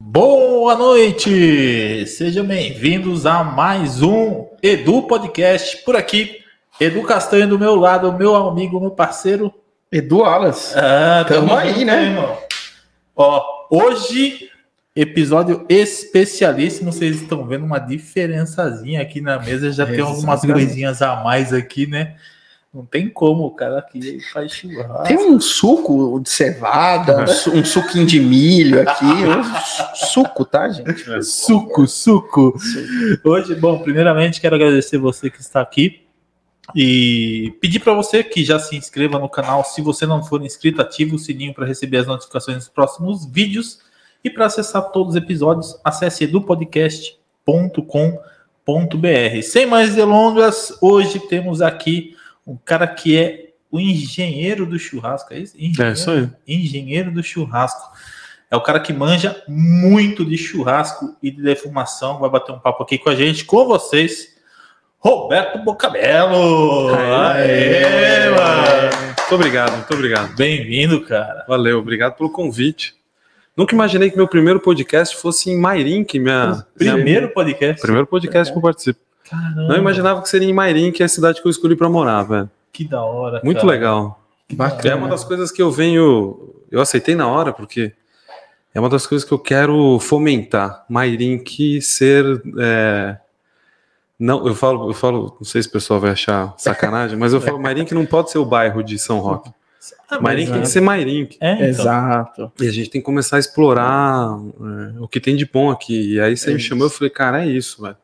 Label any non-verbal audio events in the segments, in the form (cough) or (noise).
Boa noite! Sejam bem-vindos a mais um Edu Podcast por aqui. Edu Castanho do meu lado, meu amigo, meu parceiro. Edu Alas. Ah, Tamo aí, né? irmão? Ó, hoje, episódio especialíssimo. Vocês estão vendo uma diferençazinha aqui na mesa. Já tem algumas Exatamente. coisinhas a mais aqui, né? Não tem como, o cara aqui faz churrasco. Tem um suco de cevada, um, su- suquinho de milho aqui. Um (laughs) su- suco, tá, gente? Suco, suco. Hoje, bom, primeiramente quero agradecer você que está aqui e pedir para você que já se inscreva no canal. Se você não for inscrito, ative o sininho para receber as notificações dos próximos vídeos e para acessar todos os episódios, acesse edupodcast.com.br. Sem mais delongas, hoje temos aqui um cara que é o engenheiro do churrasco, é isso? Engenheiro, É isso aí. engenheiro do churrasco. É o cara que manja muito de churrasco e de defumação. Vai bater um papo aqui com a gente, com vocês, Roberto Bocabelo. Aê, mano. Muito obrigado, muito obrigado. Bem-vindo, cara. Valeu, obrigado pelo convite. Nunca imaginei que meu primeiro podcast fosse em Mairink, minha, minha- Primeiro podcast. primeiro podcast que eu participo. Caramba, Não imaginava que seria em Mairink, que é a cidade que eu escolhi pra morar, velho. que da hora. Muito cara. legal. É Bacana. uma das coisas que eu venho. Eu aceitei na hora, porque é uma das coisas que eu quero fomentar. Mairink ser. é, Não, eu falo, eu falo, não sei se o pessoal vai achar sacanagem, mas eu falo, Mairink não pode ser o bairro de São Roque. Ah, Mairink tem que mas- ser Mairink. É, então. Exato. E a gente tem que começar a explorar é, o que tem de bom aqui. E aí você É me chamou, eu falei, cara, é isso, velho.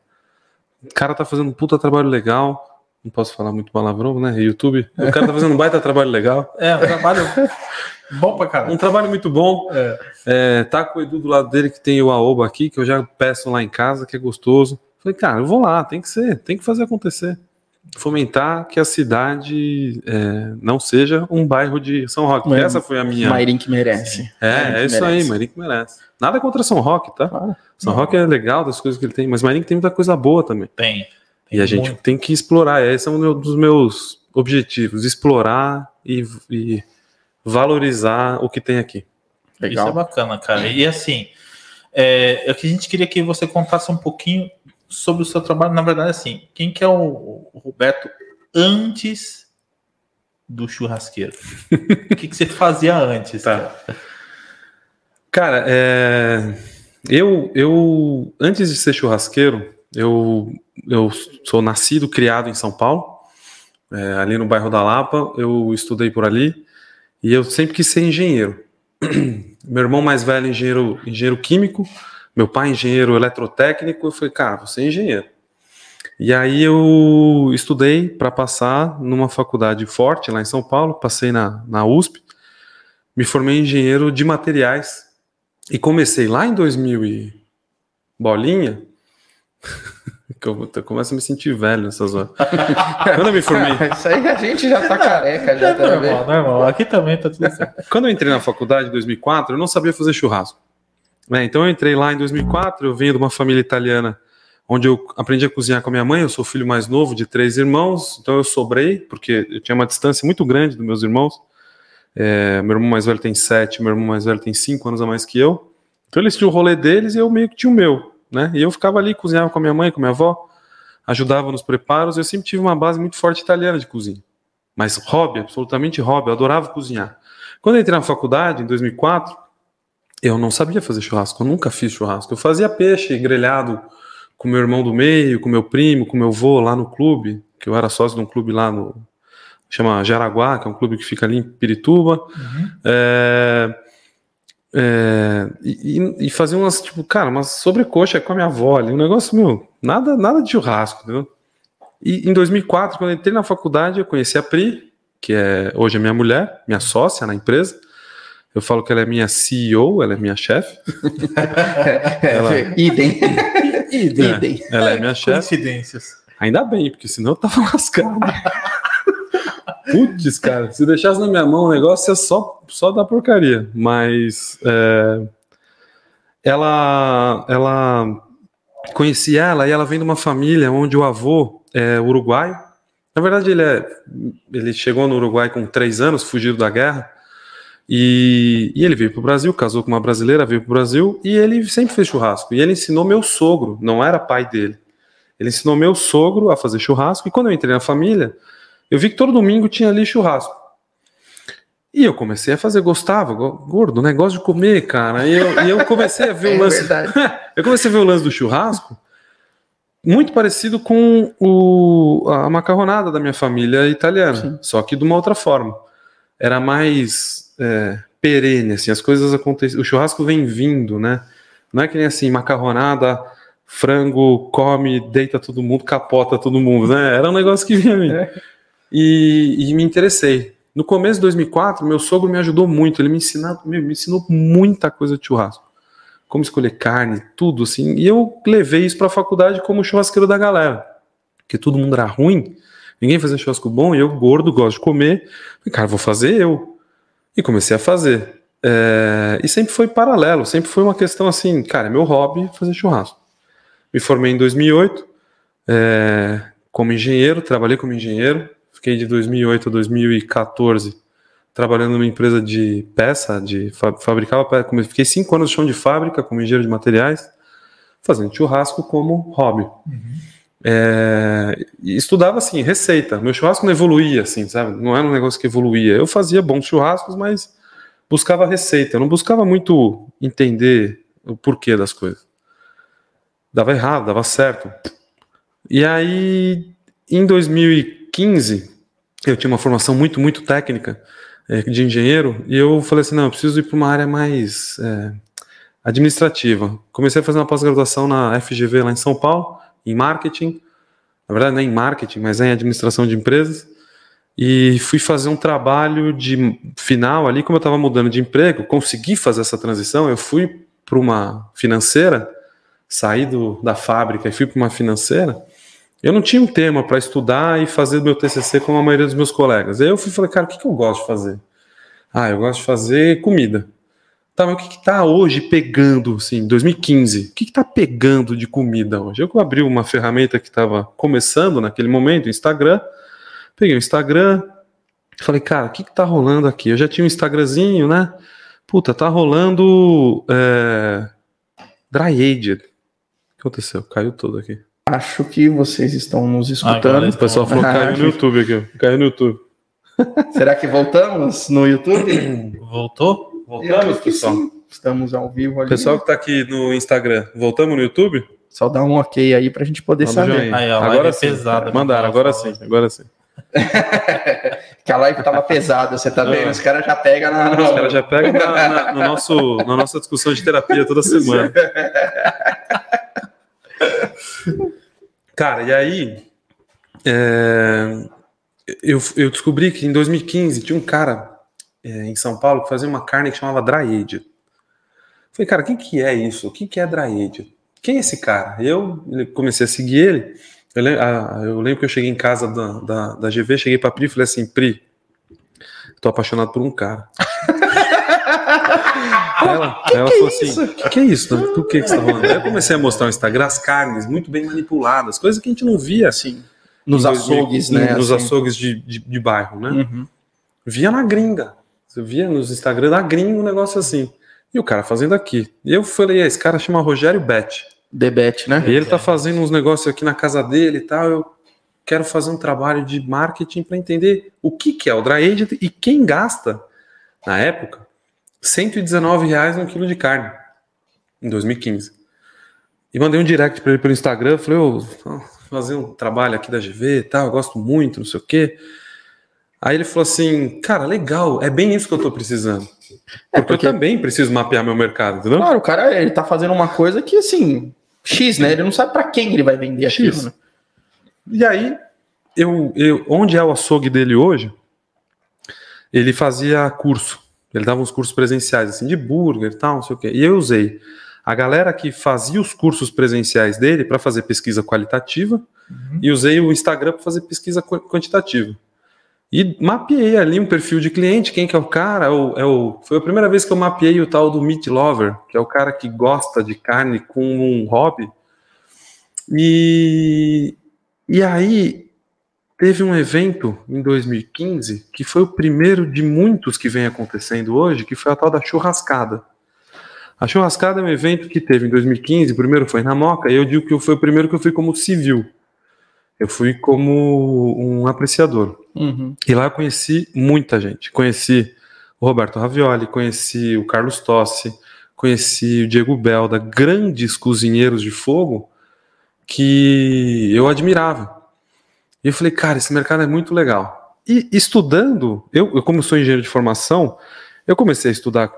O cara tá fazendo um puta trabalho legal. Não posso falar muito palavrão, né? YouTube. O cara tá fazendo um baita trabalho legal. É, um trabalho (laughs) bom pra Um caramba. trabalho muito bom. É. É, tá com o Edu do lado dele, que tem o Aoba aqui, que eu já peço lá em casa, que é gostoso. Falei, cara, eu vou lá, tem que ser, tem que fazer acontecer. Fomentar que a cidade é, não seja um bairro de São Roque. Mas- Essa foi a minha. Mairim que merece. É, Mairink é isso merece. aí, Marinho que merece. Nada contra São Roque, tá? Claro. São Roque é legal das coisas que ele tem, mas Marinho tem muita coisa boa também. Tem. E a gente muito. tem que explorar. Esse é um dos meus objetivos: explorar e, e valorizar o que tem aqui. Isso é Legal. bacana, cara. E assim, é, é o que a gente queria que você contasse um pouquinho sobre o seu trabalho. Na verdade, assim, quem que é o, o Roberto antes do churrasqueiro? o que, que você fazia antes? Tá. Cara, é, eu, eu, antes de ser churrasqueiro, eu, eu sou nascido, criado em São Paulo, é, ali no bairro da Lapa, eu estudei por ali, e eu sempre quis ser engenheiro. (clears throat) Meu irmão mais velho, engenheiro, engenheiro químico, meu pai, engenheiro eletrotécnico, eu falei, cara, você é engenheiro. E aí eu estudei para passar numa faculdade forte lá em São Paulo, passei na, na USP, me formei em engenheiro de materiais e comecei lá em 2000 e bolinha, (laughs) que eu, eu começo a me sentir velho nessas horas. (laughs) Quando eu me formei, Isso aí a gente já tá careca, já É tá normal, normal. Aqui também tá tudo certo. quando eu entrei na faculdade em 2004, eu não sabia fazer churrasco. Né? então eu entrei lá em 2004, eu venho de uma família italiana onde eu aprendi a cozinhar com a minha mãe, eu sou o filho mais novo de três irmãos, então eu sobrei, porque eu tinha uma distância muito grande dos meus irmãos. É, meu irmão mais velho tem sete, meu irmão mais velho tem cinco anos a mais que eu. Então eles tinham o rolê deles e eu meio que tinha o meu, né? E eu ficava ali, cozinhava com a minha mãe, com a minha avó, ajudava nos preparos. Eu sempre tive uma base muito forte italiana de cozinha. Mas hobby, absolutamente hobby, eu adorava cozinhar. Quando eu entrei na faculdade, em 2004, eu não sabia fazer churrasco, eu nunca fiz churrasco. Eu fazia peixe grelhado com meu irmão do meio, com meu primo, com meu avô lá no clube, que eu era sócio de um clube lá no. chama Jaraguá, que é um clube que fica ali em Pirituba. Uhum. É, é, e, e- fazia umas, tipo, cara, umas sobrecoxa com a minha avó ali, um negócio, meu, nada, nada de churrasco, entendeu? E em 2004, quando eu entrei na faculdade, eu conheci a Pri, que é hoje é minha mulher, minha sócia na empresa. Eu falo que ela é minha CEO, ela é minha chefe. (laughs) Ela- É, idem. Idem. Ela é minha chefe. Coincidências. Ainda bem, porque senão eu tava lascado. Putz, cara, se deixasse na minha mão o negócio é só, só da porcaria. Mas é, ela, ela conheci ela e ela vem de uma família onde o avô é uruguaio. Na verdade, ele, é, ele chegou no Uruguai com três anos, fugido da guerra. E, e ele veio para o Brasil, casou com uma brasileira, veio para o Brasil e ele sempre fez churrasco. E ele ensinou meu sogro, não era pai dele. Ele ensinou meu sogro a fazer churrasco. E quando eu entrei na família, eu vi que todo domingo tinha ali churrasco. E eu comecei a fazer, gostava, gordo, negócio de comer, cara. E eu, e eu comecei a ver (laughs) é o lance. (laughs) eu comecei a ver o lance do churrasco, muito parecido com o, a macarronada da minha família italiana, Sim. só que de uma outra forma. Era mais é, perene, assim, as coisas acontecem. O churrasco vem vindo, né? Não é que nem assim, macarronada, frango, come, deita todo mundo, capota todo mundo, né? Era um negócio que vinha mim. É. E, e, me interessei. No começo de 2004, meu sogro me ajudou muito. Ele me, ensinou, me ensinou muita coisa de churrasco. Como escolher carne, tudo assim. E eu levei isso para a faculdade como churrasqueiro da galera. Porque todo mundo era ruim, ninguém fazia churrasco bom, e eu, gordo, gosto de comer. Falei, cara, vou fazer eu. E comecei a fazer. É, e sempre foi paralelo, sempre foi uma questão assim, cara, é meu hobby fazer churrasco. Me formei em 2008 é, como engenheiro, trabalhei como engenheiro, fiquei de 2008 a 2014 trabalhando numa empresa de peça, de fabricava peça, fiquei cinco anos no chão de fábrica como engenheiro de materiais, fazendo churrasco como hobby. Uhum. É, estudava assim, receita. Meu churrasco não evoluía assim, sabe? Não era um negócio que evoluía. Eu fazia bons churrascos, mas buscava receita. Eu não buscava muito entender o porquê das coisas dava errado, dava certo. E aí, em 2015, eu tinha uma formação muito, muito técnica é, de engenheiro, e eu falei assim: não, eu preciso ir para uma área mais é, administrativa. Comecei a fazer uma pós-graduação na FGV lá em São Paulo, em marketing. Na verdade, não é em marketing, mas é em administração de empresas. E fui fazer um trabalho de final ali, como eu estava mudando de emprego, consegui fazer essa transição. Eu fui para uma financeira saí do, da fábrica e fui para uma financeira, eu não tinha um tema para estudar e fazer meu TCC como a maioria dos meus colegas. Aí eu fui falei, cara, o que, que eu gosto de fazer? Ah, eu gosto de fazer comida. Tá, mas o que, que tá hoje pegando, assim, 2015? O que, que tá pegando de comida hoje? Eu abri uma ferramenta que estava começando naquele momento, o Instagram, peguei o Instagram, falei, cara, o que, que tá rolando aqui? Eu já tinha um Instagramzinho, né? Puta, tá rolando é, Dry Aged aconteceu? Caiu tudo aqui. Acho que vocês estão nos escutando. o pessoal falou que caiu no (laughs) YouTube aqui. Caiu no YouTube. Será que voltamos no YouTube? Voltou? Voltamos, pessoal. Estamos ao vivo ali. Pessoal que está aqui no Instagram, voltamos no YouTube? Só dá um ok aí para a gente poder Manda saber. Aí, ó, agora é sim. Pesada, Mandaram, agora sim, agora sim. (laughs) que a live tava pesada, você tá vendo? Os caras já pegam na. Os caras já pegam na, na, no (laughs) nosso, na nossa discussão de terapia toda semana. (laughs) Cara, e aí é, eu, eu descobri que em 2015 tinha um cara é, em São Paulo que fazia uma carne que chamava aged. Falei, cara, o que, que é isso? O que, que é aged? Quem é esse cara? Eu comecei a seguir ele. Eu lembro, eu lembro que eu cheguei em casa da, da, da GV, cheguei pra Pri e falei assim, Pri, tô apaixonado por um cara. (laughs) ela, que ela que falou é assim: o que, que, é isso? Por que, que você tá falando? Aí eu comecei a mostrar no Instagram as carnes muito bem manipuladas, coisas que a gente não via assim. Nos açougues, né? Nos assim. açougues de, de, de, bairro, né? Uhum. Via na gringa. Você via nos Instagram da gringa um negócio assim. E o cara fazendo aqui. E eu falei: esse cara chama Rogério Bet. Debet, né? E ele tá fazendo uns negócios aqui na casa dele e tal. Eu quero fazer um trabalho de marketing para entender o que, que é o dry aged e quem gasta, na época, 119 reais um quilo de carne em 2015. E mandei um direct para ele pelo Instagram, falei, ô, oh, fazer um trabalho aqui da GV e tal, eu gosto muito, não sei o quê. Aí ele falou assim, cara, legal, é bem isso que eu tô precisando. É porque, porque eu também preciso mapear meu mercado, entendeu? Claro, o cara, ele tá fazendo uma coisa que, assim, X, né? Ele não sabe para quem ele vai vender X. aquilo, né? E aí, eu, eu, onde é o açougue dele hoje, ele fazia curso. Ele dava uns cursos presenciais, assim, de burger e tal, não sei o quê. E eu usei a galera que fazia os cursos presenciais dele para fazer pesquisa qualitativa uhum. e usei o Instagram para fazer pesquisa quantitativa. E mapeei ali um perfil de cliente, quem que é o cara, é o, é o, foi a primeira vez que eu mapeei o tal do meat lover, que é o cara que gosta de carne com um hobby. E, e aí teve um evento em 2015 que foi o primeiro de muitos que vem acontecendo hoje, que foi a tal da churrascada. A churrascada é um evento que teve em 2015, o primeiro foi na Moca, e eu digo que foi o primeiro que eu fui como civil. Eu fui como um apreciador. Uhum. E lá eu conheci muita gente. Conheci o Roberto Ravioli, conheci o Carlos Tossi, conheci o Diego Belda, grandes cozinheiros de fogo que eu admirava. E eu falei, cara, esse mercado é muito legal. E estudando, eu, eu como sou engenheiro de formação, eu comecei a estudar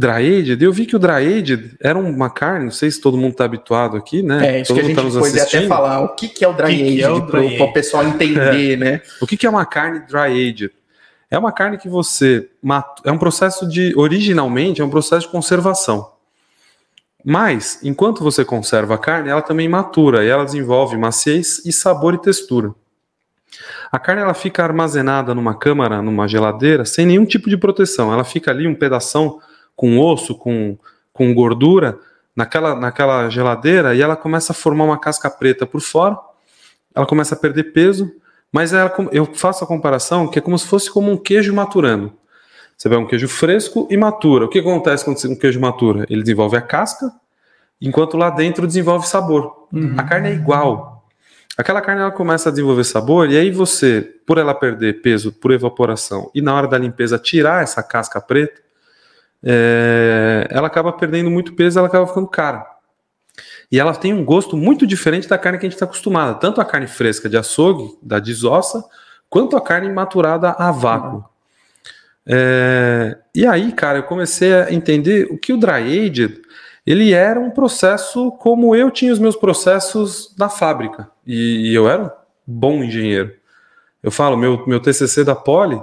dry aged, eu vi que o dry aged era uma carne, não sei se todo mundo está habituado aqui, né? É, isso todo que a mundo gente tá nos pode até assistindo. falar. O que, que é o dry Que que aged, é o para o pessoal entender, né? O que, que é uma carne dry aged? É uma carne que você mata, é um processo de originalmente é um processo de conservação. Mas enquanto você conserva a carne, ela também matura e ela desenvolve maciez e sabor e textura. A carne ela fica armazenada numa câmara, numa geladeira, sem nenhum tipo de proteção. Ela fica ali um pedação com osso, com, com gordura, naquela, naquela geladeira e ela começa a formar uma casca preta por fora. Ela começa a perder peso, mas ela, eu faço a comparação que é como se fosse como um queijo maturando. Você pega um queijo fresco e matura. O que acontece quando um queijo matura? Ele desenvolve a casca, enquanto lá dentro desenvolve sabor. A carne é igual. Aquela carne ela começa a desenvolver sabor e aí você, por ela perder peso por evaporação e na hora da limpeza tirar essa casca preta, é, ela acaba perdendo muito peso, ela acaba ficando cara. E ela tem um gosto muito diferente da carne que a gente está acostumada, tanto a carne fresca de açougue, da desossa, quanto a carne maturada a vácuo. É, e aí, cara, eu comecei a entender o que o dry aged ele era um processo como eu tinha os meus processos na fábrica. E, e eu era um bom engenheiro. Eu falo, meu, meu TCC da Poli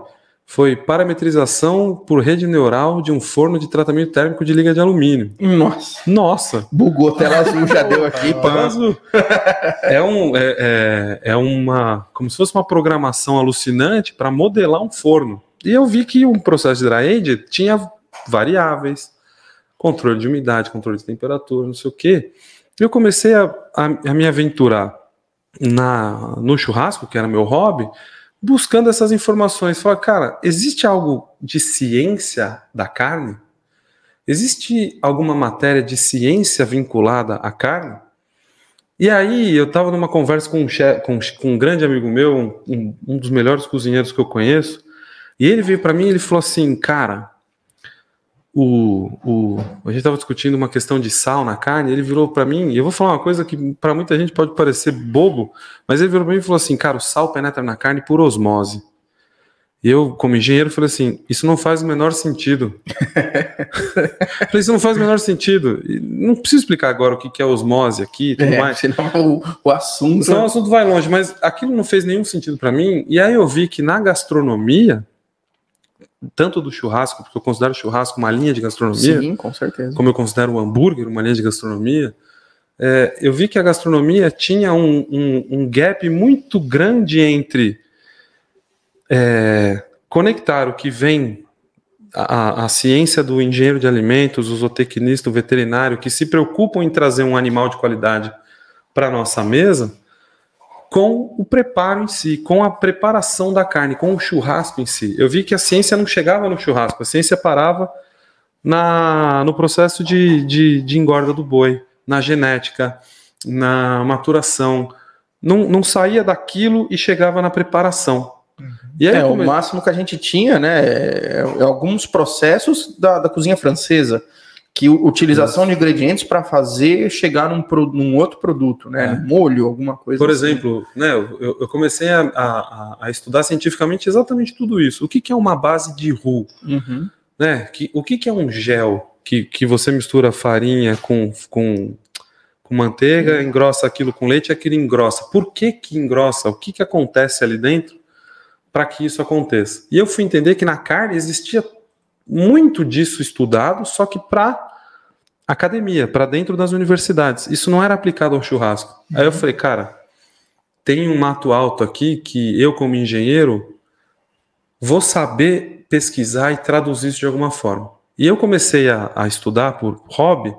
foi parametrização por rede neural de um forno de tratamento térmico de liga de alumínio. Nossa, Nossa! bugou, tela azul já deu aqui. Tela azul. (laughs) É, um, é, é, é uma. Como se fosse uma programação alucinante para modelar um forno. E eu vi que um processo de dry aged tinha variáveis, controle de umidade, controle de temperatura, não sei o quê. E eu comecei a, a, a me aventurar na, no churrasco, que era meu hobby, buscando essas informações. Falei, cara, existe algo de ciência da carne? Existe alguma matéria de ciência vinculada à carne? E aí eu estava numa conversa com um, che- com, com um grande amigo meu, um, um dos melhores cozinheiros que eu conheço, e ele veio para mim e ele falou assim, cara, o, o, a gente estava discutindo uma questão de sal na carne, ele virou para mim, e eu vou falar uma coisa que para muita gente pode parecer bobo, mas ele virou para mim e falou assim, cara, o sal penetra na carne por osmose. E eu, como engenheiro, falei assim: isso não faz o menor sentido. (laughs) falei, isso não faz o menor sentido. E não preciso explicar agora o que é osmose aqui e tudo É, mais. senão o, o assunto. Senão o assunto vai longe, mas aquilo não fez nenhum sentido para mim. E aí eu vi que na gastronomia, tanto do churrasco, porque eu considero o churrasco uma linha de gastronomia, Sim, com certeza. como eu considero o hambúrguer uma linha de gastronomia, é, eu vi que a gastronomia tinha um, um- um gap muito grande entre é, conectar o que vem a, a- ciência do engenheiro de alimentos, o zootecnista, o veterinário, que se preocupam em trazer um animal de qualidade para a nossa mesa, com o preparo em si, com a preparação da carne, com o churrasco em si. Eu vi que a ciência não chegava no churrasco, a ciência parava na, no processo de, de, de engorda do boi, na genética, na maturação. Não, não saía daquilo e chegava na preparação. E aí É, o máximo que a gente tinha, né, é, é alguns processos da, da cozinha francesa, que utilização de ingredientes para fazer chegar num, num outro produto, né, É. molho, alguma coisa Por assim. exemplo, né, eu, eu comecei a, a- a estudar cientificamente exatamente tudo isso. O que, que é uma base de roux? Uhum. né? Que, o que, que é um gel que, que você mistura farinha com, com, com manteiga, engrossa aquilo com leite e aquilo engrossa? Por que, que engrossa? O que, que acontece ali dentro para que isso aconteça? E eu fui entender que na carne existia muito disso estudado, só que para academia, para dentro das universidades. Isso não era aplicado ao churrasco. Aí eu falei, cara, tem um mato alto aqui que eu, como engenheiro, vou saber pesquisar e traduzir isso de alguma forma. E eu comecei a, a estudar por hobby,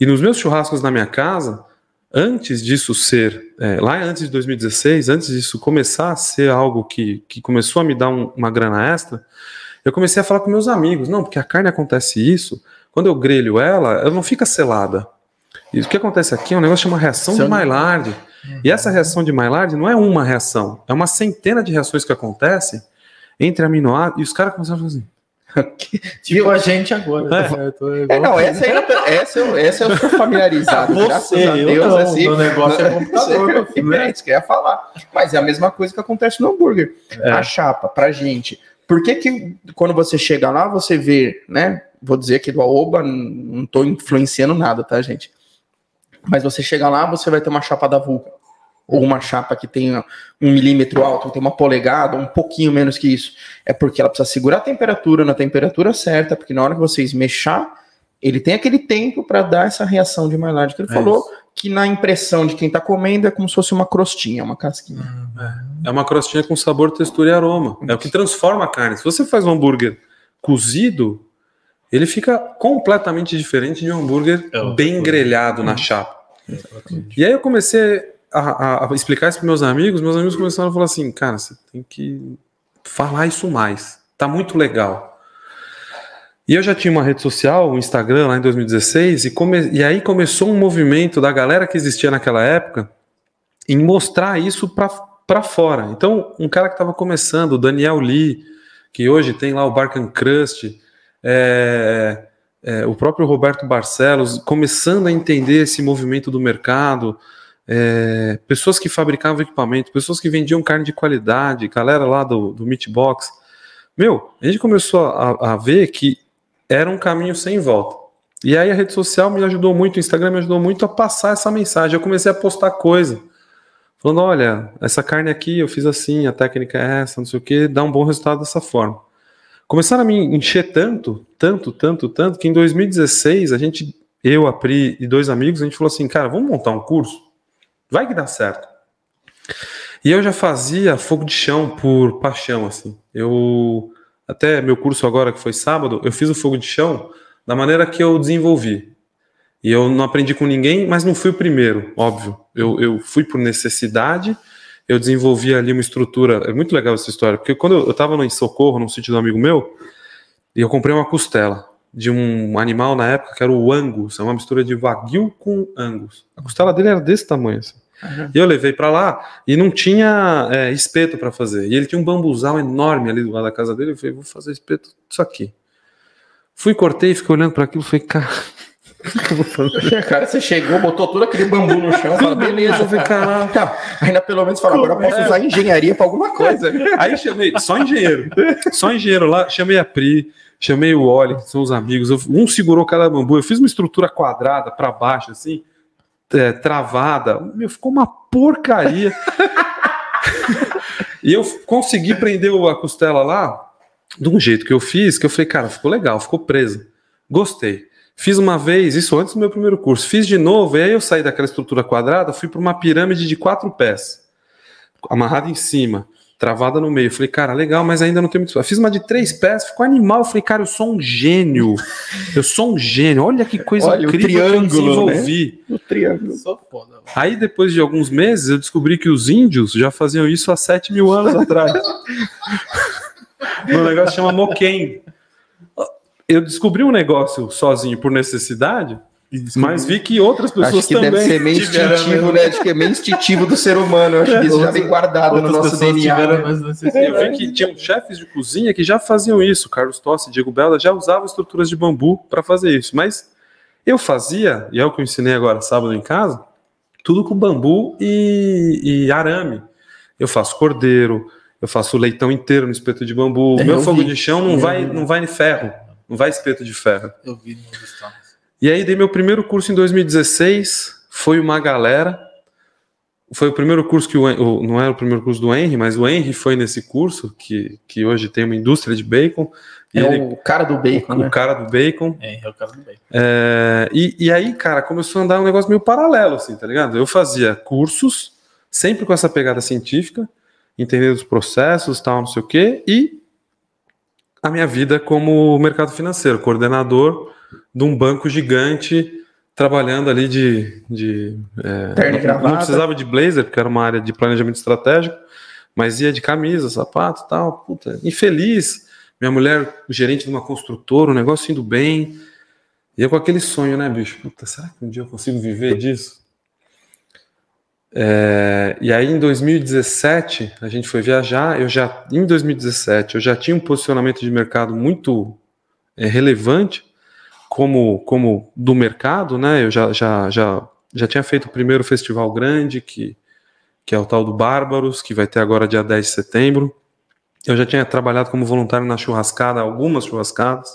e nos meus churrascos na minha casa, antes disso ser, é, lá antes de 2016, antes disso começar a ser algo que, que começou a me dar um, uma grana extra, eu comecei a falar com meus amigos, não, porque a carne acontece isso, quando eu grelho ela, ela não fica selada. E o que acontece aqui é um negócio chamado reação de Maillard. Uhum. E essa reação de Maillard não é uma reação, é uma centena de reações que acontecem entre aminoácidos, e os caras começaram a fazer assim, (laughs) tipo a gente agora. É. Tô... É, não, essa, aí, essa, essa eu sou familiarizado. (laughs) Você, graças a Deus, não, assim. O negócio é computador. (laughs) é isso que eu ia falar. Mas é a mesma coisa que acontece no hambúrguer. É. A chapa, pra gente. Por que, que quando você chega lá, você vê, né? Vou dizer que do Aoba, não tô influenciando nada, tá, gente? Mas você chega lá, você vai ter uma chapa da Vulca ou uma chapa que tenha um milímetro alto, tem uma polegada, um pouquinho menos que isso, é porque ela precisa segurar a temperatura na temperatura certa, porque na hora que vocês mexer, ele tem aquele tempo para dar essa reação de Maillard que ele é falou, isso. que na impressão de quem está comendo é como se fosse uma crostinha, uma casquinha. É, é uma crostinha com sabor, textura e aroma. É o que transforma a carne. Se você faz um hambúrguer cozido, ele fica completamente diferente de um hambúrguer é bem grelhado na chapa. E aí eu comecei a, a, explicar isso para meus amigos, meus amigos começaram a falar assim, cara, você tem que falar isso mais. Tá muito legal. E eu já tinha uma rede social, o um Instagram, lá em 2016, e, come, e aí começou um movimento da galera que existia naquela época em mostrar isso para fora. Então, um cara que estava começando, o Daniel Lee, que hoje tem lá o Barcan Crust, é, é, o próprio Roberto Barcelos, começando a entender esse movimento do mercado, é, pessoas que fabricavam equipamento, pessoas que vendiam carne de qualidade, galera lá do, do Meatbox. Meu, a gente começou a, a ver que era um caminho sem volta. E aí a rede social me ajudou muito, o Instagram me ajudou muito a passar essa mensagem. Eu comecei a postar coisa. Falando, olha, essa carne aqui eu fiz assim, a técnica é essa, não sei o que, dá um bom resultado dessa forma. Começaram a me encher tanto, tanto, tanto, tanto, que em 2016 a gente, eu, a Pri e dois amigos, a gente falou assim, cara, vamos montar um curso? Vai que dá certo. E eu já fazia fogo de chão por paixão, assim. Eu até meu curso agora que foi sábado, eu fiz o fogo de chão da maneira que eu desenvolvi. E eu não aprendi com ninguém, mas não fui o primeiro, óbvio. Eu, eu fui por necessidade, eu desenvolvi ali uma estrutura. É muito legal essa história, porque quando eu estava em Socorro, num sítio do amigo meu, e eu comprei uma costela de um animal na época que era o Angus, é uma mistura de Wagyu com Angus. A costela dele era desse tamanho, assim. Uhum. E eu levei para lá e não tinha é, espeto para fazer. E ele tinha um bambuzal enorme ali do lado da casa dele. Eu falei, vou fazer espeto disso aqui. Fui, cortei, fiquei olhando para aquilo. Falei, cara. (laughs) cara, você chegou, botou todo aquele bambu no chão, fala, beleza, eu falei, caraca. Ainda pelo menos fala, agora eu posso usar engenharia para alguma coisa. Aí chamei, só engenheiro, só engenheiro lá, chamei a Pri, chamei o Oli, que são os amigos. Um segurou cada bambu, eu fiz uma estrutura quadrada para baixo, assim é, travada. Meu, ficou uma porcaria. (laughs) e eu consegui prender a costela lá de um jeito que eu fiz, que eu falei, cara, ficou legal, ficou presa. Gostei. Fiz uma vez, isso antes do meu primeiro curso. Fiz de novo, e aí eu saí daquela estrutura quadrada, fui para uma pirâmide de quatro pés, amarrada em cima travada no meio. falei, cara, legal, mas ainda não tem muito. Eu fiz uma de três pés, ficou animal. Eu falei, cara, eu sou um gênio. Eu sou um gênio. Olha que coisa Olha, incrível o triângulo, que eu desenvolvi. Né? O triângulo. Aí, depois de alguns meses, eu descobri que os índios já faziam isso há sete mil anos atrás. (laughs) um negócio chama Moquém. Eu descobri um negócio sozinho por necessidade mas vi que outras pessoas acho que também. Deve ser meio instintivo, né? Acho que é meio instintivo do ser humano. Eu acho que isso já vem guardado no nosso DNA. Né? Eu vi que tinham chefes de cozinha que já faziam isso. Carlos Tossi e Diego Bela já usavam estruturas de bambu para fazer isso. Mas eu fazia, e é o que eu ensinei agora sábado em casa, tudo com bambu e, e arame. Eu faço cordeiro, eu faço leitão inteiro no espeto de bambu. É, Meu fogo vi. de chão não vai, não vai em ferro, não vai espeto de ferro. Eu vi no Gustavo. E aí dei meu primeiro curso em 2016, foi uma galera. Foi o primeiro curso que o, o não era o primeiro curso do Henry, mas o Henry foi nesse curso, que, que hoje tem uma indústria de bacon. é ele, o cara do bacon, o, né? O cara do bacon. É, é o cara do bacon. É, e, e aí, cara, começou a andar um negócio meio paralelo, assim, tá ligado? Eu fazia cursos, sempre com essa pegada científica, entendendo os processos, tal, não sei o quê, e a minha vida como mercado financeiro, coordenador de um banco gigante trabalhando ali de. de e não, não precisava de blazer, porque era uma área de planejamento estratégico, mas ia de camisa, sapato e tal. Puta, infeliz. Minha mulher, gerente de uma construtora, o negócio indo bem. E eu com aquele sonho, né, bicho? Puta, será que um dia eu consigo viver disso? É, e aí em 2017 a gente foi viajar. Eu já em 2017 eu já tinha um posicionamento de mercado muito é, relevante como como do mercado, né? Eu já, já, já, já tinha feito o primeiro festival grande que que é o tal do Bárbaros, que vai ter agora dia 10 de setembro. Eu já tinha trabalhado como voluntário na churrascada, algumas churrascadas.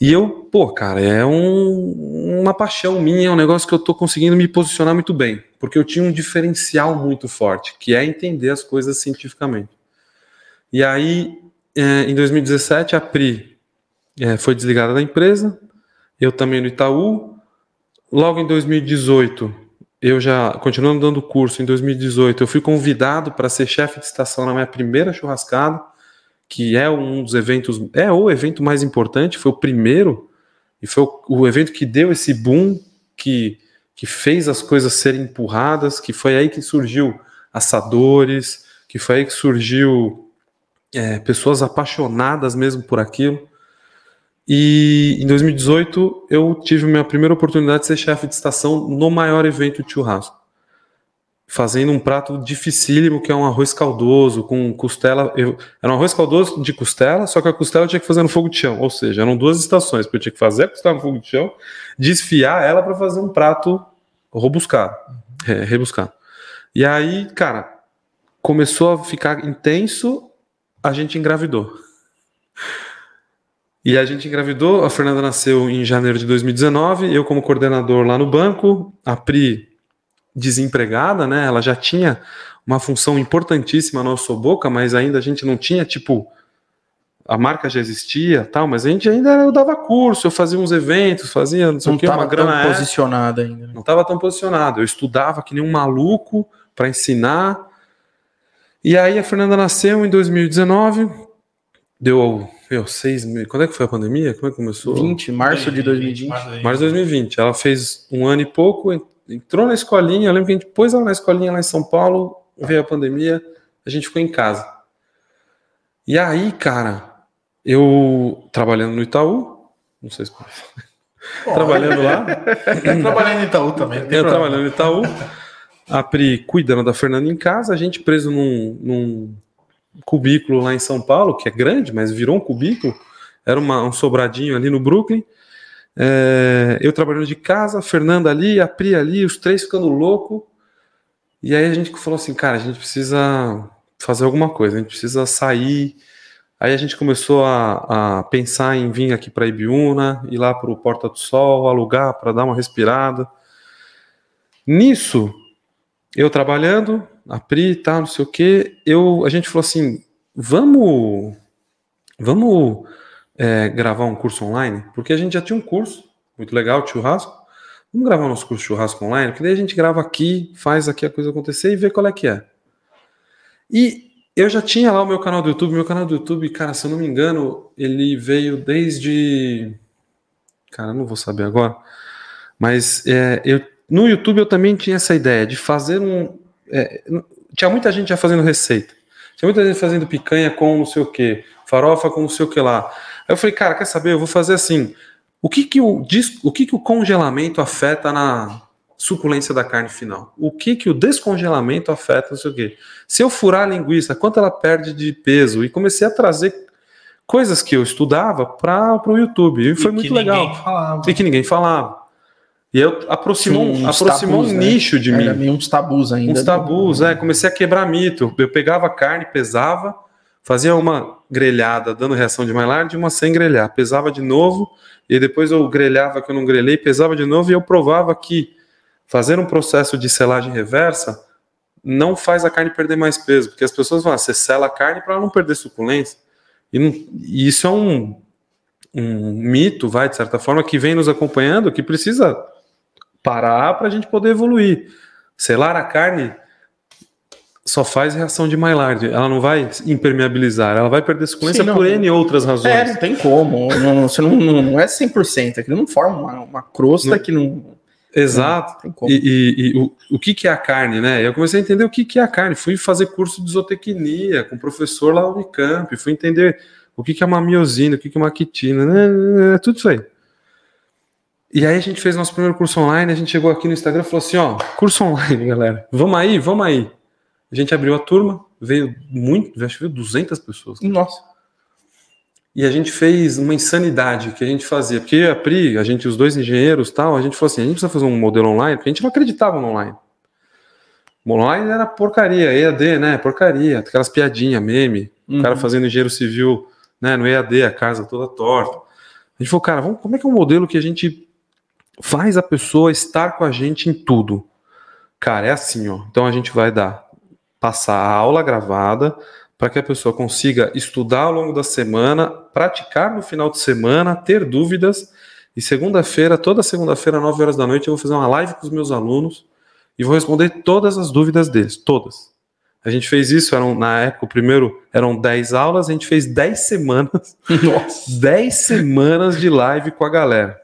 E eu, pô, cara, é um, uma paixão minha, é um negócio que eu tô conseguindo me posicionar muito bem, porque eu tinha um diferencial muito forte, que é entender as coisas cientificamente. E aí, é, em 2017, a Pri é, foi desligada da empresa, eu também no Itaú. Logo em 2018, eu já, continuando dando curso, em 2018, eu fui convidado para ser chefe de estação na minha primeira churrascada que é um dos eventos, é o evento mais importante, foi o primeiro, e foi o, o, evento que deu esse boom, que, que fez as coisas serem empurradas, que foi aí que surgiu assadores, que foi aí que surgiu é, pessoas apaixonadas mesmo por aquilo. E em 2018 eu tive minha primeira oportunidade de ser chefe de estação no maior evento de churrasco fazendo um prato dificílimo que é um arroz caldoso com costela. Eu, era um arroz caldoso de costela, só que a costela eu tinha que fazer no fogo de chão. Ou seja, eram duas estações, porque eu tinha que fazer a costela no fogo de chão, desfiar ela para fazer um prato robuscado, é, rebuscado. E aí, cara, começou a ficar intenso, a gente engravidou. E a gente engravidou, a Fernanda nasceu em janeiro de 2019, eu como coordenador lá no banco, a Pri desempregada, né? Ela já tinha uma função importantíssima na nossa boca, mas ainda a gente não tinha, tipo, a marca já existia, tal, mas a gente ainda eu dava curso, eu fazia uns eventos, fazia não sei não o que, uma grana tão posicionada ainda. né? Não estava tão posicionado. Eu estudava que nem um maluco para ensinar. E aí a Fernanda nasceu em 2019, deu meu, seis meses. Quando é que foi a pandemia? Como é que começou? 20, março de 2020. Março de 2020. Ela fez um ano e pouco, entrou na escolinha, eu lembro que a gente pôs ela na escolinha lá em São Paulo, veio a pandemia, a gente ficou em casa. E aí, cara, eu trabalhando no Itaú, não sei se trabalhando lá. (laughs) trabalhando no Itaú também. Eu problema. trabalhando no Itaú, a Pri cuidando da Fernanda em casa, a gente preso num, num, cubículo lá em São Paulo, que é grande, mas virou um cubículo, era uma, um sobradinho ali no Brooklyn. É, eu trabalhando de casa, a Fernanda ali, a Pri ali, os três ficando louco. E aí a gente falou assim, cara, a gente precisa fazer alguma coisa, a gente precisa sair. Aí a gente começou a, a pensar em vir aqui para Ibiúna, ir lá para o Porta do Sol, alugar para dar uma respirada. Nisso, eu trabalhando, a Pri e tal, não sei o que, eu, a gente falou assim, vamos, vamos é, gravar um curso online, porque a gente já tinha um curso muito legal churrasco. Vamos gravar nosso curso de churrasco online, porque daí a gente grava aqui, faz aqui a coisa acontecer e vê qual é que é. E eu já tinha lá o meu canal do YouTube, meu canal do YouTube, cara, se eu não me engano, ele veio desde. Cara, não vou saber agora. Mas é, eu, no YouTube eu também tinha essa ideia de fazer um. É, tinha muita gente já fazendo receita. Tinha muita gente fazendo picanha com não sei o que, farofa com não sei o que lá. Aí eu falei, cara, quer saber? Eu vou fazer assim. O que que o, o, que que o congelamento afeta na suculência da carne final? O que que o descongelamento afeta, não sei o quê? Se eu furar a linguiça, quanto ela perde de peso? E comecei a trazer coisas que eu estudava para o YouTube. E foi e muito legal. Falava. E que ninguém falava. E eu aproximou, um, aproximou tabus, um nicho né? de mim. Era meio uns tabus ainda. Uns tabus, né? é. Comecei a quebrar mito. Eu pegava carne, pesava, fazia uma grelhada dando reação de Maillard uma sem grelhar. Pesava de novo, e depois eu grelhava que eu não grelhei, pesava de novo e eu provava que fazer um processo de selagem reversa não faz a carne perder mais peso, porque as pessoas vão, ah, você sela a carne para não perder suculência. E, não, e, isso é um, um mito, vai, de certa forma, que vem nos acompanhando, que precisa parar para a gente poder evoluir. Selar a carne só faz reação de Maillard. Ela não vai impermeabilizar, ela vai perder suculência Sim, não. por N outras razões. É, não tem como. Não, você não, não, não é 100%. Aquilo não forma uma, uma crosta Não. que não. Exato. Não tem como. E, e- e o, o que, que é a carne, né? Eu comecei a entender o que, que é a carne. Fui fazer curso de zootecnia com o professor lá no Unicamp. Fui entender o que, que é uma miosina, o que, que é uma quitina, né? tudo isso aí. E aí a gente fez nosso primeiro curso online. A gente chegou aqui no Instagram e falou assim: ó, curso online, galera. Vamos aí, vamos aí. A gente abriu a turma, veio muito, acho que veio 200 pessoas. Nossa. E a gente fez uma insanidade que a gente fazia. Porque a Pri, a gente, os dois engenheiros tal, a gente falou assim: a gente precisa fazer um modelo online, porque a gente não acreditava no online. O online era porcaria, EAD, né? Porcaria, aquelas piadinhas, meme. O cara Uhum. fazendo engenheiro civil né, no EAD, a casa toda torta. A gente falou, cara, vamos, como é que é um modelo que a gente faz a pessoa estar com a gente em tudo? Cara, é assim, ó. Então a gente vai dar, passar a aula gravada para que a pessoa consiga estudar ao longo da semana, praticar no final de semana, ter dúvidas. E segunda-feira, toda segunda-feira, 9 horas da noite, eu vou fazer uma live com os meus alunos e vou responder todas as dúvidas deles, todas. A gente fez isso, eram, na época, o primeiro eram 10 aulas, a gente fez 10 semanas, (laughs) (laughs) Nossa. 10 semanas de live com a galera.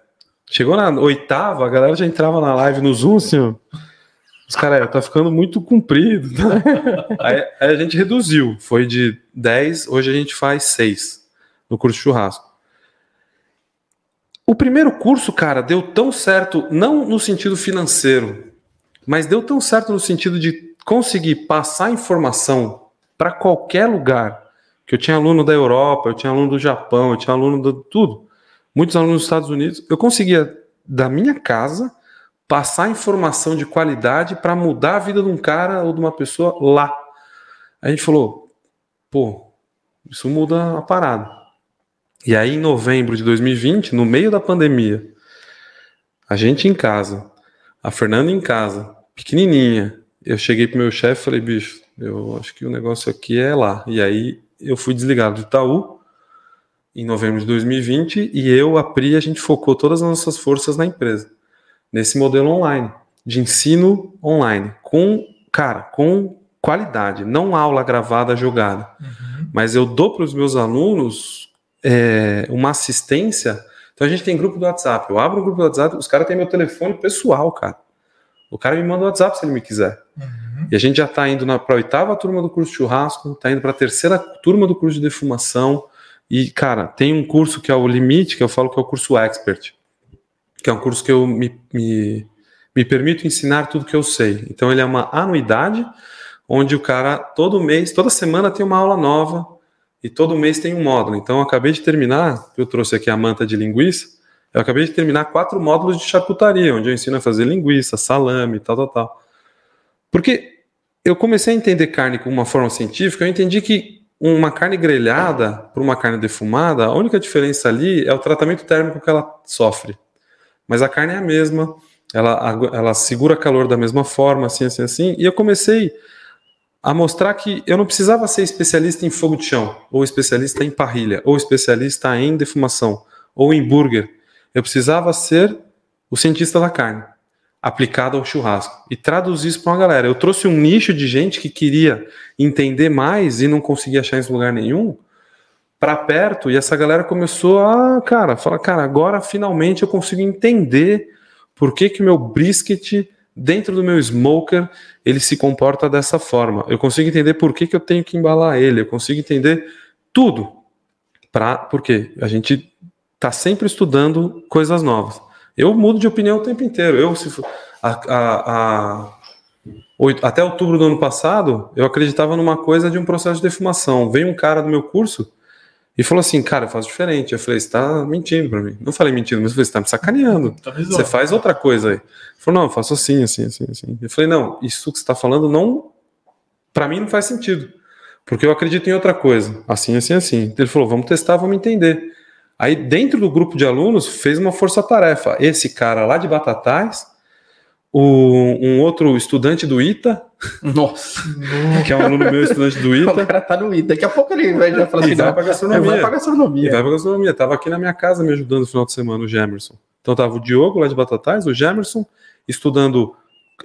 Chegou na oitava, a galera já entrava na live no Zoom, assim, ó. Os caras, tá ficando muito comprido. (laughs) aí, aí a gente reduziu, foi de 10, hoje a gente faz 6 no curso de churrasco. O primeiro curso, cara, deu tão certo, não no sentido financeiro, mas deu tão certo no sentido de conseguir passar informação para qualquer lugar. Que eu tinha aluno da Europa, eu tinha aluno do Japão, eu tinha aluno de tudo. Muitos alunos dos Estados Unidos. Eu conseguia, da minha casa, passar informação de qualidade para mudar a vida de um cara ou de uma pessoa lá. A gente falou, pô, isso muda a parada. E aí, em novembro de 2020, no meio da pandemia, a gente em casa, a Fernanda em casa, pequenininha, eu cheguei pro meu chefe e falei, bicho, eu acho que o negócio aqui é lá. E aí eu fui desligado do Itaú em novembro de 2020 e eu, a Pri, a gente focou todas as nossas forças na empresa, nesse modelo online, de ensino online, com, cara, com qualidade, não aula gravada jogada. Mas eu dou para os meus alunos é, uma assistência. Então a gente tem grupo do WhatsApp. Eu abro o grupo do WhatsApp, os caras têm meu telefone pessoal, cara. O cara me manda o WhatsApp se ele me quiser. Uhum. E a gente já está indo para a oitava turma do curso de churrasco, está indo para a terceira turma do curso de defumação. E, cara, tem um curso que é o limite, que eu falo que é o curso expert, que é um curso que eu me, me, me permito ensinar tudo que eu sei. Então, ele é uma anuidade, onde o cara, todo mês, toda semana tem uma aula nova, e todo mês tem um módulo. Então, eu acabei de terminar, eu trouxe aqui a manta de linguiça, eu acabei de terminar quatro módulos de charcutaria, onde eu ensino a fazer linguiça, salame, tal, tal, tal. Porque eu comecei a entender carne com uma forma científica, eu entendi que uma carne grelhada para uma carne defumada, a única diferença ali é o tratamento térmico que ela sofre. Mas a carne é a mesma, ela, ela segura calor da mesma forma, assim, assim, assim. E eu comecei a mostrar que eu não precisava ser especialista em fogo de chão, ou especialista em parrilha, ou especialista em defumação, ou em burger. Eu precisava ser o cientista da carne aplicado ao churrasco e traduzir isso para uma galera. Eu trouxe um nicho de gente que queria entender mais e não conseguia achar em lugar nenhum para perto e essa galera começou a, cara, falar, cara, agora finalmente eu consigo entender por que que meu brisket dentro do meu smoker ele se comporta dessa forma. Eu consigo entender por que que eu tenho que embalar ele, eu consigo entender tudo. Pra, porque a gente tá sempre estudando coisas novas. Eu mudo de opinião o tempo inteiro. Eu, se a, a, a, até outubro do ano passado, eu acreditava numa coisa de um processo de defumação. Veio um cara do meu curso e falou assim: Cara, eu faço diferente. Eu falei: Você tá mentindo pra mim. Não falei mentindo, mas eu falei: Você tá me sacaneando. Tá Você faz outra coisa aí. Ele falou: Não, eu faço assim, assim, assim, assim. Eu falei: Não, isso que você tá falando não. Pra mim não faz sentido. Porque eu acredito em outra coisa. Assim, assim, assim. Ele falou: Vamos testar, vamos entender. Aí, dentro do grupo de alunos, fez uma força-tarefa. Esse cara lá de Batatais, o, um outro estudante do ITA, Nossa. que é um aluno meu estudante do O ITA, cara tá no ITA. Daqui a pouco ele vai já falar assim: vai pra gastronomia. vai pra gastronomia. vai pra gastronomia. Tava aqui na minha casa me ajudando no final de semana, o Gemerson. Então tava o Diogo lá de Batatais, o Gemerson, estudando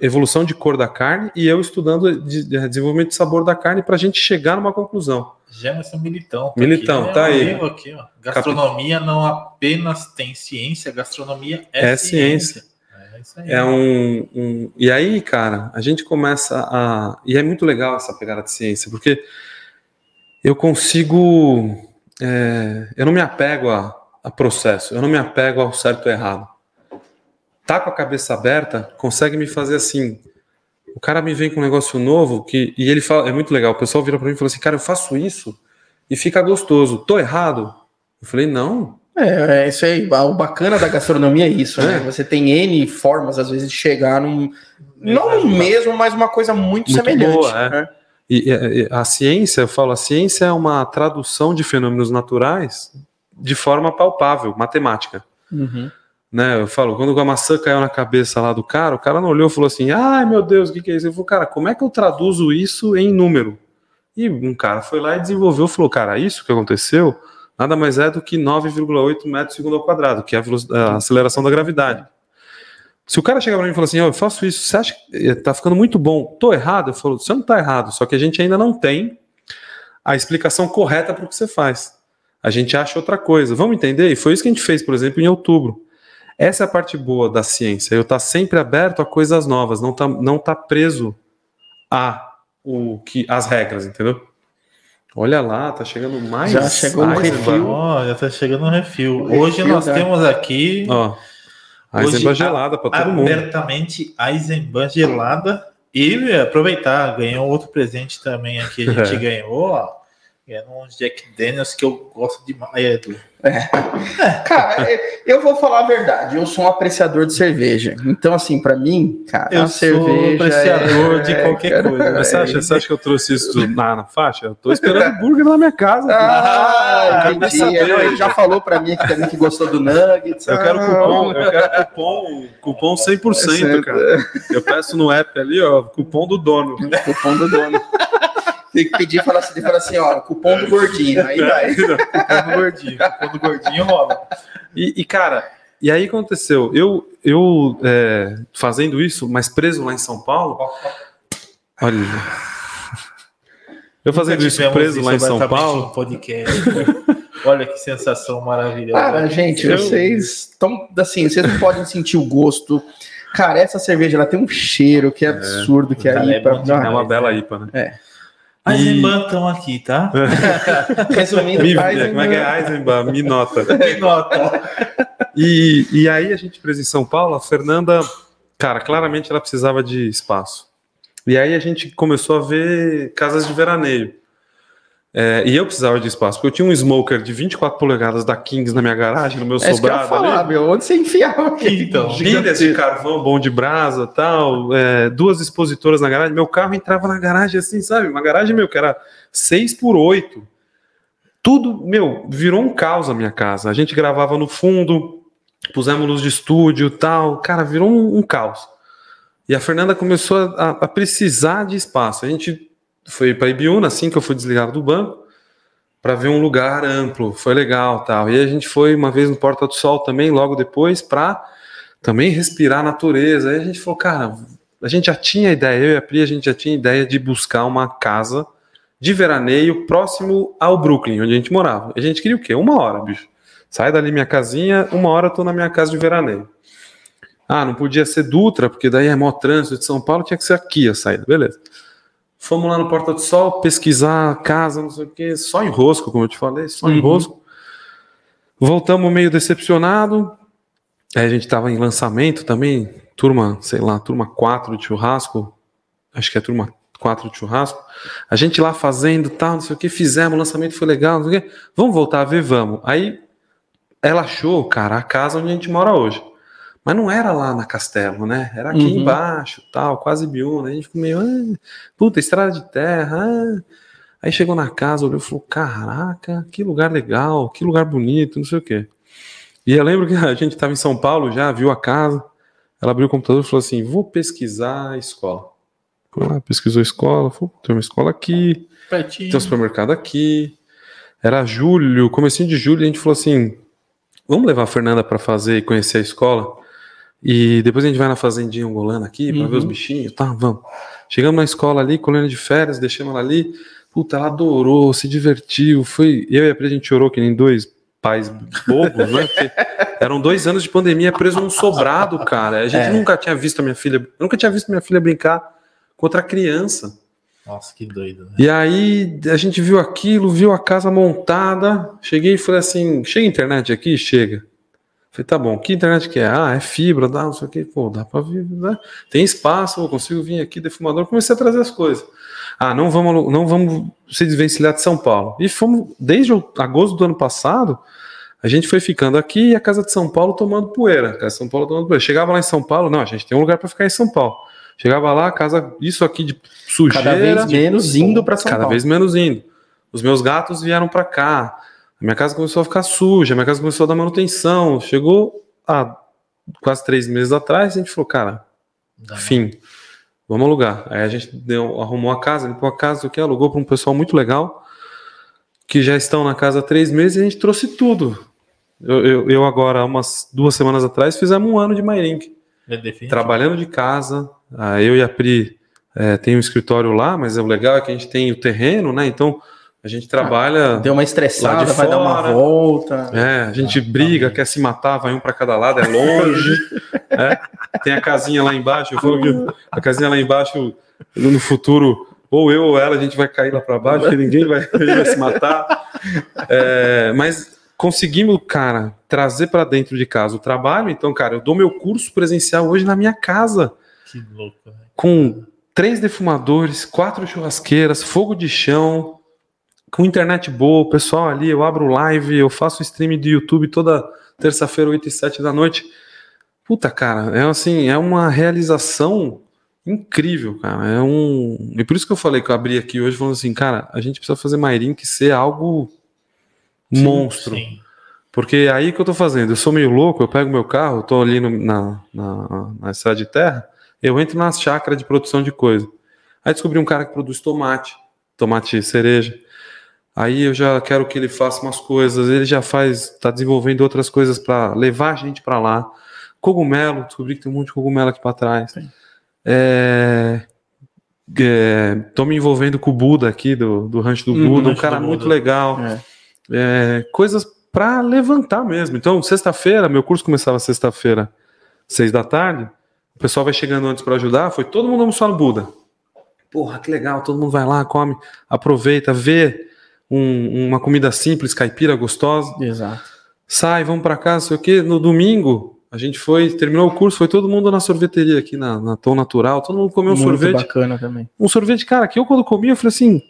evolução de cor da carne e eu estudando de, de desenvolvimento de sabor da carne para a gente chegar numa conclusão. Gemerson Militão. Tá Militão, aqui, tá aí. Aqui, gastronomia Cap... não apenas tem ciência, gastronomia é, é ciência. ciência. É, um, um, E aí, cara, a gente começa a. E é muito legal essa pegada de ciência, porque eu consigo. É... Eu não me apego a, a processo, eu não me apego ao certo ou errado. Tá com a cabeça aberta, consegue me fazer assim. O cara me vem com um negócio novo que e ele fala, é muito legal. O pessoal vira para mim e fala assim: "Cara, eu faço isso e fica gostoso. Tô errado?" Eu falei: "Não, é, é, isso aí. O bacana da gastronomia é isso, né? é. Você tem N formas, às vezes, de chegar num. Não no mesmo, mas uma coisa muito, muito semelhante. Boa, é. né? e, e, a ciência, eu falo, a ciência é uma tradução de fenômenos naturais de forma palpável, matemática. Uhum. Né, eu falo, quando a maçã caiu na cabeça lá do cara, o cara não olhou e falou assim: ai meu Deus, o que, que é isso? Eu falei, cara, como é que eu traduzo isso em número? E um cara foi lá e desenvolveu, falou, cara, isso que aconteceu nada mais é do que 9,8 metros segundo ao quadrado, que é a, aceleração da gravidade. Se o cara chegar para mim e falar assim, oh, eu faço isso, você acha que está ficando muito bom? Tô errado? Eu falo, você não está errado, só que a gente ainda não tem a explicação correta para o que você faz. A gente acha outra coisa. Vamos entender? E foi isso que a gente fez, por exemplo, em outubro. Essa é a parte boa da ciência. Eu estar tá sempre aberto a coisas novas, não tá, não tá preso a o que as regras, entendeu? Olha lá, tá chegando mais. Já chegou no refil. Ó, já tá chegando no refil. Hoje refil, nós né? temos aqui. Ó, a Eisenbahn gelada para todo mundo. Abertamente a Eisenbahn gelada. E aproveitar, ganhou outro presente também aqui. A gente é. (laughs) ganhou, ó. Ganhando uns Jack Daniels que eu gosto demais, Edu. É. Cara, eu vou falar a verdade. Eu sou um apreciador de cerveja. Então, assim, para mim, cara, eu a cerveja. apreciador é... de qualquer cara, coisa. Mas você acha, você acha que eu trouxe isso na, na faixa? Eu tô esperando burger na minha casa. Ah, ah entendi. Ele já falou para mim que também que gostou do Nuggets. Eu quero cupom, eu quero cupom, cupom 100%, cara. Eu peço no app ali, ó, cupom do dono. Cupom do dono. Tem que pedir e falar assim, falar assim, ó, cupom do gordinho. Aí vai. (laughs) cupom do gordinho. Cupom do gordinho rola. E, e, cara, e aí aconteceu, eu, eu é, fazendo isso, mas preso lá em São Paulo. Olha. Eu fazendo isso preso lá em São Paulo. Podcast. Olha que sensação maravilhosa. Cara, gente, eu... vocês estão assim, vocês não podem sentir o gosto. Cara, essa cerveja ela tem um cheiro que é, é absurdo, que é, a IPA. É, é uma bela IPA, né? É. Eisenbahn estão aqui, tá? (laughs) Resumindo, Me, Eisenbahn... como é que é Eisenbahn? Me nota. (laughs) Me nota. E, e aí a gente preso em São Paulo, a Fernanda, cara, claramente ela precisava de espaço. E aí a gente começou a ver casas de veraneio. É, e eu precisava de espaço, porque eu tinha um smoker de 24 polegadas da Kings na minha garagem, no meu é sobrado. Isso falar, ali. meu, onde você enfiava aqui, então? Pilhas de carvão bom de brasa tal, é, duas expositoras na garagem. Meu carro entrava na garagem assim, sabe? Uma garagem, meu, que era 6 por 8 Tudo, meu, virou um caos a minha casa. A gente gravava no fundo, pusemos luz de estúdio tal. Cara, virou um, um caos. E a Fernanda começou a, a precisar de espaço. A gente foi para Ibiúna, assim que eu fui desligado do banco, para ver um lugar amplo, foi legal tal. E a gente foi uma vez no Porta do Sol também, logo depois, para também respirar a natureza. Aí a gente falou, cara, a gente já tinha ideia, eu e a Pri, a gente já tinha ideia de buscar uma casa de veraneio próximo ao Brooklyn, onde a gente morava. A gente queria o quê? Uma hora, bicho. Sai dali minha casinha, uma hora eu tô na minha casa de veraneio. Ah, não podia ser Dutra, porque daí é mó trânsito de São Paulo, tinha que ser aqui a saída, beleza. Fomos lá no Porta do Sol pesquisar casa, não sei o que, só em rosco, como eu te falei, só em uhum. rosco. Voltamos meio decepcionado. Aí a gente estava em lançamento também, turma, sei lá, turma 4 de churrasco. Acho que é turma 4 de churrasco. A gente lá fazendo tal, não sei o que, fizemos, o lançamento foi legal, não sei o que. Vamos voltar a ver, vamos. Aí ela achou, cara, a casa onde a gente mora hoje. Mas não era lá na Castelo, né? Era aqui uhum. embaixo, tal, quase Biúna. A gente ficou meio, ah, puta, estrada de terra. Ah. Aí chegou na casa, olhou e falou: Caraca, que lugar legal, que lugar bonito, não sei o quê. E eu lembro que a gente estava em São Paulo já, viu a casa. Ela abriu o computador e falou assim: Vou pesquisar a escola. Foi lá, pesquisou a escola, falou: Tem uma escola aqui, Pertinho. tem um supermercado aqui. Era julho, comecinho de julho, a gente falou assim: Vamos levar a Fernanda para fazer e conhecer a escola? E depois a gente vai na fazendinha angolana aqui para Uhum. ver os bichinhos, tá? Vamos. Chegamos na escola ali, colônia de férias, deixamos ela ali. Puta, ela adorou, se divertiu. Foi. Eu e a Pri, a gente chorou que nem dois pais bobos, né? Porque eram dois anos de pandemia preso num sobrado, cara. A gente É. nunca tinha visto a minha filha. Eu nunca tinha visto minha filha brincar com outra criança. Nossa, que doido, né? E aí a gente viu aquilo, viu a casa montada. Cheguei e falei assim: chega a internet aqui? Chega. Falei, tá bom, que internet que é? Ah, é fibra, dá, não sei o que, pô, dá pra vir, né? Tem espaço, eu consigo vir aqui, defumador. Comecei a trazer as coisas. Ah, não vamos, não vamos se desvencilhar de São Paulo. E fomos, desde agosto do ano passado, a gente foi ficando aqui e a casa de São Paulo tomando poeira. A casa de São Paulo tomando poeira. Chegava lá em São Paulo, não, a gente tem um lugar para ficar em São Paulo. Chegava lá, a casa, isso aqui de sujeira. Cada vez menos indo para São cada Paulo. vez menos indo. Os meus gatos vieram para cá. A minha casa começou a ficar suja, a minha casa começou a dar manutenção. Chegou há quase três meses atrás, a gente falou, cara, Dá fim, vamos alugar. Aí a gente deu, arrumou a casa, limpou a casa, o que alugou para um pessoal muito legal, que já estão na casa há três meses e a gente trouxe tudo. Eu, eu, eu agora, umas duas semanas atrás, fizemos um ano de Mairink É trabalhando de casa. Ah, eu e a Pri é, tem um escritório lá, mas o legal é que a gente tem o terreno, né? Então a gente trabalha. Deu uma estressada, de vai dar uma fora. volta. É, a gente briga, quer se matar, vai um para cada lado, é longe. (laughs) é. Tem a casinha lá embaixo. Eu falo que a casinha lá embaixo, no futuro, ou eu ou ela, a gente vai cair lá para baixo, porque ninguém vai, (laughs) vai se matar. É, mas conseguimos, cara, trazer para dentro de casa o trabalho. Então, cara, eu dou meu curso presencial hoje na minha casa Que louco, né? com três defumadores, quatro churrasqueiras, fogo de chão, com internet boa, o pessoal ali, eu abro live, eu faço stream de YouTube toda terça-feira, 8 e 7 da noite. Puta, cara, é assim, é uma realização incrível, cara. É um. E por isso que eu falei que eu abri aqui hoje falando assim, cara, a gente precisa fazer Mairink ser algo monstro. Sim. Porque é aí que eu tô fazendo, eu sou meio louco, eu pego meu carro, tô ali no- na, na, na estrada de terra, eu entro nas chácaras de produção de coisa. Aí descobri um cara que produz tomate, tomate cereja. Aí eu já quero que ele faça umas coisas, ele já faz, tá desenvolvendo outras coisas para levar a gente para lá. Cogumelo, descobri que tem um monte de cogumelo aqui para trás. É, é, tô me envolvendo com o Buda aqui, do, do Rancho do Uhum, Buda, um cara muito Buda. legal. É. É, coisas para levantar mesmo. Então, sexta-feira, meu curso começava sexta-feira, seis da tarde. O pessoal vai chegando antes para ajudar. Foi todo mundo almoçar no Buda. Porra, que legal! Todo mundo vai lá, come, aproveita, vê um- uma comida simples, caipira, gostosa. Exato. Sai, vamos para casa, não sei o quê. No domingo, a gente foi, terminou o curso, foi todo mundo na sorveteria aqui na, na Tom Natural. Todo mundo comeu um Muito sorvete bacana também. um sorvete, cara, que eu quando comi, eu falei assim,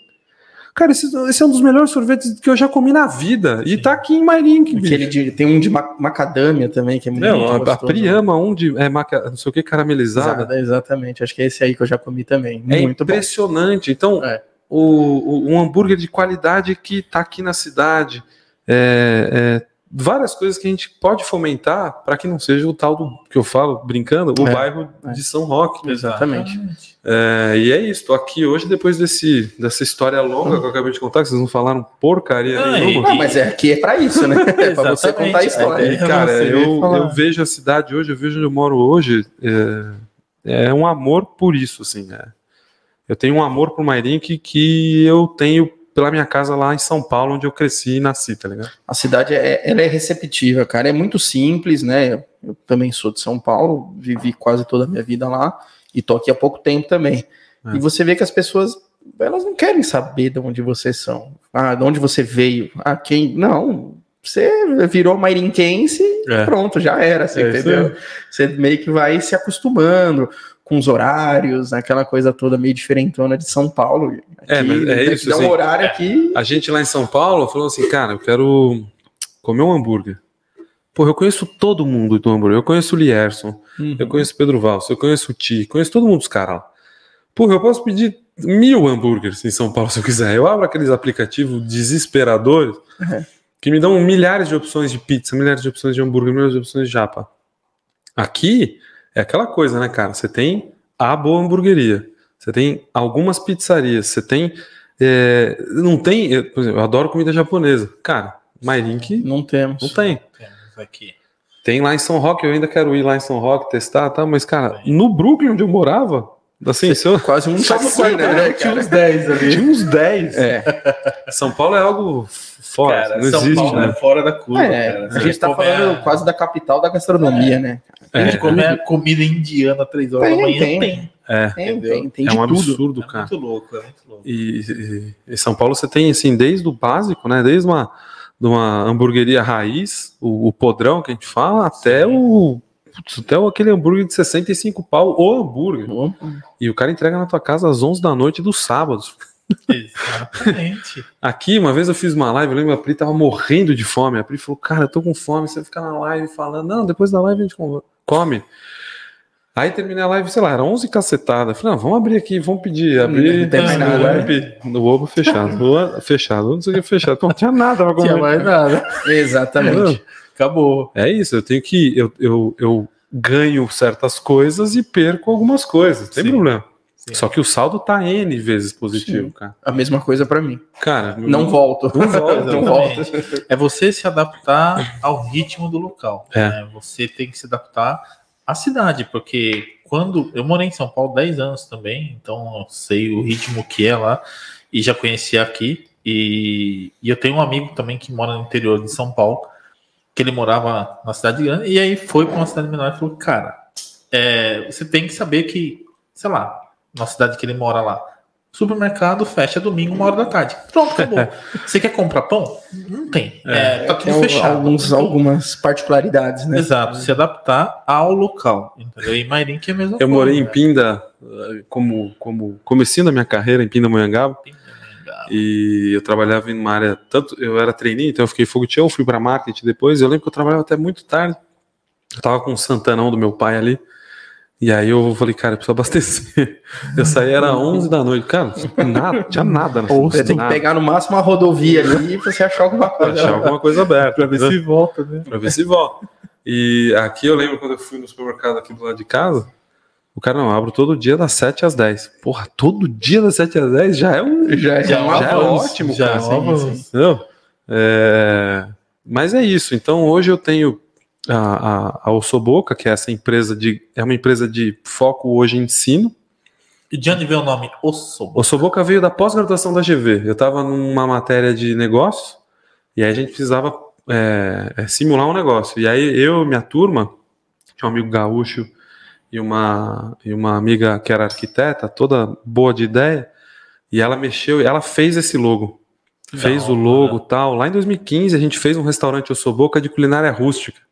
cara, esse, esse é um dos melhores sorvetes que eu já comi na vida. E tá aqui em Mairink, bicho. Aquele de- tem um de ma- macadâmia também, que é muito Não, a, a gostoso. Pri ama um de é, maca, não sei o que, caramelizada. Exato, exatamente. Acho que é esse aí que eu já comi também. É muito bom. impressionante. Então, É. o, o- um hambúrguer de qualidade que tá aqui na cidade. É, é, várias coisas que a gente pode fomentar para que não seja o tal do que eu falo, brincando, o É, bairro é. de São Roque. Exatamente. É, e é isso, tô aqui hoje depois desse, dessa história longa que eu acabei de contar, que vocês não falaram porcaria Ah, nenhuma. Não, mas é aqui é pra isso, né? (laughs) É pra você contar a história. É, E, cara, eu, eu vejo a cidade hoje, eu vejo onde eu moro hoje, é, é um amor por isso, assim. é. Eu tenho um amor por Mairink que eu tenho pela minha casa lá em São Paulo, onde eu cresci e nasci, tá ligado? A cidade é, ela é receptiva, cara. É muito simples, né? Eu também sou de São Paulo, vivi quase toda a minha vida lá e tô aqui há pouco tempo também. É. E você vê que as pessoas elas não querem saber de onde vocês são, ah, de onde você veio, ah, quem. Não, você virou mairinquense, É. pronto, já era, você É entendeu? Você meio que vai se acostumando com os horários, aquela coisa toda meio diferentona de São Paulo. Aqui, É, mas é isso, dar assim. um horário aqui. A gente lá em São Paulo falou assim, cara, eu quero comer um hambúrguer. Porra, eu conheço todo mundo do hambúrguer. Eu conheço o Lierson, eu conheço o Pedro Valls, eu conheço o Ti, conheço todo mundo dos caras lá. Porra, eu posso pedir mil hambúrgueres em São Paulo (laughs) se eu quiser. Eu abro aqueles aplicativos desesperadores que me dão milhares de opções de pizza, milhares de opções de hambúrguer, milhares de opções de japa. Aqui é aquela coisa, né, cara? Você tem a boa hamburgueria, você tem algumas pizzarias, você tem. é, não tem. Eu, por exemplo, eu adoro comida japonesa. Cara, Mairink Não temos. não tem. Temos aqui. Tem lá em São Roque, eu ainda quero ir lá em São Roque testar, tá? Mas, cara, no Brooklyn, onde eu morava, assim, se eu... Quase um (laughs) Só no quarto, né? Tinha uns 10 ali. tinha uns 10. É, São Paulo é algo fora, Cara, não São existe, Paulo né? é fora da curva, é, cara. a gente tá Comer falando quase da capital da gastronomia, né? A gente É. comer comida indiana às 3 horas Tem, da manhã, tem. tem. É, Tem, tem, tem é de um tudo. absurdo, É cara. muito louco, é muito louco. E, e- e São Paulo você tem, assim, desde o básico, né? Desde uma, de uma hamburgueria raiz, o, o podrão que a gente fala, até o. putz, Até o- aquele hambúrguer de 65 pau, o hambúrguer. E o cara entrega na tua casa às 11 da noite dos sábados. Exatamente. (laughs) Aqui, uma vez eu fiz uma live, eu lembro, a Pri tava morrendo de fome. A Pri falou, cara, eu tô com fome. Você fica na live falando, não, depois da live a gente come. Aí terminei a live, sei lá, era 11 cacetada. Falei, não, vamos abrir aqui, vamos pedir. Abrir, Não tem mais no nada, né? web, no ovo fechado. Fechado, não sei o que fechado. Não tinha nada pra Não tinha comer. mais nada. (laughs) Exatamente. Acabou. É isso, eu tenho que. Eu, eu, eu ganho certas coisas e perco algumas coisas, não tem Sim. problema. Só que o saldo tá N vezes positivo, Sim. cara. A mesma coisa pra mim. Cara, Não volto. (laughs) Não volta, Não volto. É você se adaptar ao ritmo do local. É. né? Você tem que se adaptar à cidade, porque quando eu morei em São Paulo 10 anos também, então eu sei o ritmo que é lá e já conheci aqui. E, e eu tenho um amigo também que mora no interior de São Paulo, que ele morava na cidade grande, e aí foi para uma cidade menor e falou: Cara, é, você tem que saber que, sei lá, na cidade que ele mora lá, supermercado fecha domingo, uma hora da tarde. Pronto, acabou. (laughs) você quer comprar pão? Não tem. É, tá tudo al- fechado. alguns, Então, algumas particularidades, né? Exato, se adaptar ao local. Entendeu? E Mairim que é a mesma Eu coisa. morei em né? Pinda, eh, como, como comecinho da minha carreira em Pindamonhangaba, e eu trabalhava em uma área, tanto eu era trainee, então eu fiquei foguetião, fui para marketing depois, eu lembro que eu trabalhava até muito tarde, eu tava com o Santanão do meu pai ali, e aí eu falei, cara, eu preciso abastecer. Eu saí, era 11 da noite, cara, nada, tinha nada na Você tem que nada. pegar no máximo uma rodovia ali e você achar alguma coisa. achar alguma coisa aberta. Pra ver entendeu? se volta, né? Pra ver se volta. E aqui eu lembro quando eu fui no supermercado aqui do lado de casa, o cara não, eu abro todo dia das 7 às 10. Porra, todo dia das 7 às 10 já é um. Já, Já é um é já é ótimo, já cara. é um avanço. Entendeu? É, Mas é isso. Então hoje eu tenho a, a, Ossoboca, que é essa empresa de. É uma empresa de foco hoje em ensino. E de onde veio o nome Ossobo? Ossoboca veio da pós-graduação da GV. Eu estava numa matéria de negócios e aí a gente precisava é, é, simular um negócio. E aí eu e minha turma, tinha um amigo gaúcho e uma, e uma amiga que era arquiteta, toda boa de ideia, e ela mexeu, ela fez esse logo. Fez Da o logo tal. Lá em 2015 a gente fez um restaurante Ossoboca de culinária rústica.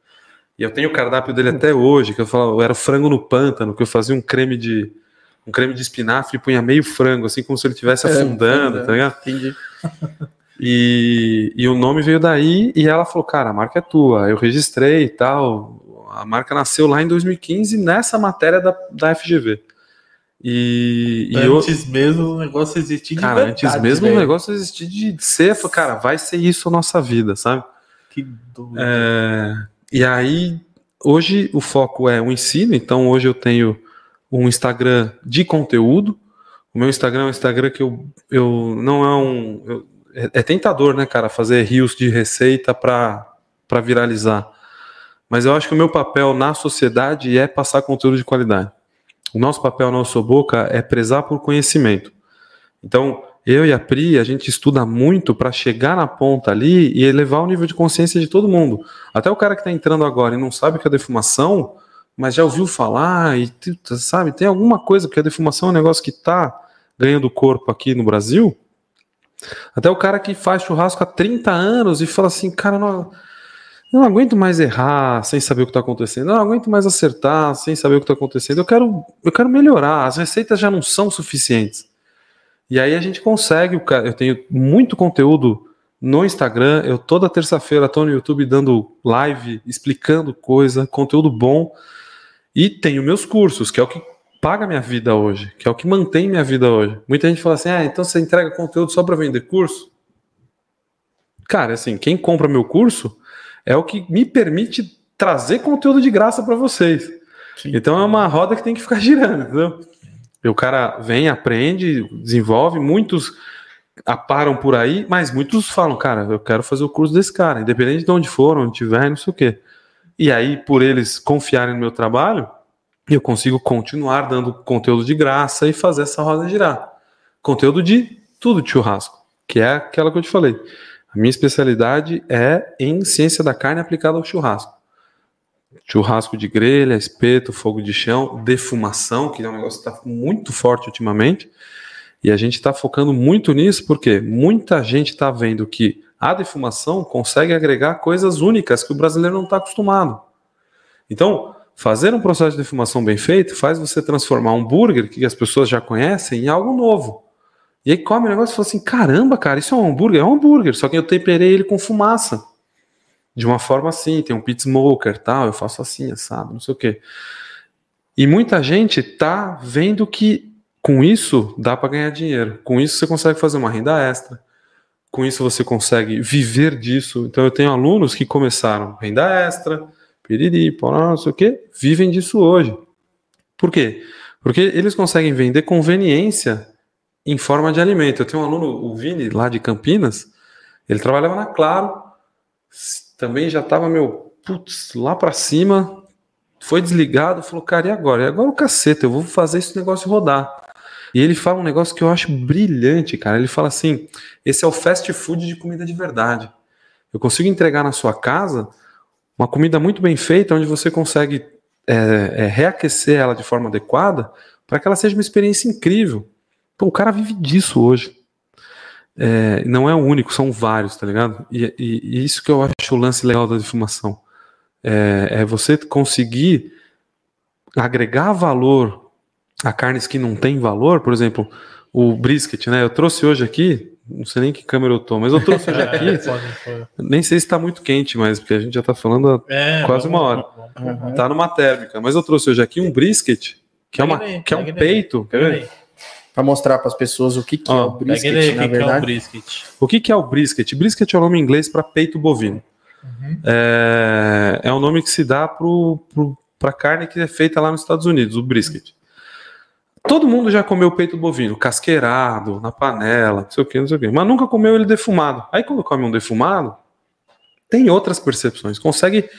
E eu tenho o cardápio dele até hoje, que eu falava, era o frango no pântano, que eu fazia um creme de um creme de espinafre e punha meio frango, assim como se ele estivesse É, afundando, afundando. tá ligado? Entendi. E, e o nome veio daí e ela falou, cara, a marca é tua. Eu registrei e tal. A marca nasceu lá em 2015 nessa matéria da, da FGV. E, e eu, Antes mesmo o negócio existir de cara, verdade, antes mesmo velho. o negócio existir de ser, eu falei, cara, vai ser isso a nossa vida, sabe? Que doido. É, e aí, hoje o foco é o ensino, então hoje eu tenho um Instagram de conteúdo. O meu Instagram é um Instagram que eu, eu não é um. eu- é, é tentador, né, cara, fazer rios de receita para viralizar. Mas eu acho que o meu papel na sociedade é passar conteúdo de qualidade. O nosso papel na Boca é prezar por conhecimento. Então, eu e a Pri, a gente estuda muito para chegar na ponta ali e elevar o nível de consciência de todo mundo. Até o cara que está entrando agora e não sabe o que é defumação, mas já ouviu falar e sabe, tem alguma coisa, porque a defumação é um negócio que está ganhando corpo aqui no Brasil. Até o cara que faz churrasco há 30 anos e fala assim, cara, não, não aguento mais errar sem saber o que está acontecendo, não aguento mais acertar sem saber o que está acontecendo, eu quero, eu quero melhorar, as receitas já não são suficientes. E aí a gente consegue, eu tenho muito conteúdo no Instagram, eu toda terça-feira estou no YouTube dando live, explicando coisa, conteúdo bom, e tenho meus cursos, que é o que paga minha vida hoje, que é o que mantém minha vida hoje. Muita gente fala assim, ah, então você entrega conteúdo só para vender curso? Cara, assim, quem compra meu curso é o que me permite trazer conteúdo de graça para vocês. Então é uma roda que tem que ficar girando, entendeu? O cara vem, aprende, desenvolve, muitos aparam por aí, mas muitos falam, cara, eu quero fazer o curso desse cara, independente de onde for, onde tiver, não sei o quê. E aí, por eles confiarem no meu trabalho, eu consigo continuar dando conteúdo de graça e fazer essa roda girar. Conteúdo de tudo de churrasco, que é aquela que eu te falei. A minha especialidade é em ciência da carne aplicada ao churrasco. Churrasco de grelha, espeto, fogo de chão, defumação, que é um negócio que está muito forte ultimamente. E a gente está focando muito nisso porque muita gente está vendo que a defumação consegue agregar coisas únicas que o brasileiro não está acostumado. Então, fazer um processo de defumação bem feito faz você transformar um hambúrguer que as pessoas já conhecem em algo novo. E aí come o negócio e fala assim: caramba, cara, isso é um hambúrguer? É um hambúrguer, só que eu temperei ele com fumaça. De uma forma assim, tem um pit smoker tal, eu faço assim, sabe, não sei o quê. E muita gente tá vendo que com isso dá para ganhar dinheiro. Com isso você consegue fazer uma renda extra. Com isso você consegue viver disso. Então eu tenho alunos que começaram renda extra, piriri, porra, não sei o quê, vivem disso hoje. Por quê? Porque eles conseguem vender conveniência em forma de alimento. Eu tenho um aluno, o Vini, lá de Campinas, ele trabalhava na Claro, também já estava, meu, putz, lá para cima, foi desligado, falou, cara, e agora? E agora o cacete, eu vou fazer esse negócio rodar. E ele fala um negócio que eu acho brilhante, cara. Ele fala assim: esse é o fast food de comida de verdade. Eu consigo entregar na sua casa uma comida muito bem feita, onde você consegue é, é, reaquecer ela de forma adequada para que ela seja uma experiência incrível. Pô, o cara vive disso hoje. É, não é o único, são vários, tá ligado? E, e, e, isso que eu acho o lance legal da defumação. É, é, você conseguir agregar valor a carnes que não têm valor, por exemplo, o brisket, né? Eu trouxe hoje aqui, não sei nem que câmera eu tô, mas eu trouxe hoje (laughs) aqui. É, nem sei se está muito quente, mas porque a gente já está falando há é, quase uma hora. Vamos, Tá numa térmica, mas eu trouxe hoje aqui um brisket, que é, uma, que é um peito. Quer ver? Para mostrar para as pessoas o que, que oh, é o brisket, aí, na verdade. É o, brisket. o que, que é o brisket? Brisket é o nome em inglês para peito bovino. Uhum. É, é o nome que se dá para a carne que é feita lá nos Estados Unidos, o brisket. Todo mundo já comeu peito bovino, casqueirado, na panela, não sei o que, não sei o que, mas nunca comeu ele defumado. Aí quando come um defumado, tem outras percepções, consegue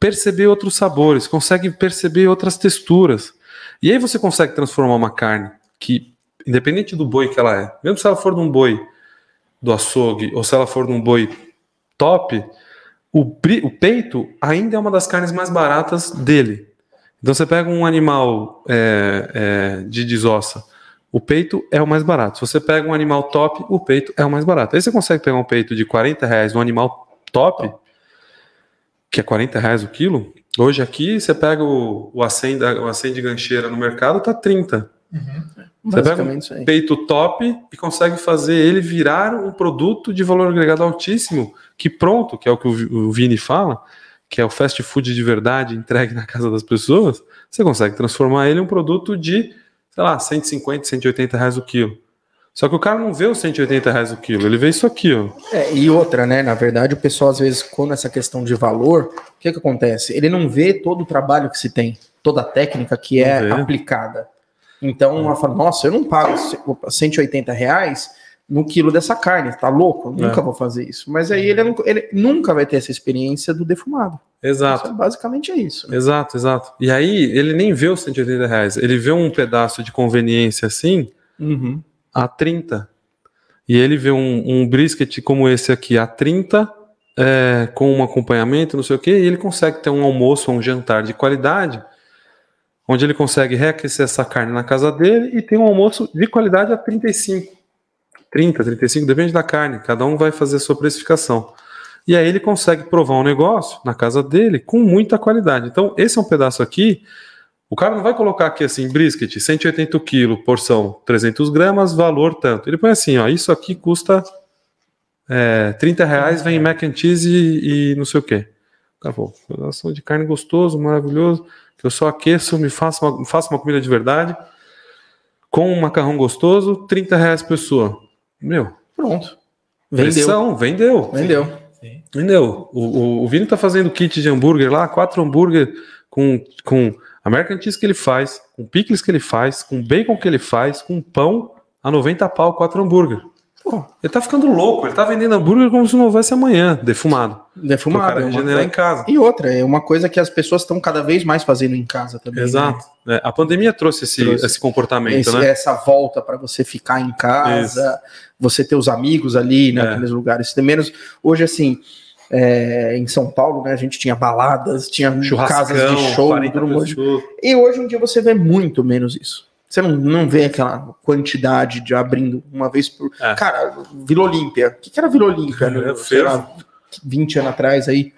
perceber outros sabores, consegue perceber outras texturas. E aí você consegue transformar uma carne que independente do boi que ela é, mesmo se ela for de um boi do açougue ou se ela for de um boi top, o, o peito ainda é uma das carnes mais baratas dele. Então você pega um animal é, é, de desossa, o peito é o mais barato. Se você pega um animal top, o peito é o mais barato. Aí você consegue pegar um peito de 40 reais, um animal top, que é 40 reais o quilo. Hoje aqui você pega o, o, acém, o acém de gancheira no mercado, tá 30. Uhum. Você pega um peito top e consegue fazer ele virar um produto de valor agregado altíssimo, que pronto, que é o que o Vini fala, que é o fast food de verdade entregue (laughs) na casa das pessoas, você consegue transformar ele em um produto de, sei lá, 150, 180 reais o quilo. Só que o cara não vê os 180 reais o quilo, ele vê isso aqui, ó. É, e outra, né? Na verdade, o pessoal, às vezes, quando essa questão de valor, o que, que acontece? Ele não vê todo o trabalho que se tem, toda a técnica que não é vê. aplicada. Então, ela fala, nossa, eu não pago 180 reais no quilo dessa carne, tá louco? Eu nunca é. vou fazer isso. Mas aí ele, ele, nunca vai ter essa experiência do defumado. Exato. Então, basicamente é isso. Né? Exato, exato. E aí ele nem vê os 180 reais, ele vê um pedaço de conveniência assim uhum. a 30. E ele vê um, um brisket como esse aqui a 30, é, com um acompanhamento, não sei o que, e ele consegue ter um almoço, um jantar de qualidade onde ele consegue reaquecer essa carne na casa dele e tem um almoço de qualidade a 35. 30, 35, depende da carne, cada um vai fazer a sua precificação. E aí ele consegue provar um negócio na casa dele com muita qualidade. Então, esse é um pedaço aqui. O cara não vai colocar aqui assim, brisket, 180 kg, porção 300 gramas, valor tanto. Ele põe assim, ó, isso aqui custa é, 30 reais, vem mac and cheese e, e não sei o quê. O cara falou, pedaço de carne gostoso, maravilhoso que eu só aqueço, me faço uma, faço uma comida de verdade, com um macarrão gostoso, 30 reais por pessoa. Meu. Pronto. Vendeu. Pressão, vendeu. Vendeu. Sim. Vendeu. O, o, o Vini tá fazendo kit de hambúrguer lá, quatro hambúrguer com, com American Cheese que ele faz, com picles que ele faz, com bacon que ele faz, com pão a 90 pau, quatro hambúrguer. Pô, ele tá ficando louco, ele tá vendendo hambúrguer como se não houvesse amanhã, defumado. Defumado. Cara é em casa. E outra, é uma coisa que as pessoas estão cada vez mais fazendo em casa também. né? Exato. É, a pandemia trouxe esse, Trouxe. esse comportamento, Esse- né? Essa volta para você ficar em casa, você ter os amigos ali É. naqueles lugares. Tem menos. Hoje, assim, é, em São Paulo, né, a gente tinha baladas, tinha casas de show, 40 tudo mais. pessoas. E hoje em dia você vê muito menos isso. Você não, não vê aquela quantidade de abrindo uma vez por. É. Cara, Vila Olímpia. O que, que era Vila Olímpia? É, né? Sei lá, 20 anos atrás aí.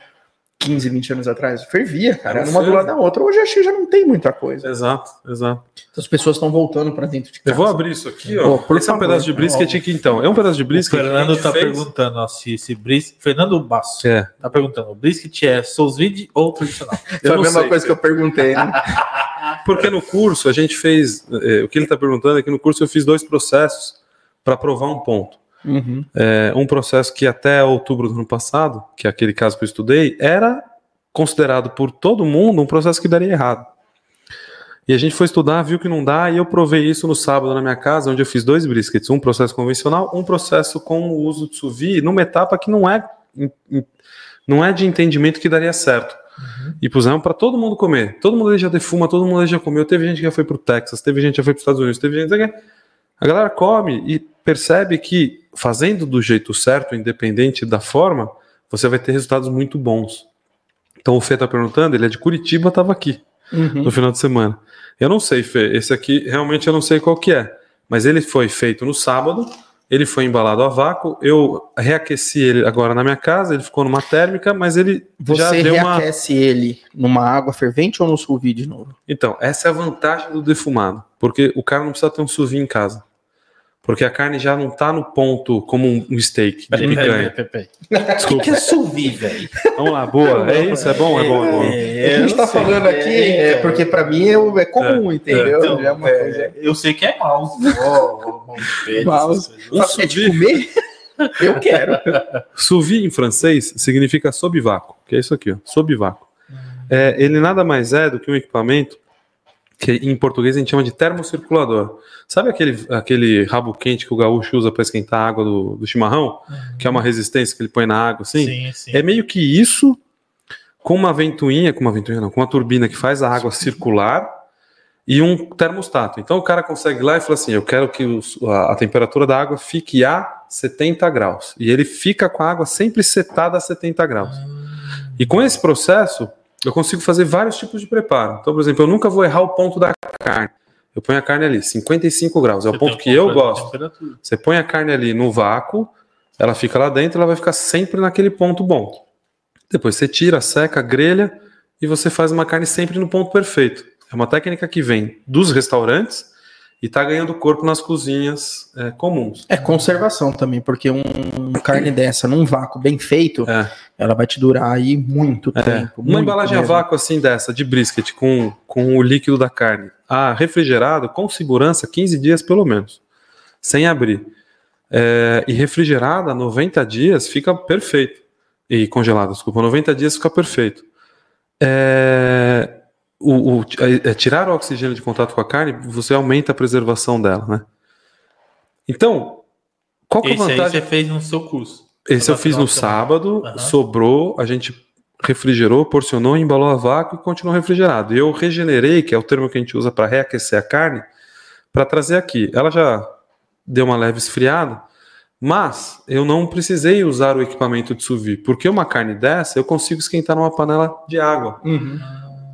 15, 20 anos atrás. Fervia, cara. Era uma do lado da outra. Hoje acho que já não tem muita coisa. Exato, exato. Então, as pessoas estão voltando para dentro de Eu casa. vou abrir isso aqui, ó. Pô, por Esse é um favor. pedaço de brisket aqui, então. É um pedaço de O brisket. a Fernando tá fez- perguntando ó, se esse brisket. Fernando Basso É. tá perguntando: o brisket é sous vide ou tradicional? (laughs) Eu Foi a mesma sei. coisa que eu perguntei, né? (laughs) Porque no curso a gente fez. é, o que ele está perguntando é que no curso eu fiz dois processos para provar um ponto. Uhum. É, um processo que até outubro do ano passado, que é aquele caso que eu estudei, era considerado por todo mundo um processo que daria errado. E a gente foi estudar, viu que não dá, e eu provei isso no sábado na minha casa, onde eu fiz dois briskets, um processo convencional, um processo com o uso de sous vide, numa etapa que não é, não é de entendimento que daria certo. E pusemos para todo mundo comer. Todo mundo já defuma, todo mundo já comeu. Teve gente que já foi para o Texas, teve gente que já foi para os Estados Unidos, teve gente que a galera come e percebe que fazendo do jeito certo, independente da forma, você vai ter resultados muito bons. Então o Fê tá perguntando, ele é de Curitiba, estava aqui Uhum. no final de semana. Eu não sei, Fê, esse aqui realmente eu não sei qual que é, mas ele foi feito no sábado, ele foi embalado a vácuo, eu reaqueci ele agora na minha casa, ele ficou numa térmica, mas ele já Você deu uma... reaquece ele numa água fervente ou no sous de novo? Então, essa é a vantagem do defumado, porque o cara não precisa ter um sous em casa. Porque a carne já não tá no ponto como um steak de picanha. peraí, peraí, peraí. O que, que é sous vide, velho? Vamos lá, boa. É isso, é bom, é bom, é bom. O que a gente tá falando aqui é, porque pra mim é, é comum, entendeu? Então, é uma é, coisa. Eu sei que é mouse. Oh, oh, mouse. Um é vide. comer? (laughs) Eu quero. Sous vide em francês significa sob vácuo, que é isso aqui, ó, sob vácuo. É, ele nada mais é do que um equipamento que em português a gente chama de termocirculador. Sabe aquele, aquele rabo quente que o gaúcho usa para esquentar a água do, do chimarrão? Que é uma resistência que ele põe na água assim? Sim, sim. É meio que isso com uma ventoinha, com uma ventoinha não, com uma turbina que faz a água circular e um termostato. Então o cara consegue ir lá e fala assim: eu quero que os- a, a temperatura da água fique a 70 graus. E ele fica com a água sempre setada a 70 graus. E com esse processo, eu consigo fazer vários tipos de preparo. Então, por exemplo, eu nunca vou errar o ponto da carne. Eu ponho a carne ali, 55 graus. É o ponto que eu gosto. Você põe a carne ali no vácuo, ela fica lá dentro, ela vai ficar sempre naquele ponto bom. Depois você tira, seca, grelha e você faz uma carne sempre no ponto perfeito. É uma técnica que vem dos restaurantes e está ganhando corpo nas cozinhas é, comuns. É conservação também, porque um, uma carne dessa num vácuo bem feito, É. ela vai te durar aí muito tempo. Uma muito embalagem a mesmo. vácuo assim dessa, de brisket, com, com o líquido da carne, ah, refrigerado, com segurança, 15 dias pelo menos, sem abrir. É, e refrigerada, 90 dias, fica perfeito. E congelada, desculpa, 90 dias fica perfeito. É, o, o- é, é, tirar o oxigênio de contato com a carne, você aumenta a preservação dela, né? Então, qual que é a Esse aí vantagem? você fez no seu curso. Esse eu fiz no sábado, Aham. sobrou, a gente refrigerou, porcionou, embalou a vácuo e continuou refrigerado. E eu regenerei, que é o termo que a gente usa para reaquecer a carne, para trazer aqui. Ela já deu uma leve esfriada, mas eu não precisei usar o equipamento de sous porque uma carne dessa eu consigo esquentar numa panela de água. Uhum.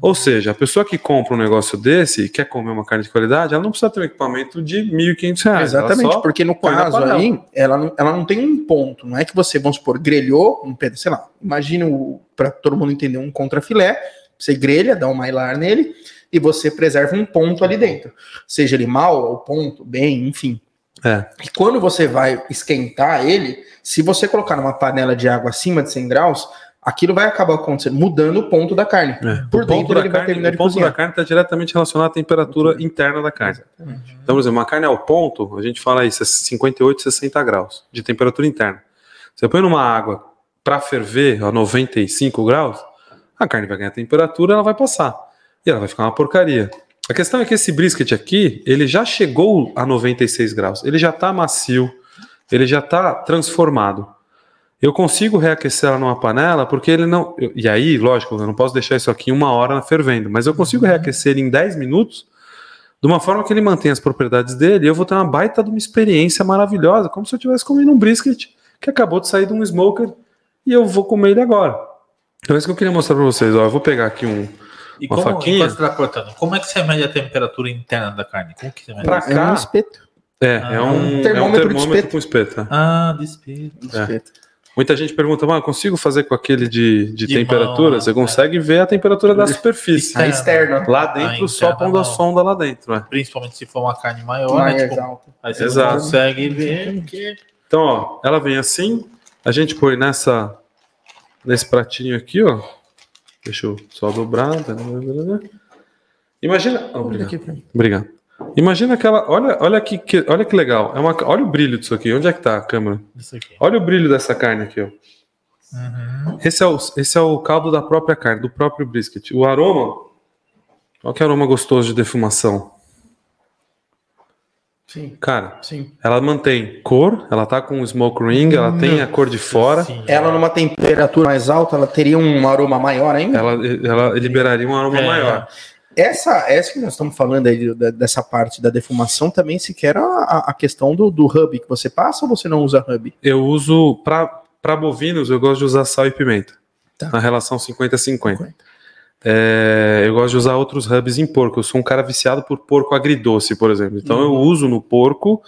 Ou seja, a pessoa que compra um negócio desse e quer comer uma carne de qualidade, ela não precisa ter um equipamento de 1.500 reais. ela Exatamente, porque no caso aí, ela não, ela não tem um ponto. Não é que você, vamos supor, grelhou um pedaço, sei lá, imagina para todo mundo entender um contrafilé, você grelha, dá um mylar nele e você preserva um ponto ali dentro. Seja ele mal ou ponto, bem, enfim. É. E quando você vai esquentar ele, se você colocar numa panela de água acima de 100 graus, aquilo vai acabar acontecendo, mudando o ponto da carne. É. Por o ponto dentro da ele vai carne, terminar o de ponto cozinhar. da carne está diretamente relacionado à temperatura interna da carne. Então, por exemplo, uma carne ao ponto, a gente fala isso, é 58, 60 graus de temperatura interna. Você põe numa água para ferver a 95 graus, a carne vai ganhar temperatura, ela vai passar. E ela vai ficar uma porcaria. A questão é que esse brisket aqui, ele já chegou a 96 graus. Ele já está macio, ele já está transformado. Eu consigo reaquecer ela numa panela porque ele não. eu- e aí, lógico, eu não posso deixar isso aqui uma hora fervendo, mas eu consigo reaquecer ele em 10 minutos de uma forma que ele mantém as propriedades dele e eu vou ter uma baita de uma experiência maravilhosa, como se eu estivesse comendo um brisket que acabou de sair de um smoker e eu vou comer ele agora. Então é isso que eu queria mostrar para vocês. Ó, eu vou pegar aqui um. E Uma como, faquinha? você tá cortando, como é que você mede a temperatura interna da carne? Como que você mede? Pra É um cá, espeto. é, Ah, é um, um é um termômetro de termômetro espeto. com espeto. é. Ah, despeito. um espeto. Muita gente pergunta, mas eu consigo fazer com aquele de, de, De temperatura? mão, Você é. consegue ver a temperatura da superfície. A externa. Lá Ah, dentro, só pondo a sonda lá dentro. é. Principalmente se for uma carne maior, Mais né? Tipo, aí você Exato. consegue ver que Então, ó, ela vem assim, a gente põe nessa nesse pratinho aqui, ó. Deixa eu só dobrar. Imagina. Oh, Olha obrigado. obrigado. Imagina aquela. Olha, olha que, que- olha que legal. É uma, olha o brilho disso aqui. Onde é que tá a câmera? isso aqui. Olha o brilho dessa carne aqui, ó. Uhum. Esse é, o, esse é o caldo da própria carne, do próprio brisket. O aroma. Olha que aroma gostoso de defumação. Sim, Cara, sim. ela mantém cor, ela tá com smoke ring, ela tem a cor de fora. Sim. Ela numa temperatura mais alta, ela teria um aroma maior ainda? Ela, ela liberaria um aroma É. maior. Essa, essa que nós estamos falando aí dessa parte da defumação também sequer a, a- a questão do, do hub que você passa ou você não usa hub? Eu uso, para bovinos, eu gosto de usar sal e pimenta. Tá. Na relação 50-50. É, eu gosto de usar outros hubs em porco. Eu sou um cara viciado por porco agridoce, por exemplo. Então eu uso no porco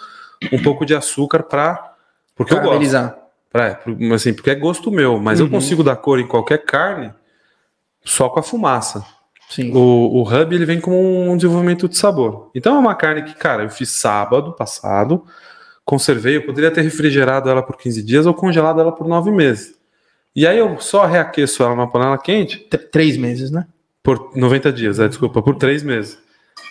um pouco de açúcar para. Porque eu gosto. Pra, é, assim, porque é gosto meu, mas eu Uhum. consigo dar cor em qualquer carne só com a fumaça. Sim. O, o hub ele vem como um desenvolvimento de sabor. Então é uma carne que, cara, eu fiz sábado passado, conservei, eu poderia ter refrigerado ela por 15 dias ou congelado ela por 9 meses. E aí eu só reaqueço ela na panela quente T- Três meses, né? por 90 dias, é, desculpa, por 3 meses.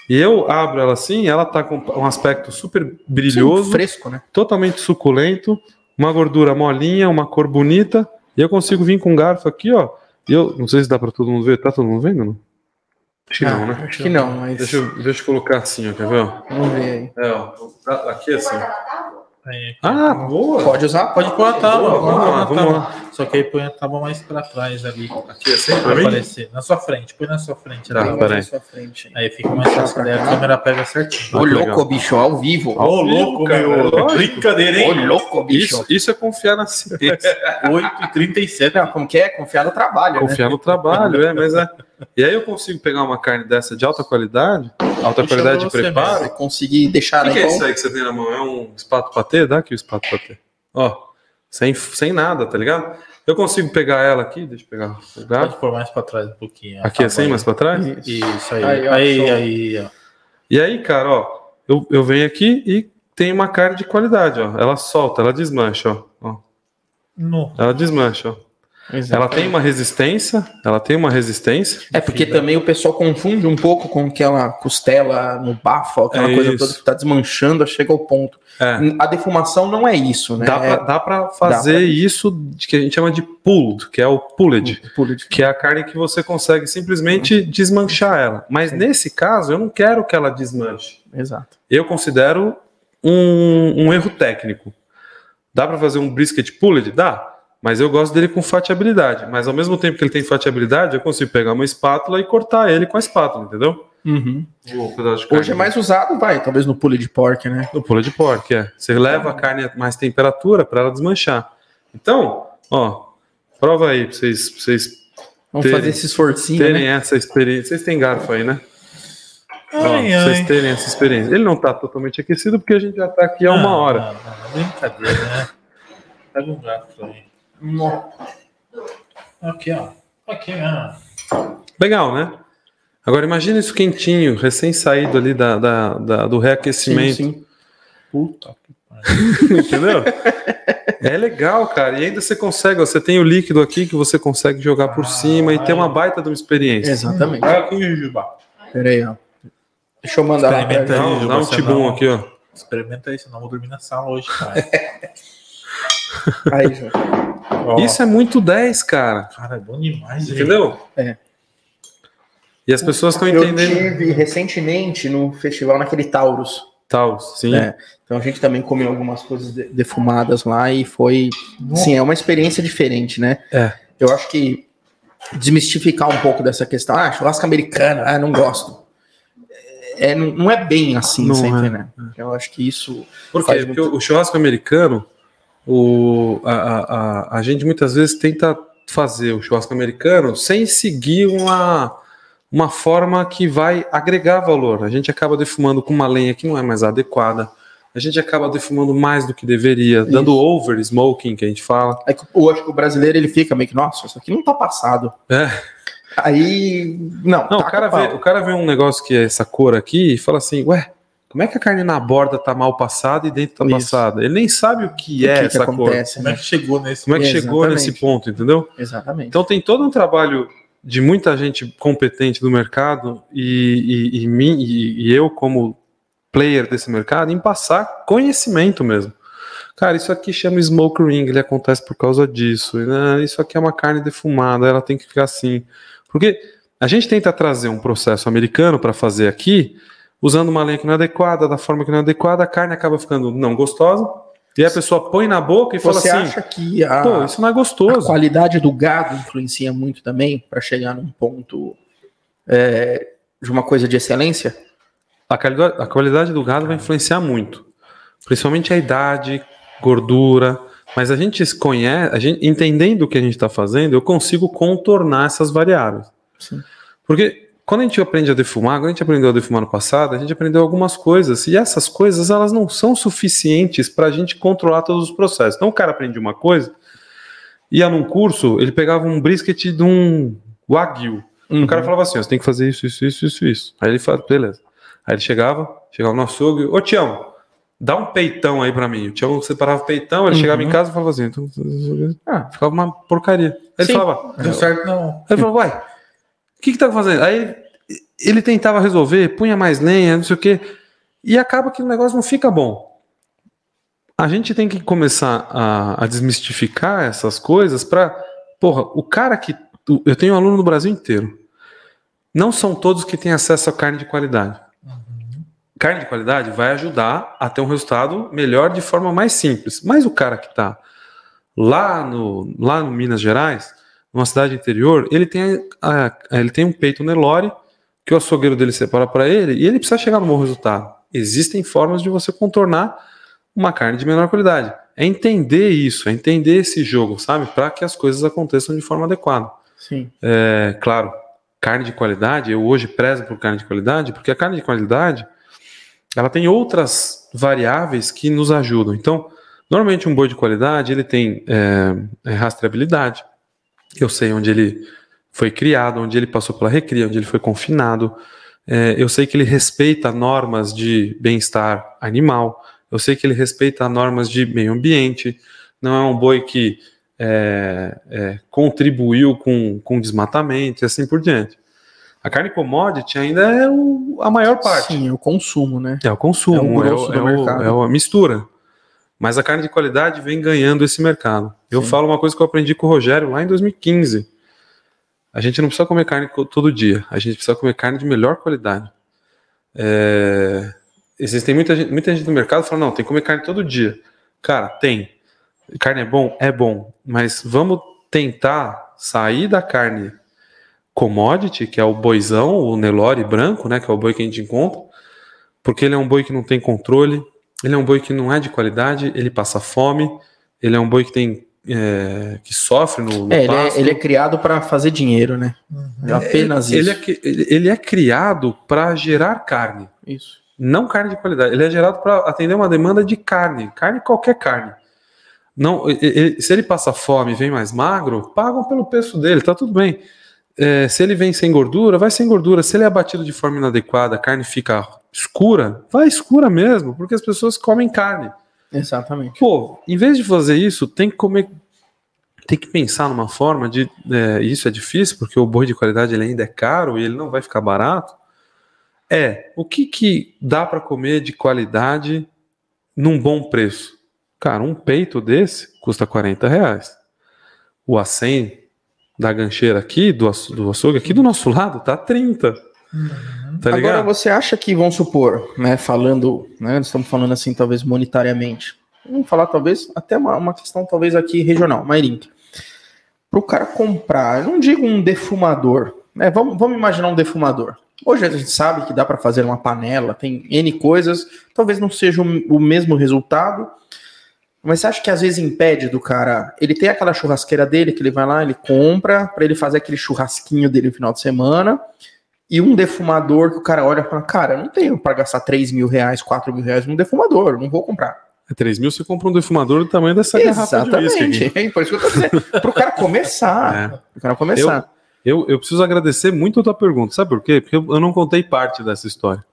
E eu abro ela assim, ela tá com um aspecto super brilhoso, Sim, fresco, né? totalmente suculento, uma gordura molinha, uma cor bonita, e eu consigo vir com um garfo aqui, ó. E eu não sei se dá pra todo mundo ver, tá todo mundo vendo? Não? Acho que não, Ah, né? Acho que não, mas Deixa eu, deixa eu colocar assim, ó, quer ver? vamos ver aí. É, ó, aqui assim. Aí, Ah, boa! Pode usar? Pode pôr a tábua, Boa, vamos lá, vamos lá. Só que aí põe a tábua mais pra trás ali. Aqui assim, Pra aparecer. Na sua frente, põe na sua frente Tá, ali. À sua frente aí. Fica mais fácil, daí a câmera pega certinho. Ô, louco, legal. bicho, ao vivo. Ô, louco, cara, meu. lógico. Brincadeira, Ô, hein? louco, bicho. Isso, isso é confiar na ciência. (laughs) 8h37. Não, como que é? Confiar no trabalho, né? confiar no trabalho, é, mas é. E aí eu consigo pegar uma carne dessa de alta qualidade, alta Puxa qualidade de preparo. Você conseguir deixar O que, que é né, isso aí que você tem na mão? É um espato patê? Dá aqui o espato patê. Ó, sem, sem nada, tá ligado? Eu consigo pegar ela aqui, deixa eu pegar o Pode pôr mais pra trás um pouquinho. a Aqui tábua assim, aí. mais pra trás? Isso aí. Aí, Aí, ó, aí. E aí, cara, ó, eu, eu venho aqui e tem uma carne de qualidade, ó. Ela solta, ela desmancha, ó. ó. No. Ela desmancha, ó. Ela tem uma resistência, ela tem uma resistência. É porque também o pessoal confunde um pouco com aquela costela no bafo, aquela É coisa isso. toda que tá desmanchando, chega ao ponto. É. A defumação não é isso, né? Dá, pra, dá pra fazer pra- isso de que a gente chama de pulled, que é o pulled, é de- que é a carne que você consegue simplesmente desmanchar ela. Mas nesse caso, eu não quero que ela desmanche. Exato. Eu considero um, um erro técnico. Dá pra fazer um brisket pulled? Dá. Mas eu gosto dele com fatiabilidade. Mas ao mesmo tempo que ele tem fatiabilidade, eu consigo pegar uma espátula e cortar ele com a espátula, entendeu? Uhum. O pedaço de Hoje é mais usado, vai, talvez no pule de pork, né? No pulo de porco, é. Você leva a carne a mais temperatura para ela desmanchar. Então, ó, prova aí pra vocês, pra vocês Vamos Terem- fazer esse esforcinho, terem né? essa experiência. Vocês têm garfo aí, né? Ó, Ai, vocês ai. terem essa experiência. Ele não tá totalmente aquecido porque a gente já tá aqui há uma Não, hora. Não, não, brincadeira, né? Pega um gato aí. Aqui, ó. Aqui, ó. Legal, né? Agora imagina isso quentinho, recém-saído ali da, da- da- do Sim, reaquecimento. sim. Puta que pariu. (laughs) Entendeu? É legal, cara. E ainda você consegue, ó, você tem o líquido aqui que você consegue jogar por Ah, cima e ter uma vai. baita de uma experiência. Exatamente. Olha aqui, Jujuba. Pera aí, ó. Deixa eu mandar lá pra. Dá, um você tibum não- aqui, ó. Experimenta aí, senão eu vou dormir na sala hoje, cara. (laughs) Aí, João. Ó, Isso é muito 10, cara. Cara, é bom demais? Entendeu? É. E as pessoas estão Eu entendendo. tive recentemente no festival naquele Taurus. Tal, sim. É, então a gente também comeu algumas coisas de- defumadas lá e foi, sim, é uma experiência diferente, né? É. Eu acho que desmistificar um pouco dessa questão, ah, churrasco americano, ah, não gosto. É, não, não é bem assim, Não sempre, é. né? Eu acho que isso Por quê? Porque muito- o churrasco americano, o, a, a, a, gente muitas vezes tenta fazer o churrasco americano sem seguir uma, uma forma que vai agregar valor. A gente acaba defumando com uma lenha que não é mais adequada. A gente acaba defumando mais do que deveria, dando over smoking, que a gente fala. É que eu acho que o brasileiro ele fica meio que, nossa, isso aqui não tá passado. É. Aí, não, Não, o cara, vê, o cara vê um negócio que é essa cor aqui e fala assim, ué, como é que a carne na borda tá mal passada e dentro tá Isso. passada? Ele nem sabe o que O é que que essa cor. acontece, Como é né? que chegou nesse Como é que chegou Exatamente. nesse ponto, entendeu? Exatamente. Então tem todo um trabalho de muita gente competente do mercado e, e, e mim, e, e eu como player desse mercado em passar conhecimento mesmo. Cara, isso aqui chama smoke ring, ele acontece por causa disso. né? Isso aqui é uma carne defumada, ela tem que ficar assim. Porque a gente tenta trazer um processo americano para fazer aqui, usando uma lenha que não é adequada, da forma que não é adequada, a carne acaba ficando não gostosa. E a pessoa põe na boca e Você fala assim: acha que a, pô, isso não é a gostoso. qualidade do gado influencia muito também para chegar num ponto é, de uma coisa de excelência? A qualidade, a qualidade do gado vai influenciar muito. Principalmente a idade, gordura. Mas a gente conhece, a gente, entendendo o que a gente está fazendo, eu consigo contornar essas variáveis. Sim. Porque quando a gente aprende a defumar, quando a gente aprendeu a defumar no passado, a gente aprendeu algumas coisas. E essas coisas, elas não são suficientes para a gente controlar todos os processos. Então o cara aprende uma coisa, ia num curso, ele pegava um brisket de um wagyu. O cara falava assim: você tem que fazer isso, isso, isso, isso, isso. Aí ele falava, beleza. Aí ele chegava, chegava no açougue, ô Tião, dá um peitão aí pra mim. O Tião separava o peitão, ele Uhum. chegava em casa e falava assim, então, Ah, ficava uma porcaria. Aí ele falava, Deu certo, não. ele falou, uai, que que tá fazendo? Aí ele tentava resolver, punha mais lenha, não sei o quê, e acaba que o negócio não fica bom. A gente tem que começar a, a desmistificar essas coisas pra, porra, o cara que. Eu tenho um aluno no Brasil inteiro. Não são todos que têm acesso a carne de qualidade. Carne de qualidade vai ajudar a ter um resultado melhor de forma mais simples. Mas o cara que está lá no, lá no Minas Gerais, numa cidade interior, ele tem, a- ele tem um peito Nelore que o açougueiro dele separa para ele e ele precisa chegar no bom resultado. Existem formas de você contornar uma carne de menor qualidade. É entender isso, é entender esse jogo, sabe? Para que as coisas aconteçam de forma adequada. sim. É, claro, carne de qualidade, eu hoje prezo por carne de qualidade, porque a carne de qualidade ela tem outras variáveis que nos ajudam. Então, normalmente um boi de qualidade ele tem é, é, rastreabilidade. Eu sei onde ele foi criado, onde ele passou pela recria, onde ele foi confinado. É, eu sei que ele respeita normas de bem-estar animal. Eu sei que ele respeita normas de meio ambiente. Não é um boi que é, é, contribuiu com, com desmatamento e assim por diante. A carne commodity ainda é o- a maior parte. Sim, é o consumo, né? É o consumo, É o é, o, é, o- mercado. é a mistura. Mas a carne de qualidade vem ganhando esse mercado. Eu Sim. falo uma coisa que eu aprendi com o Rogério lá em 2015. A gente não precisa comer carne todo dia. A gente precisa comer carne de melhor qualidade. É, Existem muita gente, muita gente no mercado que fala, não, tem que comer carne todo dia. Cara, tem. Carne é bom? É bom. Mas vamos tentar sair da carne commodity, que é o boizão, o Nelore branco, né, que é o boi que a gente encontra, porque ele é um boi que não tem controle, ele é um boi que não é de qualidade, ele passa fome, ele é um boi que tem é, que sofre no, no É, ele pasto. é, ele é criado para fazer dinheiro, né? É apenas ele, isso. é, ele- ele é criado para gerar carne, Isso. não carne de qualidade. Ele é gerado para atender uma demanda de carne, carne qualquer carne. Não, e- e- se ele passa fome e vem mais magro, pagam pelo preço dele, tá tudo bem. É, se ele vem sem gordura, vai sem gordura. Se ele é abatido de forma inadequada, a carne fica escura, vai escura mesmo, porque as pessoas comem carne. Exatamente. Pô, em vez de fazer isso, tem que comer. Tem que pensar numa forma de. é, isso é difícil, porque o boi de qualidade ele ainda é caro e ele não vai ficar barato. É, o que, que dá para comer de qualidade num bom preço? Cara, um peito desse custa 40 reais. O acém da gancheira aqui, do, do açougue aqui do nosso lado, tá 30. Tá Agora ligado? você acha que, vamos supor, né, falando, né, nós estamos falando assim, talvez monetariamente, vamos falar talvez até uma, uma questão talvez aqui regional, Mairink. Para o cara comprar, eu não digo um defumador, né, vamos, vamos imaginar um defumador. Hoje a gente sabe que dá para fazer uma panela, tem N coisas, talvez não seja o, o mesmo resultado, mas você acha que às vezes impede do cara, ele tem aquela churrasqueira dele que ele vai lá, ele compra para ele fazer aquele churrasquinho dele no final de semana, e um defumador que o cara olha e fala, cara, eu não tenho para gastar 3 mil reais, 4 mil reais num defumador, eu não vou comprar. É 3 mil você compra um defumador do tamanho dessa garrafa de. Exatamente, é por isso que eu tô dizendo. (laughs) Pro cara começar. É. Pro cara começar. Eu, eu preciso agradecer muito a tua pergunta. Sabe por quê? Porque eu, eu não contei parte dessa história.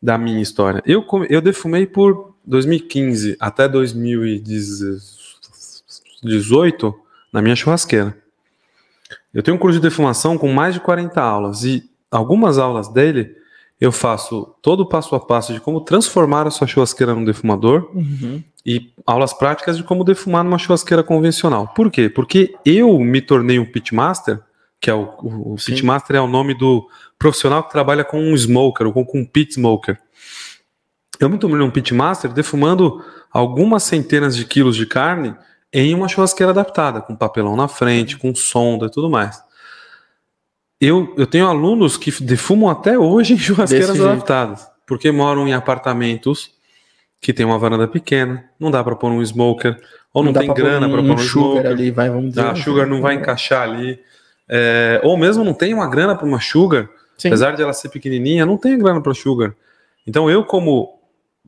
Da minha história. Eu, eu defumei por 2015 até 2018 na minha churrasqueira. Eu tenho um curso de defumação com mais de 40 aulas e algumas aulas dele eu faço todo o passo a passo de como transformar a sua churrasqueira num defumador Uhum. e aulas práticas de como defumar numa churrasqueira convencional. Por quê? Porque eu me tornei um pitmaster, que é o, o, o pitmaster é o nome do profissional que trabalha com um smoker ou com, com um pit smoker. Eu me tornei um pitmaster defumando algumas centenas de quilos de carne em uma churrasqueira adaptada, com papelão na frente, com sonda e tudo mais. Eu, eu tenho alunos que defumam até hoje em churrasqueiras Desse jeito. adaptadas, porque moram em apartamentos que tem uma varanda pequena, não dá para pôr um smoker, ou não, dá tem grana para pôr um sugar smoker. ali, vai, vamos dizer. A sugar não vai encaixar ali. É, ou mesmo não tem uma grana para uma sugar, Sim. apesar de ela ser pequenininha, não tem grana para sugar. Então eu como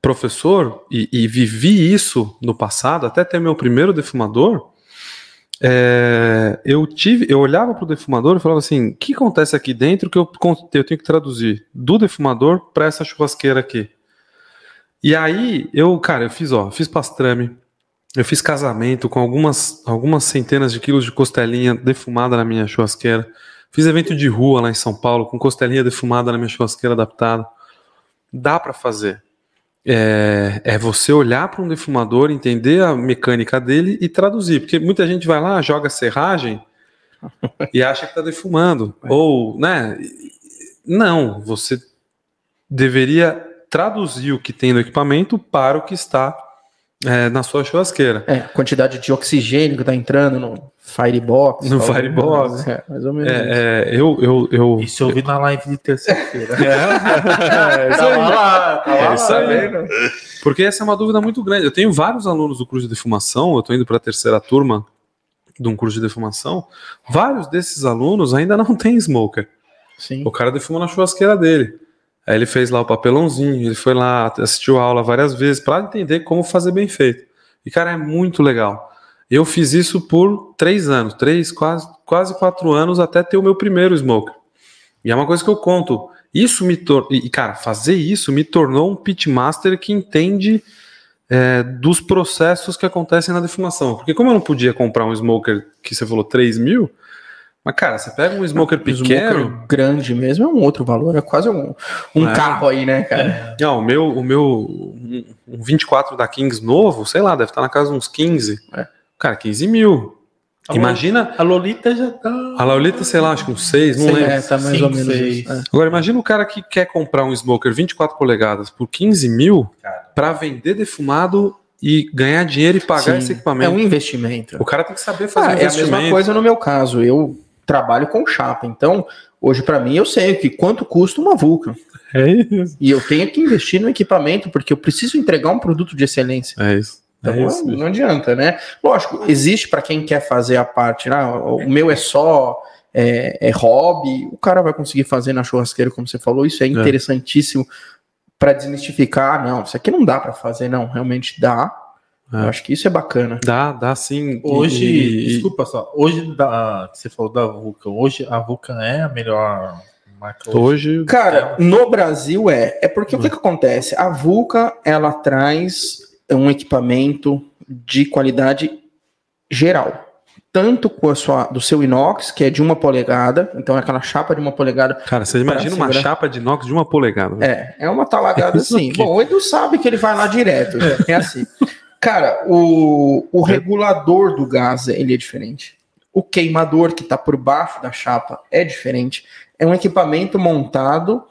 professor e, e vivi isso no passado, até ter meu primeiro defumador, é, eu tive, eu olhava para o defumador e falava assim, o que acontece aqui dentro que eu, eu tenho que traduzir do defumador para essa churrasqueira aqui. E aí eu, cara, eu fiz, ó, fiz pastrame, eu fiz casamento com algumas, algumas centenas de quilos de costelinha defumada na minha churrasqueira. Fiz evento de rua lá em São Paulo com costelinha defumada na minha churrasqueira adaptada. Dá para fazer. É, é você olhar para um defumador, entender a mecânica dele e traduzir. Porque muita gente vai lá, joga serragem (laughs) e acha que está defumando. Ou, né? Não, você deveria traduzir o que tem no equipamento para o que está é, na sua churrasqueira. É, a quantidade de oxigênio que tá entrando no Firebox. No. Firebox. É, mais ou menos. isso. É, é, eu, eu, eu, Isso eu vi na live de terça-feira. (laughs) É, (laughs) isso aí. lá, tava É isso aí. vendo? Porque essa é uma dúvida muito grande. Eu tenho vários alunos do curso de defumação, eu estou indo para a terceira turma de um curso de defumação. Vários desses alunos ainda não têm smoker. Sim. O cara defuma na churrasqueira dele. Aí ele fez lá o papelãozinho, ele foi lá, assistiu a aula várias vezes para entender como fazer bem feito. E, cara, é muito legal. Eu fiz isso por três anos, três, quase, quase quatro anos, até ter o meu primeiro smoker. E é uma coisa que eu conto. Isso me tornou. E, cara, fazer isso me tornou um pitmaster que entende é, dos processos que acontecem na defumação. Porque, como eu não podia comprar um smoker que você falou 3 mil, mas, cara, você pega um smoker pequeno. smoker grande mesmo é um outro valor, é quase um, um É. carro aí, né, cara? Não, o meu, o meu um um 24 da Kings novo, sei lá, deve estar na casa uns 15. É. Cara, 15 mil. Imagina. A Lolita já tá. A Laulita, sei lá, acho que uns 6, não Sei, lembro. É, tá mais ou menos seis. isso. É. Agora, imagina o cara que quer comprar um smoker 24 polegadas por 15 mil para vender defumado e ganhar dinheiro e pagar Sim, esse É equipamento. um investimento. O cara tem que saber fazer Ah, um é a investimento. mesma coisa no meu caso. Eu trabalho com chapa, então hoje pra mim eu sei que quanto custa uma Vulcan É isso. e eu tenho que investir no equipamento porque eu preciso entregar um produto de excelência. É isso. Então É isso. não adianta, né? Lógico, existe para quem quer fazer a parte, ah, o meu é só é, é hobby, o cara vai conseguir fazer na churrasqueira, como você falou, isso é interessantíssimo para desmistificar. Não, isso aqui não dá para fazer, não, realmente dá. É. Eu acho que isso é bacana. Dá, dá sim. Hoje, E- e- desculpa só, hoje da, que você falou da Vulcan, hoje a Vulcan é a melhor marca hoje. Hoje, Cara, no Brasil é. É porque o que, que acontece? A Vulca, ela traz um equipamento de qualidade geral. Tanto com a sua, do seu inox, que é de uma polegada, então é aquela chapa de uma polegada. cara, você imagina uma segurar. chapa de inox de uma polegada. É, é uma talagada (laughs) Isso assim. Bom, o Edu sabe que ele vai lá direto. É assim. Cara, o, o regulador do gás, ele é diferente. O queimador que está por baixo da chapa é diferente. É um equipamento montado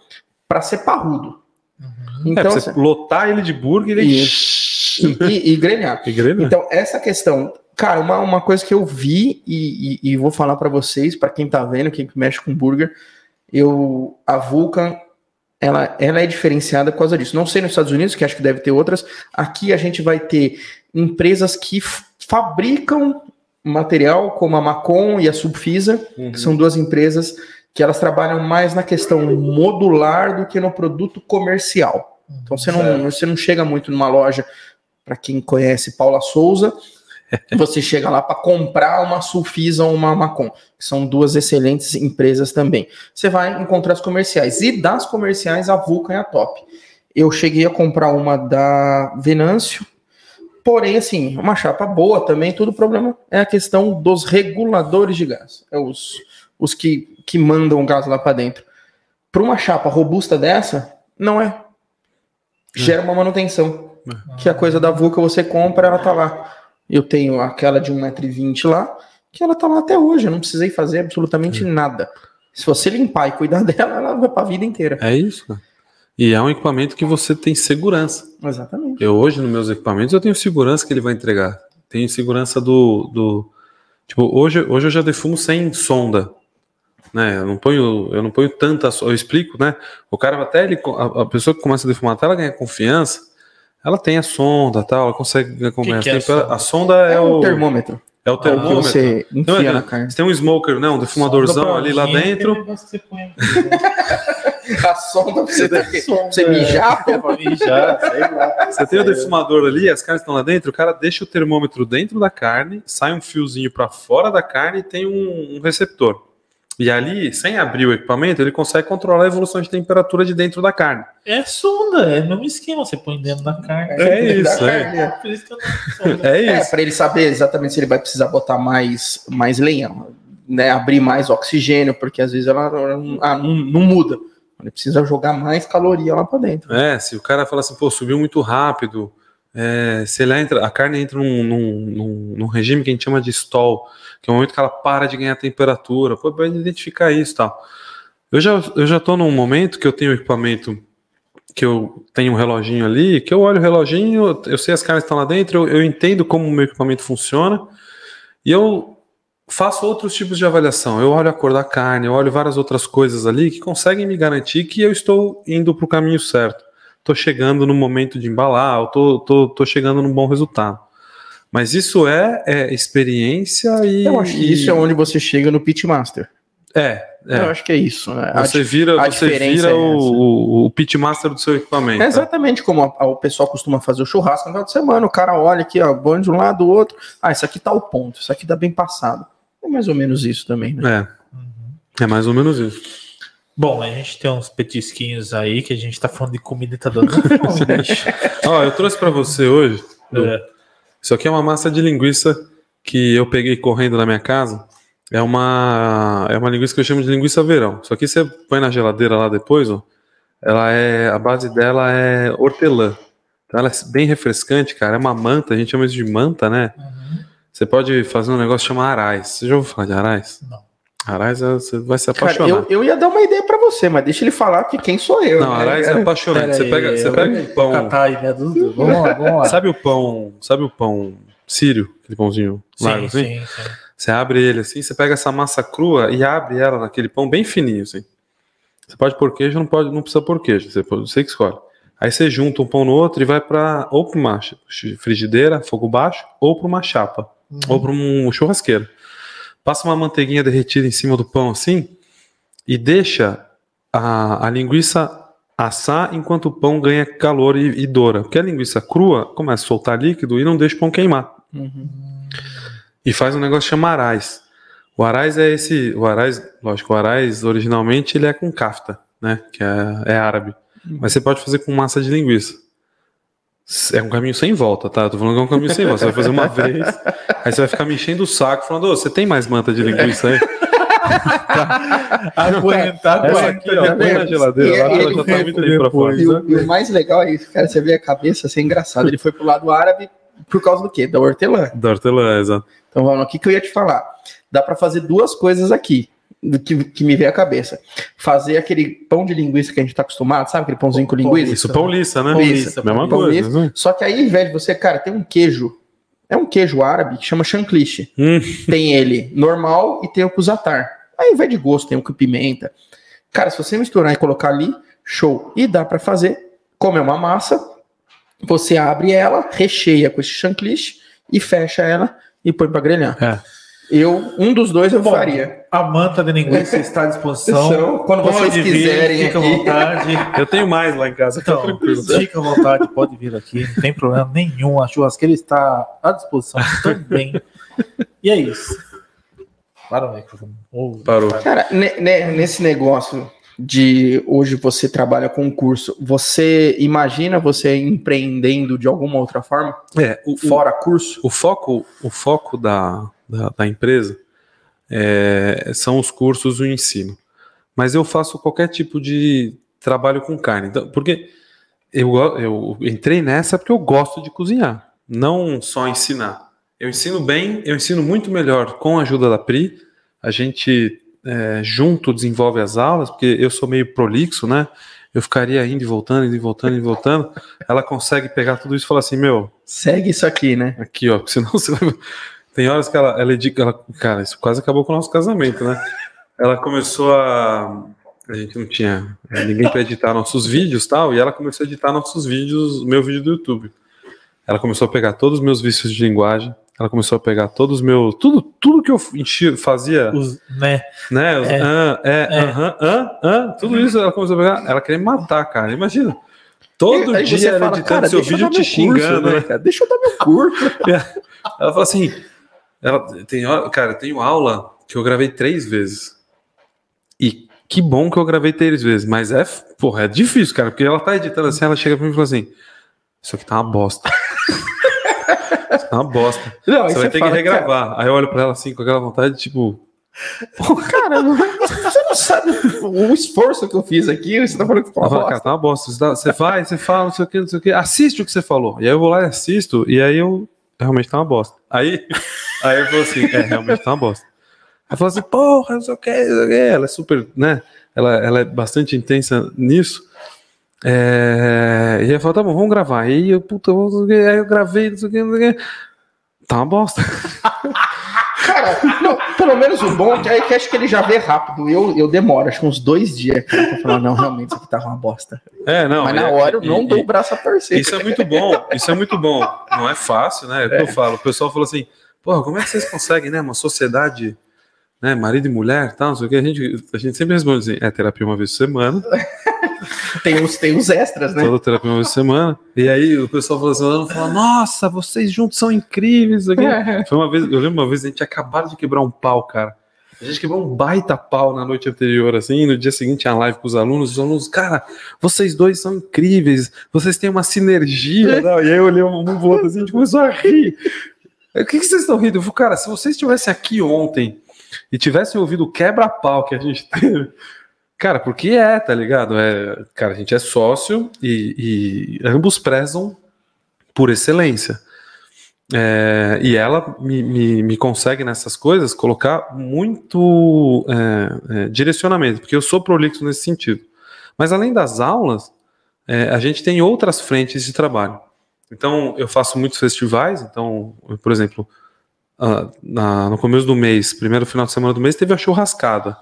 para ser parrudo. Uhum. Então, é, você assim, lotar ele de burger e, e, e, e grelhar. (laughs) E grelhar. Então, essa questão Cara, uma, uma coisa que eu vi e, e, vou falar para vocês, para quem tá vendo, quem mexe com burger, eu a Vulcan ela, ela é diferenciada por causa disso. Não sei nos Estados Unidos, que acho que deve ter outras. Aqui a gente vai ter empresas que fabricam material, como a Macon e a Subfisa, uhum. que são duas empresas que elas trabalham mais na questão modular do que no produto comercial. Então você não, você não chega muito numa loja, para quem conhece Paula Souza, você chega lá para comprar uma Sulfisa ou uma Macon, que são duas excelentes empresas também. Você vai encontrar as comerciais. E das comerciais, a Vulcan é a top. Eu cheguei a comprar uma da Venâncio, porém, assim, uma chapa boa também. Tudo problema é a questão dos reguladores de gás. É os, os que, que mandam o gás lá para dentro. Para uma chapa robusta dessa, não é. Gera uma manutenção. É. Que a coisa da Vulcan você compra, ela tá lá eu tenho aquela de 1,20m lá, que ela tá lá até hoje. Eu não precisei fazer absolutamente é. nada. Se você limpar e cuidar (laughs) dela, ela vai para a vida inteira. É isso. E é um equipamento que você tem segurança. Exatamente. Eu hoje, nos meus equipamentos, eu tenho segurança que ele vai entregar. Tenho segurança do. do tipo, hoje, hoje eu já defumo sem sonda. Né? Eu não ponho, eu não ponho tanta. Eu explico, né? O cara até ele, a, a pessoa que começa a defumar até ela ganha confiança ela tem a sonda, tal, ela consegue comer. Que que é a, sonda? a, sonda? é, é o termômetro. É o termômetro. que você enfia não, é, na carne. Você tem um smoker, não, um defumadorzão ali lá dentro. a sonda pra você, ter, você mijar, (laughs) é, pra mijar, sei lá. Você tem o defumador ali, as carnes estão lá dentro, o cara deixa o termômetro dentro da carne, sai um fiozinho para fora da carne e tem um, um receptor. E ali, sem abrir o equipamento, ele consegue controlar a evolução de temperatura de dentro da carne. É sonda, é o mesmo esquema, você põe dentro da carne. É, é isso, é. é. Por isso eu não É isso. É, para ele saber exatamente se ele vai precisar botar mais, mais lenha, né, abrir mais oxigênio, porque às vezes ela, ela ah, não, não muda. Ele precisa jogar mais caloria lá para dentro. É, se o cara fala assim, pô, subiu muito rápido, é, se ele entra, a carne entra num, num, num, regime que a gente chama de stall, que é o momento que ela para de ganhar temperatura, pô, para identificar isso tal. Eu já, eu já tô num momento que eu tenho equipamento, que eu tenho um reloginho ali, que eu olho o reloginho, eu sei as carnes estão lá dentro, eu, eu entendo como o meu equipamento funciona, e eu faço outros tipos de avaliação. Eu olho a cor da carne, eu olho várias outras coisas ali que conseguem me garantir que eu estou indo para o caminho certo. Estou chegando no momento de embalar, estou tô, tô, tô chegando num bom resultado. Mas isso é, é experiência e. Eu acho que isso é onde você chega no Pitmaster. É, é. Eu acho que é isso. Né? Você vira, você vira é o, o, pitmaster do seu equipamento. É exatamente como a, a, o pessoal costuma fazer o churrasco no final de semana. O cara olha aqui, ó, bom de um lado do outro. Ah, isso aqui tá o ponto, isso aqui tá bem passado. É mais ou menos isso também, né? É. É mais ou menos isso. Bom, a gente tem uns petisquinhos aí que a gente tá falando de comida e tá dando (laughs) fome, Ó, eu trouxe para você hoje. É. Isso aqui é uma massa de linguiça que eu peguei correndo na minha casa. É uma, é uma linguiça que eu chamo de linguiça verão. Só que você põe na geladeira lá depois, ó, ela é, a base dela é hortelã. Então ela é bem refrescante, cara. É uma manta, a gente chama isso de manta, né? Uhum. Você pode fazer um negócio chamado arais. Você já ouviu falar de arais? Não. Arais é, você vai se apaixonar. Cara, eu, eu ia dar uma ideia para você, mas deixa ele falar que quem sou eu. Não, né? Arais é apaixonante. Você pega, você pega o pão. Né? vamos lá, vamos lá. Sabe o pão, sabe o pão sírio, aquele pãozinho largo sim, assim? Sim, sim. Você abre ele assim, você pega essa massa crua e abre ela naquele pão bem fininho assim. Você pode pôr queijo, não pode, não precisa pôr queijo, você, você que escolhe. Aí você junta um pão no outro e vai para ou para uma frigideira, fogo baixo, ou para uma chapa, uhum. ou para um churrasqueiro passa uma manteiguinha derretida em cima do pão assim e deixa a, a linguiça assar enquanto o pão ganha calor e, e doura. Porque a linguiça crua começa a soltar líquido e não deixa o pão queimar. Uhum. E faz um negócio chamado arais. O arais é esse. O arais, lógico, o arais originalmente ele é com kafta, né? Que é, é árabe. Uhum. Mas você pode fazer com massa de linguiça. É um caminho sem volta, tá? tô falando que é um caminho sem volta. Você vai fazer uma (laughs) vez, aí você vai ficar me enchendo o saco, falando, você tem mais manta de linguiça aí? (laughs) Aguentar essa aqui, ó, põe na geladeira, lá, ela já tá muito ali pra fora. E, o, e o mais legal é isso, cara, você vê a cabeça, assim, é engraçado. Ele foi pro lado árabe por causa do quê? Da hortelã. Da hortelã, exato. Então vamos, o que, que eu ia te falar? Dá para fazer duas coisas aqui. Que, que me veio à cabeça. Fazer aquele pão de linguiça que a gente tá acostumado, sabe? Aquele pãozinho com linguiça. Isso, paulista, né? Paulista, Mesma paulista. coisa. né? Só que aí, velho, você, cara, tem um queijo. É um queijo árabe que chama chancliche. Hum. Tem ele normal e tem o kuzatar. Aí vai de gosto, tem o com pimenta. Cara, se você misturar e colocar ali, show. E dá pra fazer, como é uma massa, você abre ela, recheia com esse chancliche e fecha ela e põe pra grelhar. É. Eu, um dos dois eu Bom, faria. A manta de linguiça está à disposição. Então, quando vocês vir, quiserem fica à aqui. vontade. (laughs) Eu tenho mais lá em casa, fica Então, fica à vontade, pode vir aqui, não tem problema nenhum. A churrasqueira está à disposição também. E é isso. Para o microfone. Ô, Parou. Cara, ne- ne- nesse negócio de hoje você trabalha com um curso, você imagina você empreendendo de alguma outra forma? É, o, Fora curso? o foco, o foco da, da, da empresa é, são os cursos e o ensino. Mas eu faço qualquer tipo de trabalho com carne. Então, porque eu, eu entrei nessa porque eu gosto de cozinhar, não só ensinar. Eu ensino bem, eu ensino muito melhor com a ajuda da Pri. A gente é, junto desenvolve as aulas, porque eu sou meio prolixo, né? Eu ficaria indo e voltando, indo e voltando, indo e voltando. Ela consegue pegar tudo isso e falar assim: meu, Segue isso aqui, né? Aqui, ó, porque senão você vai. Tem horas que ela, ela, edica- ela. Cara, isso quase acabou com o nosso casamento, né? Ela começou a. A gente não tinha é, ninguém para editar nossos vídeos e tal, e ela começou a editar nossos vídeos, meu vídeo do YouTube. Ela começou a pegar todos os meus vícios de linguagem, ela começou a pegar todos os meus. Tudo, tudo que eu enchi, fazia, os- né? né? Os, É. ah, é, É. aham, ah, ah, tudo isso ela começou a pegar. Ela queria me matar, cara. Imagina. Todo Aí dia ela fala, editando seu vídeo te curso, xingando, né? cara? Deixa eu dar meu curso. (laughs) Ela falou assim: ela tem, cara, eu tenho aula que eu gravei três vezes. E que bom que eu gravei três vezes, mas é, porra, é difícil, cara, porque ela tá editando assim, ela chega pra mim e fala assim: Isso aqui tá uma bosta. (laughs) Isso tá uma bosta. Não, Você vai ter fala, que regravar. Aí eu olho pra ela assim, com aquela vontade, tipo, Cara, (laughs) cara, não- você não sabe o esforço que eu fiz aqui, você tá falando que ela uma fala, cara, bosta. tá uma bosta. Você, dá- você vai, você fala, não sei o que, não sei o que, assiste o que você falou. E aí eu vou lá e assisto, e aí eu realmente tá uma bosta. Aí, aí eu falo assim, é, realmente tá uma bosta. Ela fala assim, porra, não sei o que. Ela é super, né? Ela, ela é bastante intensa nisso. É, e aí eu falo, tá bom, vamos gravar. Aí eu, puta, quê. aí eu gravei, não sei o que, não sei o que. Tá uma bosta. Cara, não, pelo menos o bom é que aí que acho que ele já vê rápido. Eu, eu demoro, acho que uns dois dias cara, pra falar, não, realmente isso aqui tava uma bosta. É, não. Mas na é- hora eu não e- dou o braço a torcer. Isso é muito bom, isso é muito bom. Não é fácil, né? É o que eu falo. O pessoal falou assim, porra, como é que vocês conseguem, né? Uma sociedade, né? Marido e mulher tal, não sei o que. A gente, a gente sempre responde assim, é terapia uma vez por semana, (laughs) Tem os, tem os extras, né? toda terapia uma vez por semana. E aí o pessoal falou assim, fala, nossa, vocês juntos são incríveis. Aqui. Foi uma vez, eu lembro uma vez, a gente acabado de quebrar um pau, cara. A gente quebrou um baita pau na noite anterior, assim, no dia seguinte tinha live com os alunos, os alunos, cara, vocês dois são incríveis, vocês têm uma sinergia, (laughs) não? e aí eu olhei um pro outro assim, a gente começou a rir. O que, que vocês estão rindo? Eu cara, se vocês estivessem aqui ontem e tivessem ouvido o quebra-pau que a gente (laughs) teve, cara, porque é, tá ligado? É, cara, a gente é sócio e, e ambos prezam por excelência. É, e ela me, me, me consegue nessas coisas colocar muito é, é, direcionamento, porque eu sou prolixo nesse sentido. Mas além das aulas, é, a gente tem outras frentes de trabalho. Então, eu faço muitos festivais. Então, eu, por exemplo, ah, na- no começo do mês, primeiro final de semana do mês, teve a churrascada,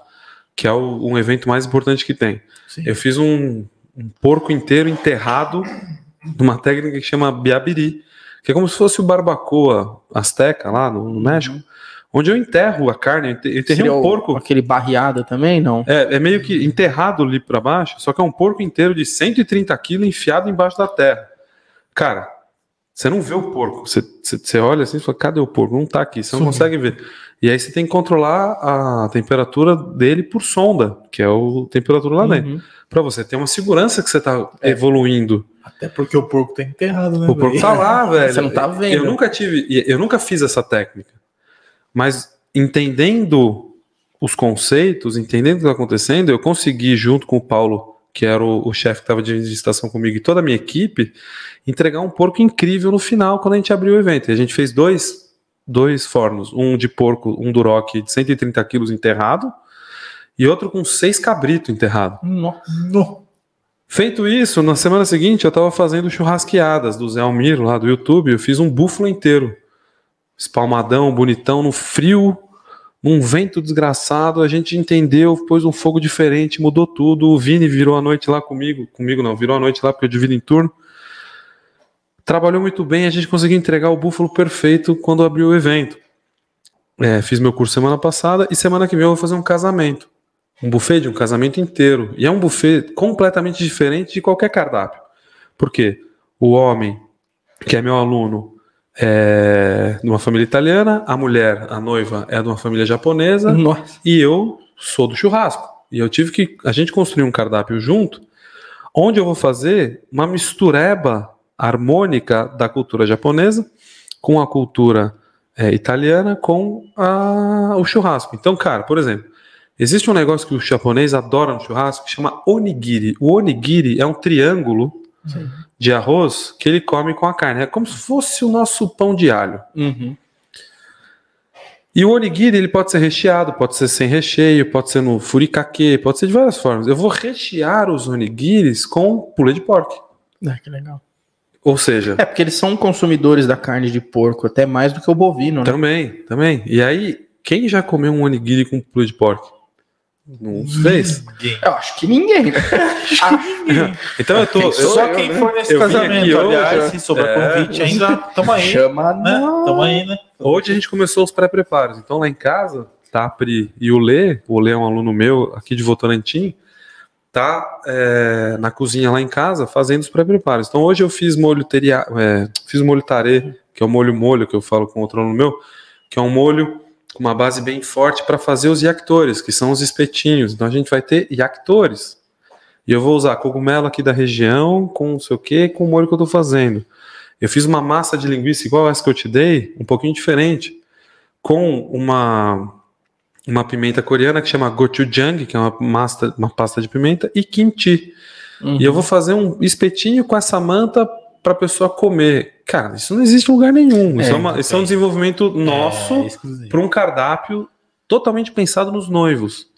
que é o- um evento mais importante que tem. Sim. Eu fiz um, um porco inteiro enterrado numa técnica que chama biabiri, que é como se fosse o barbacoa azteca lá no, no México, onde eu enterro a carne, eu ente- eu enterrei um o- porco. Aquele barreado também, não? É, é meio que enterrado ali para baixo, só que é um porco inteiro de 130 quilos enfiado embaixo da terra. Cara, você não vê o porco. Você, você, olha assim e fala, cadê o porco? Não tá aqui, você não Sumiu. consegue ver. E aí você tem que controlar a temperatura dele por sonda, que é o temperatura lá dentro. Uhum. Para você ter uma segurança que você tá É. evoluindo. Até porque o porco tá enterrado, né? O porco velho? tá lá, (laughs) velho. Você não tá vendo. Eu nunca tive, eu nunca fiz essa técnica. Mas entendendo os conceitos, entendendo o que está acontecendo, eu consegui, junto com o Paulo, que era o, o chefe que estava de estação comigo, e toda a minha equipe, entregar um porco incrível no final, quando a gente abriu o evento. E a gente fez dois, dois fornos, um de porco, um duroc de 130 quilos enterrado, e outro com seis cabritos enterrado. Feito isso, na semana seguinte eu tava fazendo churrasqueadas do Zé Almir lá do YouTube. Eu fiz um búfalo inteiro. Espalmadão, bonitão, no frio, num vento desgraçado. A gente entendeu, pôs um fogo diferente, mudou tudo. O Vini virou a noite lá comigo. Comigo não, virou a noite lá porque eu divido em turno. Trabalhou muito bem, a gente conseguiu entregar o búfalo perfeito quando abriu o evento. É, fiz meu curso semana passada e semana que vem eu vou fazer um casamento. Um buffet de um casamento inteiro. E é um buffet completamente diferente de qualquer cardápio. Por quê? O homem, que é meu aluno, é de uma família italiana, a mulher, a noiva, é de uma família japonesa, Nossa. e eu sou do churrasco. E eu tive que. A gente construir um cardápio junto, onde eu vou fazer uma mistureba harmônica da cultura japonesa com a cultura é, italiana com a, o churrasco. Então, cara, por exemplo, existe um negócio que o japonês adora no churrasco que chama onigiri. O onigiri é um triângulo de arroz que ele come com a carne. É como se fosse o nosso pão de alho. Uhum. E o onigiri ele pode ser recheado, pode ser sem recheio, pode ser no furikake, pode ser de várias formas. Eu vou rechear os onigiris com pulê de porco. Ah, que legal. Ou seja, É, porque eles são consumidores da carne de porco, até mais do que o bovino, né? também, também. E aí, quem já comeu um onigiri com pulê de porco? Não fez? Ninguém. Eu acho que ninguém, né? Então eu tô. eu- Só eu, quem né? for nesse Eu casamento, aliás, ó. se sobrar É. convite ainda, tamo aí. Chama Né? não. Tamo aí, né? Hoje a gente começou os pré-preparos. Então lá em casa, tá a Pri e o Lê, o Lê é um aluno meu aqui de Votorantim, tá é, na cozinha lá em casa fazendo os pré-preparos. Então hoje eu fiz molho teria, é, fiz molho tarê, que é o molho molho que eu falo com outro aluno meu, que é um molho com uma base bem forte para fazer os yaktores, que são os espetinhos. Então a gente vai ter yaktores. E eu vou usar cogumelo aqui da região, com não sei o que, com o molho que eu tô fazendo. Eu fiz uma massa de linguiça igual essa que eu te dei, um pouquinho diferente, com uma, uma pimenta coreana que chama gochujang, que é uma, massa, uma pasta de pimenta, e kimchi. Uhum. E eu vou fazer um espetinho com essa manta para a pessoa comer. Cara, isso não existe em lugar nenhum. isso, É, é uma- isso é um tem. desenvolvimento nosso É, para um cardápio totalmente pensado nos noivos.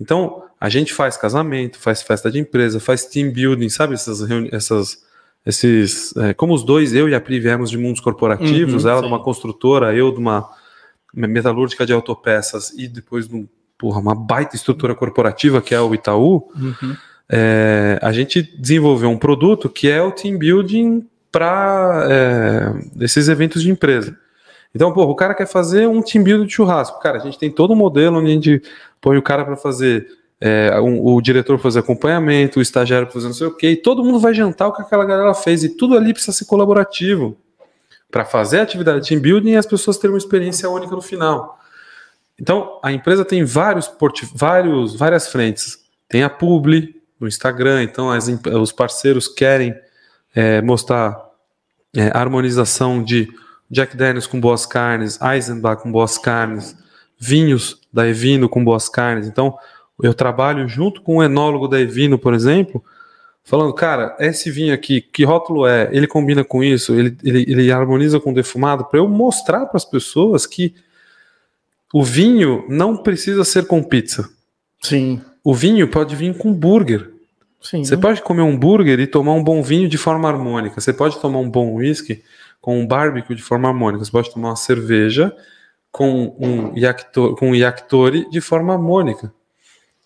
Então, a gente faz casamento, faz festa de empresa, faz team building, sabe? Essas, essas esses, é, como os dois, eu e a Pri viemos de mundos corporativos, Uhum, ela sim. de uma construtora, eu de uma metalúrgica de autopeças e depois de um, porra, uma baita estrutura corporativa que é o Itaú, Uhum. É, a gente desenvolveu um produto que é o team building para esses eventos de empresa. Então, o cara quer fazer um team building de churrasco. Cara, a gente tem todo um modelo onde a gente põe o cara para fazer, é, um- o diretor fazer acompanhamento, o estagiário fazer não sei o quê, e todo mundo vai jantar o que aquela galera fez, e tudo ali precisa ser colaborativo para fazer a atividade de team building e as pessoas terem uma experiência única no final. Então, a empresa tem vários, vários várias frentes. Tem a publi no Instagram, então as os parceiros querem é, mostrar é, harmonização de Jack Daniels com boas carnes, Eisenbach com boas carnes, vinhos da Evino com boas carnes. Então, eu trabalho junto com o enólogo da Evino, por exemplo, falando, cara, esse vinho aqui, que rótulo é? Ele combina com isso? Ele, ele, ele harmoniza com o defumado? Para eu mostrar para as pessoas que o vinho não precisa ser com pizza. Sim. O vinho pode vir com burger. Sim. Você pode comer um burger e tomar um bom vinho de forma harmônica. Você pode tomar um bom whisky com um barbecue de forma harmônica. Você pode tomar uma cerveja com um yakitori, com um yakitori de forma harmônica.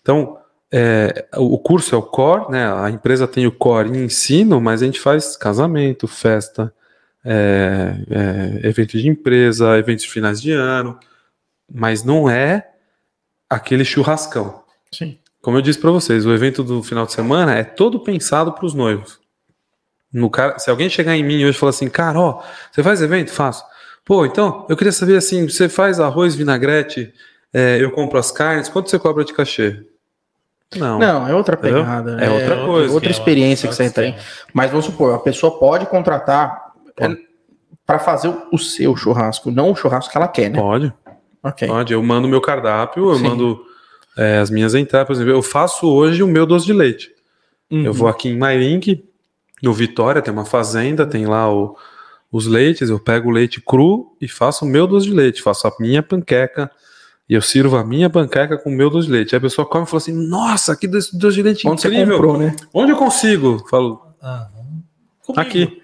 Então, é, o curso é o core, né? A empresa tem o core em ensino, mas a gente faz casamento, festa, é, é, evento de empresa, eventos de finais de ano, mas não é aquele churrascão. Sim. Como eu disse para vocês, o evento do final de semana é todo pensado para os noivos. No cara, se alguém chegar em mim hoje e falar assim, cara, ó, você faz evento? Faço. Pô, então, eu queria saber assim, você faz arroz, vinagrete, é, eu compro as carnes, quanto você cobra de cachê? Não. Não, é outra pegada. né? É outra coisa. Outra experiência que você tem. Mas vamos supor, a pessoa pode contratar para fazer o- o seu churrasco, não o churrasco que ela quer, né? Pode, Ok. pode. Eu mando meu cardápio, eu Sim. mando é, as minhas entradas. Por exemplo, eu faço hoje o meu doce de leite. Uhum. Eu vou aqui em Mairink, no Vitória, tem uma fazenda, tem lá o- os leites, eu pego o leite cru e faço o meu doce de leite, faço a minha panqueca E eu sirvo a minha panqueca com o meu doce de leite. Aí a pessoa come e fala assim: Nossa, que doce de leite Onde você incrível. comprou, né? Onde eu consigo? Falo, Ah, aqui.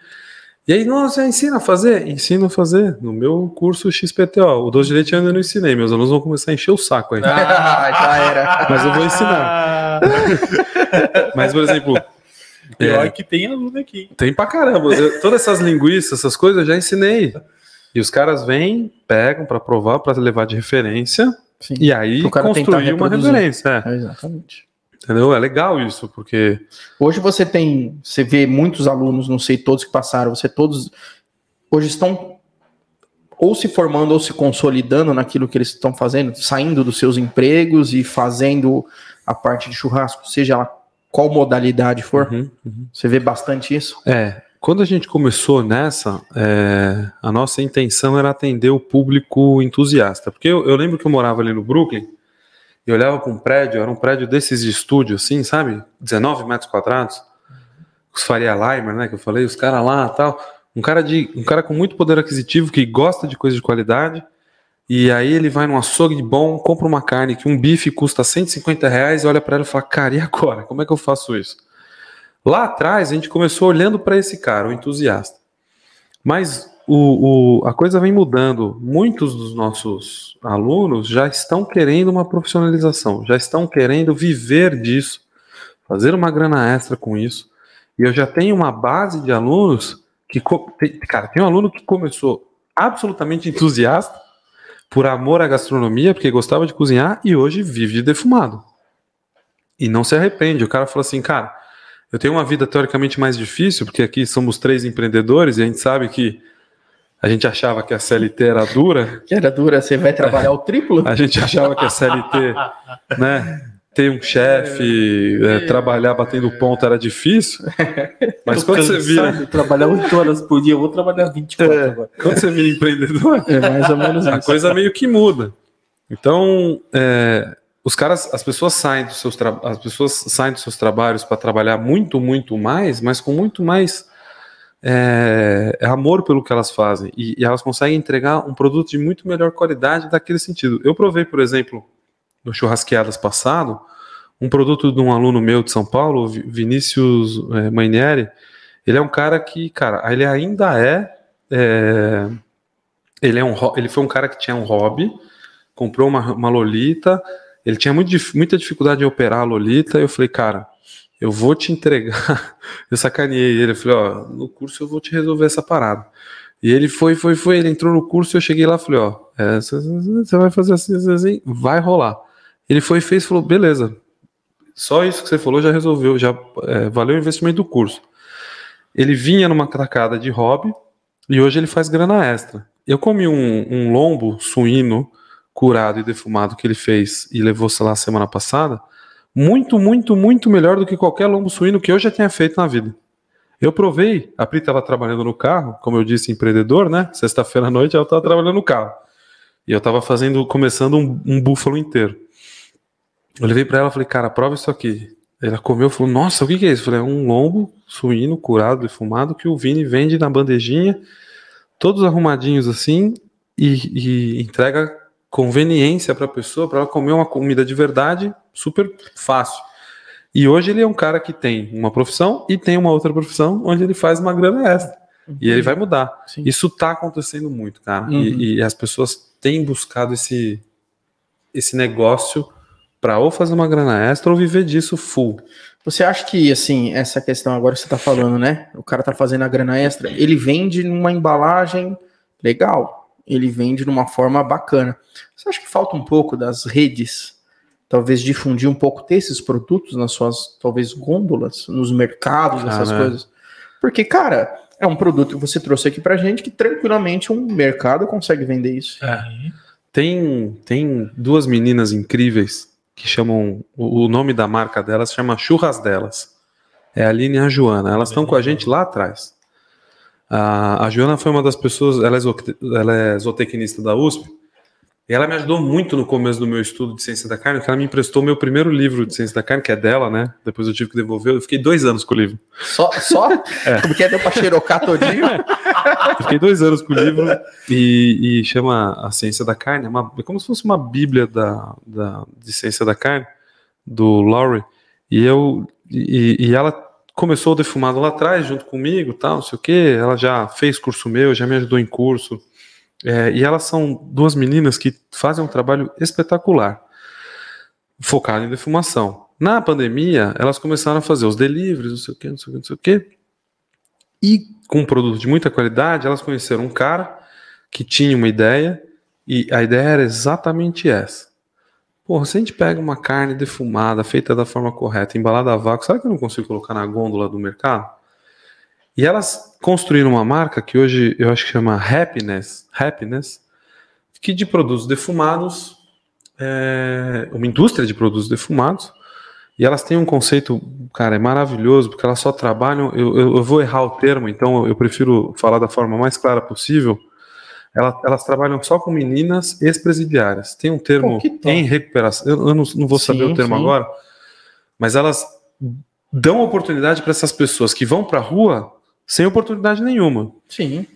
E aí, nossa, ensina a fazer? Ensino a fazer no meu curso XPTO. O doce de leite eu ainda não ensinei, meus alunos vão começar a encher o saco aí. Ah, já era. Mas eu vou ensinar. (laughs) Mas, por exemplo, pior é, que tem aluno aqui. tem pra caramba. Eu- todas essas linguiças, essas coisas eu já ensinei. E os caras vêm, pegam pra provar, pra levar de referência, Sim. e aí construir uma reproduzir. referência. é. É, exatamente. Entendeu? É legal isso, porque Hoje você tem, você vê muitos alunos, não sei todos que passaram, você todos hoje estão ou se formando ou se consolidando naquilo que eles estão fazendo, saindo dos seus empregos e fazendo a parte de churrasco, seja lá qual modalidade for. Uhum, uhum. Você vê bastante isso? É, quando a gente começou nessa, é, a nossa intenção era atender o público entusiasta. Porque eu, eu lembro que eu morava ali no Brooklyn e olhava para um prédio, era um prédio desses de estúdio, assim, sabe? 19 metros quadrados. Os Faria Limer, né? Que eu falei, os caras lá tal. Um cara, de, um cara com muito poder aquisitivo que gosta de coisa de qualidade. E aí ele vai num açougue bom, compra uma carne que um bife custa 150 reais olha para ela e fala, cara, e agora? Como é que eu faço isso? Lá atrás, a gente começou olhando para esse cara, o entusiasta. Mas o, o- a coisa vem mudando. Muitos dos nossos alunos já estão querendo uma profissionalização, já estão querendo viver disso, fazer uma grana extra com isso. E eu já tenho uma base de alunos que, cara, tem um aluno que começou absolutamente entusiasta por amor à gastronomia, porque gostava de cozinhar e hoje vive de defumado. E não se arrepende. O cara falou assim, cara, eu tenho uma vida teoricamente mais difícil, porque aqui somos três empreendedores e a gente sabe que a gente achava que a CLT era dura, Que era dura, você vai trabalhar o triplo? a gente achava que a CLT, né, ter um chefe, é, trabalhar batendo ponto era difícil, mas Tô quando você vira, trabalhar 8 horas por dia, eu vou trabalhar 24 É. agora. quando você vira empreendedor, É mais ou menos a isso. coisa meio que muda. Então, é, os caras, as pessoas saem dos seus as pessoas saem dos seus trabalhos para trabalhar muito, muito mais, mas com muito mais é, amor pelo que elas fazem e, e elas conseguem entregar um produto de muito melhor qualidade daquele sentido. Eu provei, por exemplo, no churrasqueadas passado, um produto de um aluno meu de São Paulo, Vi- Vinícius é, Mainieri. Ele é um cara que, cara, ele ainda é, é, ele é um, ele foi um cara que tinha um hobby, comprou uma, uma Lolita, ele tinha muito, muita dificuldade em operar a Lolita, e eu falei, cara, eu vou te entregar. (laughs) Eu sacaneei ele, eu falei, ó, no curso eu vou te resolver essa parada. E ele foi, foi, foi, ele entrou no curso, eu cheguei lá falei, ó, é, você vai fazer assim, assim, assim, vai rolar. Ele foi fez, falou, beleza, só isso que você falou já resolveu, já é, valeu o investimento do curso. Ele vinha numa tacada de hobby e hoje ele faz grana extra. Eu comi um, um lombo suíno curado e defumado que ele fez e levou, sei lá, semana passada, muito, muito, muito melhor do que qualquer lombo suíno que eu já tenha feito na vida. Eu provei, a Pri estava trabalhando no carro, como eu disse, empreendedor, né? Sexta-feira à noite ela estava trabalhando no carro. E eu estava fazendo, começando um, um búfalo inteiro. Eu levei para ela e falei, cara, prova isso aqui. Ela comeu e falou, nossa, o que, que é isso? Eu falei, é um lombo suíno curado, defumado, que o Vini vende na bandejinha, todos arrumadinhos assim, e, e entrega conveniência para a pessoa, para ela comer uma comida de verdade, super fácil. E hoje ele é um cara que tem uma profissão e tem uma outra profissão onde ele faz uma grana extra. E ele vai mudar. Sim. Isso tá acontecendo muito, cara. Uhum. E, e as pessoas têm buscado esse, esse negócio para ou fazer uma grana extra ou viver disso full. Você acha que, assim, essa questão agora que você tá falando, né? O cara tá fazendo a grana extra, ele vende numa embalagem legal, ele vende numa forma bacana. Você acha que falta um pouco das redes, talvez difundir um pouco desses produtos nas suas, talvez, gôndolas, nos mercados, Ah, essas né? coisas? Porque, cara, é um produto que você trouxe aqui pra gente que tranquilamente um mercado consegue vender isso. Tem, tem duas meninas incríveis que chamam. O, o nome da marca delas chama Churras Delas. É a Aline e a Joana. Elas estão com a gente lá atrás. A, a Joana foi uma das pessoas. Ela é, ela é zootecnista da USP. E ela me ajudou muito no começo do meu estudo de ciência da carne, porque ela me emprestou meu primeiro livro de ciência da carne, que é dela, né? Depois eu tive que devolver. Eu fiquei dois anos com o livro. Só? só? (laughs) É. Como que é? Deu pra xerocar todinho? (laughs) eu fiquei dois anos com o livro e, e chama A Ciência da Carne. É, uma, é como se fosse uma bíblia da, da, de ciência da carne, do Laurie. E, eu, e, e ela começou o defumado lá atrás, junto comigo, tal, não sei o quê. Ela já fez curso meu, já me ajudou em curso é, e elas são duas meninas que fazem um trabalho espetacular, focado em defumação. Na pandemia, elas começaram a fazer os deliveries, não sei o quê, não sei o quê, não sei o quê. E com um produto de muita qualidade, elas conheceram um cara que tinha uma ideia, e a ideia era exatamente essa. Porra, se a gente pega uma carne defumada, feita da forma correta, embalada a vácuo, sabe que eu não consigo colocar na gôndola do mercado? E elas construíram uma marca que hoje eu acho que chama Happiness, Happiness, que de produtos defumados, é uma indústria de produtos defumados, e elas têm um conceito, cara, é maravilhoso, porque elas só trabalham, eu, eu, eu vou errar o termo, então eu prefiro falar da forma mais clara possível, elas, elas trabalham só com meninas ex-presidiárias. Tem um termo Pô, em recuperação, eu, eu não, não, vou saber sim, o termo sim. agora, mas elas dão oportunidade para essas pessoas que vão para a rua sem oportunidade nenhuma. Sim.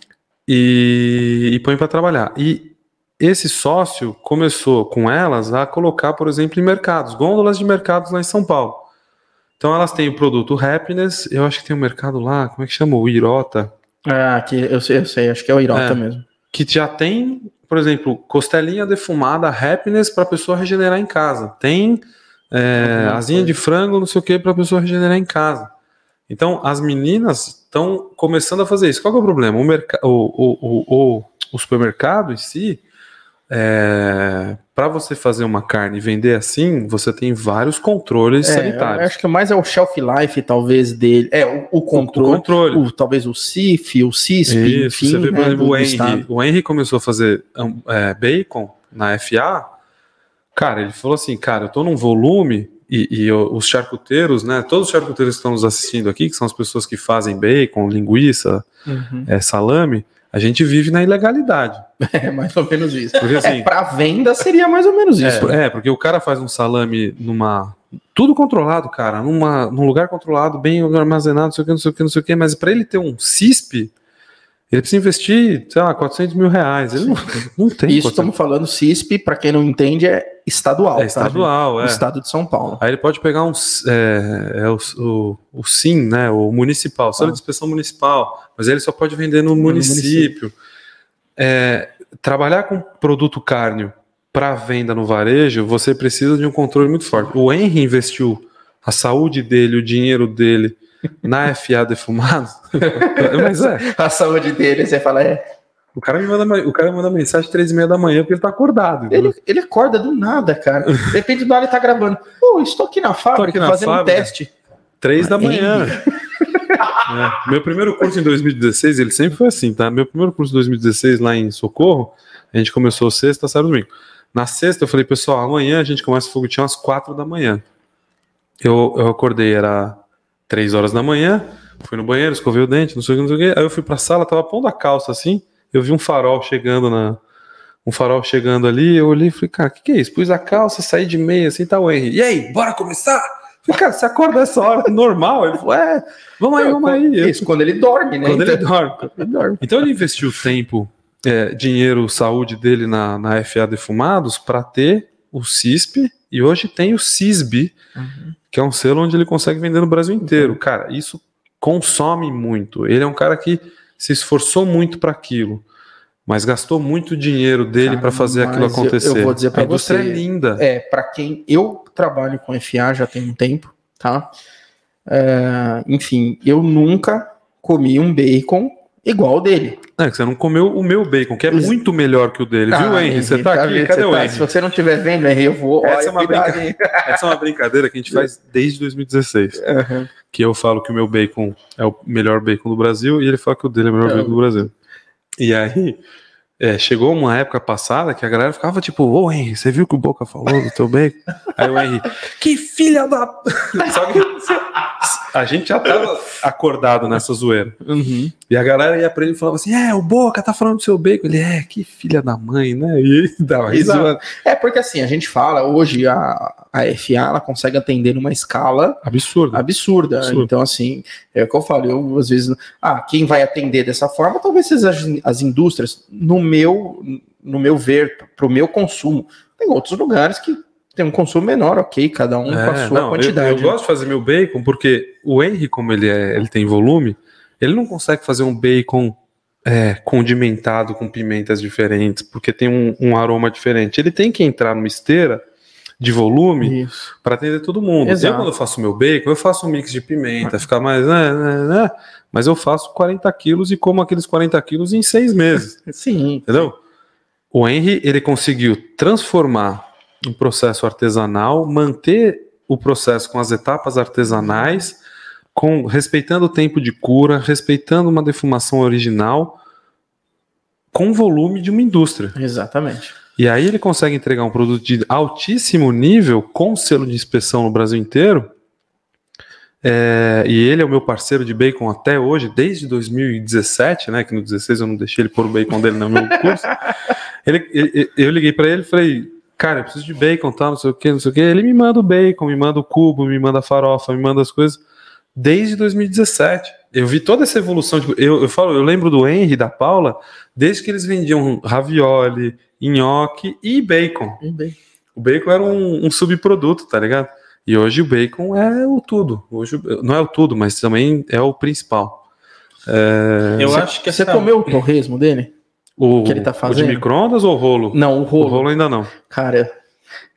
E, e põe para trabalhar. E esse sócio começou com elas a colocar, por exemplo, em mercados, gôndolas de mercados lá em São Paulo. Então elas têm o produto Happiness, eu acho que tem um mercado lá, como é que chama? O Irota. Ah, que eu sei, eu sei, acho que é o Irota é, mesmo. Que já tem, por exemplo, costelinha defumada Happiness para a pessoa regenerar em casa. Tem é, asinha de frango, não sei o que, para a pessoa regenerar em casa. Então, as meninas estão começando a fazer isso. Qual é o problema? O, o, o, o, o supermercado em si, é, para você fazer uma carne e vender assim, você tem vários controles é, sanitários. acho que mais é o shelf life, talvez, dele. É, o, o controle. O, controle. Talvez o CIF, o CISP, Isso, enfim. Você vê, por exemplo, o Henry, o Henry começou a fazer é, bacon na FA. Cara, ele falou assim, cara, eu tô num volume e, e, os charcuteiros, né? Todos os charcuteiros que estão nos assistindo aqui, que são as pessoas que fazem bacon, linguiça, uhum. é, salame, a gente vive na ilegalidade. (laughs) É mais ou menos isso. Porque assim, é, para venda seria mais ou menos isso. É, é, porque o cara faz um salame numa tudo controlado, cara, numa, num lugar controlado, bem armazenado, não sei o que, não sei o que, não sei o que, mas para ele ter um CISP, ele precisa investir, sei lá, 400 mil reais. Ele não, (laughs) não tem. Isso estamos falando CISP, para quem não entende, é estadual. É tá, estadual, tá, é. estado de São Paulo. Aí ele pode pegar um, é, é o, o, o, SIM, né, o municipal, só ah. de inspeção municipal, mas ele só pode vender no, no município. município. É, trabalhar com produto cárneo para venda no varejo, você precisa de um controle muito forte. O Henry investiu a saúde dele, o dinheiro dele na FA defumado. (laughs) Mas é. A saúde dele, você fala, é. O cara me manda, o cara manda mensagem três e meia da manhã porque ele tá acordado. Ele, ele acorda do nada, cara. Depende do hora ele tá gravando. Pô, estou aqui na fábrica aqui na fazendo fábrica, um teste. Três da manhã. (laughs) é. Meu primeiro curso em 2016, ele sempre foi assim, tá? Meu primeiro curso em 2016 lá em Socorro, a gente começou sexta, sábado domingo. Na sexta eu falei, pessoal, amanhã a gente começa o foguetinho às quatro da manhã. Eu, eu acordei, era três horas da manhã, fui no banheiro, escovei o dente, não sei o que, não sei o que. Aí eu fui pra sala, tava pondo a calça assim, eu vi um farol chegando na. Um farol chegando ali, eu olhei e falei, cara, o que, que é isso? Pus a calça, saí de meia assim, tá o Henry. E aí, bora começar? Falei, cara, você acorda essa hora (laughs) normal? Ele falou, é, vamos aí, vamos aí. Isso, quando ele dorme, né? Quando ele então, dorme. ele dorme. (laughs) Então ele investiu tempo, é, dinheiro, saúde dele na, na FA Defumados para ter o CISP e hoje tem o CISB, uhum. Que é um selo onde ele consegue vender no Brasil inteiro. Uhum. Cara, isso consome muito. Ele é um cara que se esforçou muito para aquilo, mas gastou muito dinheiro dele para fazer aquilo acontecer. Eu, eu vou dizer para você, é linda. É, para quem eu trabalho com FA já tem um tempo, tá? É, enfim, eu nunca comi um bacon igual o dele. É, você não comeu o meu bacon, que é muito melhor que o dele, ah, viu, Henry? Você tá, tá aqui, cadê o tá, Henry? Se você não estiver vendo, Henry, eu vou. Essa, é uma Essa é uma brincadeira que a gente faz desde 2016. Uhum. Que eu falo que o meu bacon é o melhor bacon do Brasil e ele fala que o dele é o melhor bacon do Brasil. E aí, é, chegou uma época passada que a galera ficava tipo, ô Henry, você viu que o Boca falou do teu bacon? Aí o Henry, que filha da. (laughs) Sabe? A gente já tava acordado nessa zoeira. Uhum. E a galera ia pra ele e falava assim: é, o Boca tá falando do seu bacon. Ele, é, que filha da mãe, né? E ele dava risada. É porque assim, a gente fala, hoje a, a FA ela consegue atender numa escala Absurdo. absurda. Absurdo. Então, assim, é o que eu falo, eu às vezes. Ah, quem vai atender dessa forma, talvez seja as, as indústrias, no meu, no meu ver, pro meu consumo. Tem outros lugares que tem um consumo menor, ok, cada um com a É, sua não, eu- quantidade. Eu, gosto de fazer meu bacon porque o Henry, como ele, é, ele tem volume, ele não consegue fazer um bacon é, condimentado com pimentas diferentes, porque tem um, um aroma diferente. Ele tem que entrar numa esteira de volume para atender todo mundo. Exato. Eu, quando eu faço meu bacon, eu faço um mix de pimenta, fica mais. Né, né, né, mas eu faço 40 quilos e como aqueles 40 quilos em seis meses. (laughs) Sim. Entendeu? O Henry, ele conseguiu transformar um processo artesanal, manter o processo com as etapas artesanais, com respeitando o tempo de cura, respeitando uma defumação original, com o volume de uma indústria. Exatamente. E aí ele consegue entregar um produto de altíssimo nível, com selo de inspeção no Brasil inteiro. É, e ele é o meu parceiro de bacon até hoje, desde 2017, né? Que no 16 eu não deixei ele pôr o bacon dele no meu curso. (laughs) Ele- ele- eu liguei para ele e falei, cara, eu preciso de bacon, tal, não sei o que, não sei o que. Ele me manda o bacon, me manda o cubo, me manda a farofa, me manda as coisas. Desde 2017. Eu vi toda essa evolução. tipo, eu, eu falo, eu lembro do Henry e da Paula, desde que eles vendiam ravioli, nhoque e bacon. O bacon era um, um subproduto, tá ligado? E hoje o bacon é o tudo. Hoje não é o tudo, mas também é o principal. É, Eu Você- acho que Você essa- comeu o torresmo dele? O, que ele tá o de fazendo? micro-ondas ou rolo? Não, o O rolo. rolo ainda não. Cara,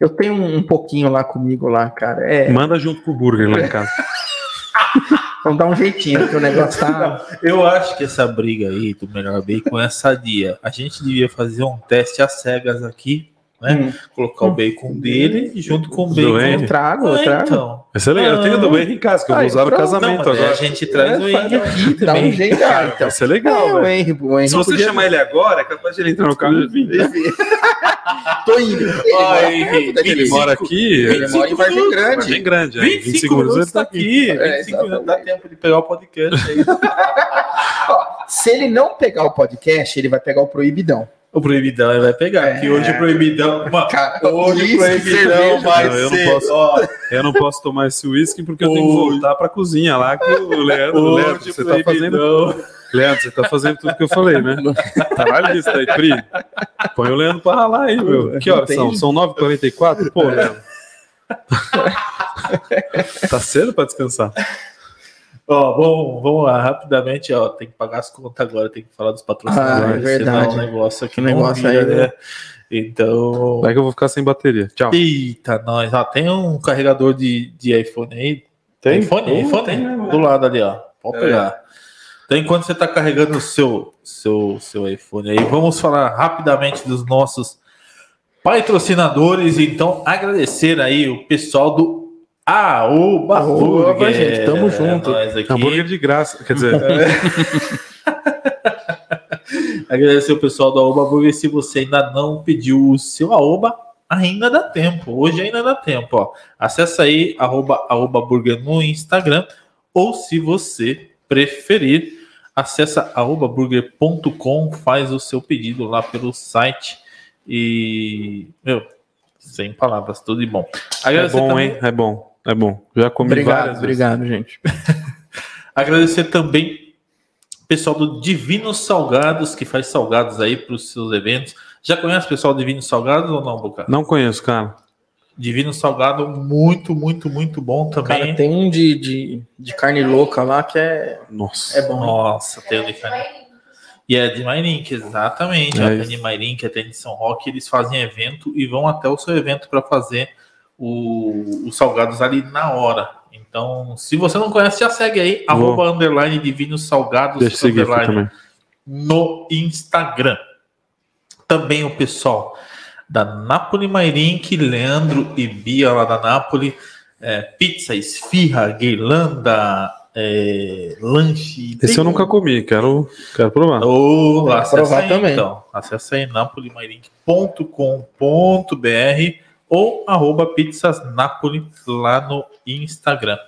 eu tenho um, pouquinho lá comigo lá, cara. É, Manda junto com o burger lá em casa. (laughs) vamos dar um jeitinho, porque o negócio tá. Eu acho que essa briga aí do melhor bacon é sadia. A gente devia fazer um teste às cegas aqui, né? Hum. Colocar o bacon dele junto com o Do bacon. Eu trago, eu Ah, trago. então. Vai ser legal. Eu tenho do Henry em casa, que eu vou usar no pronto. Não, casamento mas aí agora. a gente traz o É, Henry aqui Dá um também. jeito, ah, (laughs) então. Vai ser legal, É, o. Henry, o Henry Se você podia- chamar ele agora, é capaz de ele entrar no carro e vir. (laughs) Tô indo. Ele Ó, mora Henry, Ele mora aqui. Ele mora em Vargem Bem Grande. grande. é. 25, 25 minutos ele tá tá aqui. É, 25 minutos dá tempo de pegar o podcast aí. (laughs) Se ele não pegar o podcast, ele vai pegar o proibidão. O proibidão ele vai pegar. É. Que hoje o proibidão. (laughs) Cara, hoje o proibidão vai Não, eu não ser. posso. ó, Eu não posso tomar esse uísque porque eu tenho que Hoje- voltar pra cozinha lá que o Leandro, hoje Leandro, o você tá fazendo. proibidão- Leandro, você tá fazendo tudo que eu falei, né? (laughs) Tá na lista aí, Pri. Põe o Leandro pra ralar aí, meu. Que horas são? São 9h44? Pô, Leandro. (laughs) Tá cedo pra descansar. Ó, vamos, vamos lá, rapidamente, ó, tem que pagar as contas agora, tem que falar dos patrocinadores, Ah, é verdade. senão o negócio aqui negócio vira, aí, né? né? Então, Vai que eu vou ficar sem bateria. Tchau. eita, nós, ó, tem um carregador de, de iPhone aí, Tem? iPhone, Oh, iPhone, tem, né, do lado ali, ó, pode É. pegar. Então, enquanto você tá carregando o seu, seu, seu iPhone aí, vamos falar rapidamente dos nossos patrocinadores, então, agradecer aí o pessoal do Aoba Oba, Burger. gente, tamo junto. Nós aqui. Hambúrguer de graça. Quer dizer, (laughs) Agradecer o pessoal da Aoba Burger. Se você ainda não pediu o seu Aoba, ainda dá tempo. Hoje ainda dá tempo. Ó. Acesse aí arroba, Aoba Burger no Instagram. Ou se você preferir, acessa aobaburger.com, faz o seu pedido lá pelo site. E, meu, sem palavras, tudo de bom. é Agradecer bom, também- hein? É bom. É bom. Já comi Obrigado, várias vezes. obrigado, gente. (laughs) Agradecer também o pessoal do Divinos Salgados, que faz salgados aí para os seus eventos. Já conhece o pessoal do Divinos Salgados ou não, Boca? Não conheço, cara. Divino Salgado, muito, muito, muito bom também. Cara, tem um de, de, de carne louca lá que é, Nossa. é bom. Nossa, tem o de carne. E é de Mairink, exatamente. É tem de Mairink, tem de São Roque, eles fazem evento e vão até o seu evento para fazer o- os salgados ali na hora. Então, se você não conhece, já segue aí, Vou. arroba underline Divinos Salgados Deixa underline. no Instagram. Também o pessoal da Napoli Mairink, Leandro e Bia lá da Napoli, é, pizza, esfirra, guirlanda, é, lanche. Esse eu nunca comi, quero, quero provar. Oh, Tem acessa provar aí, também. Então, acessa aí napolimairink.com.br ou arroba pizzas Napoli lá no Instagram.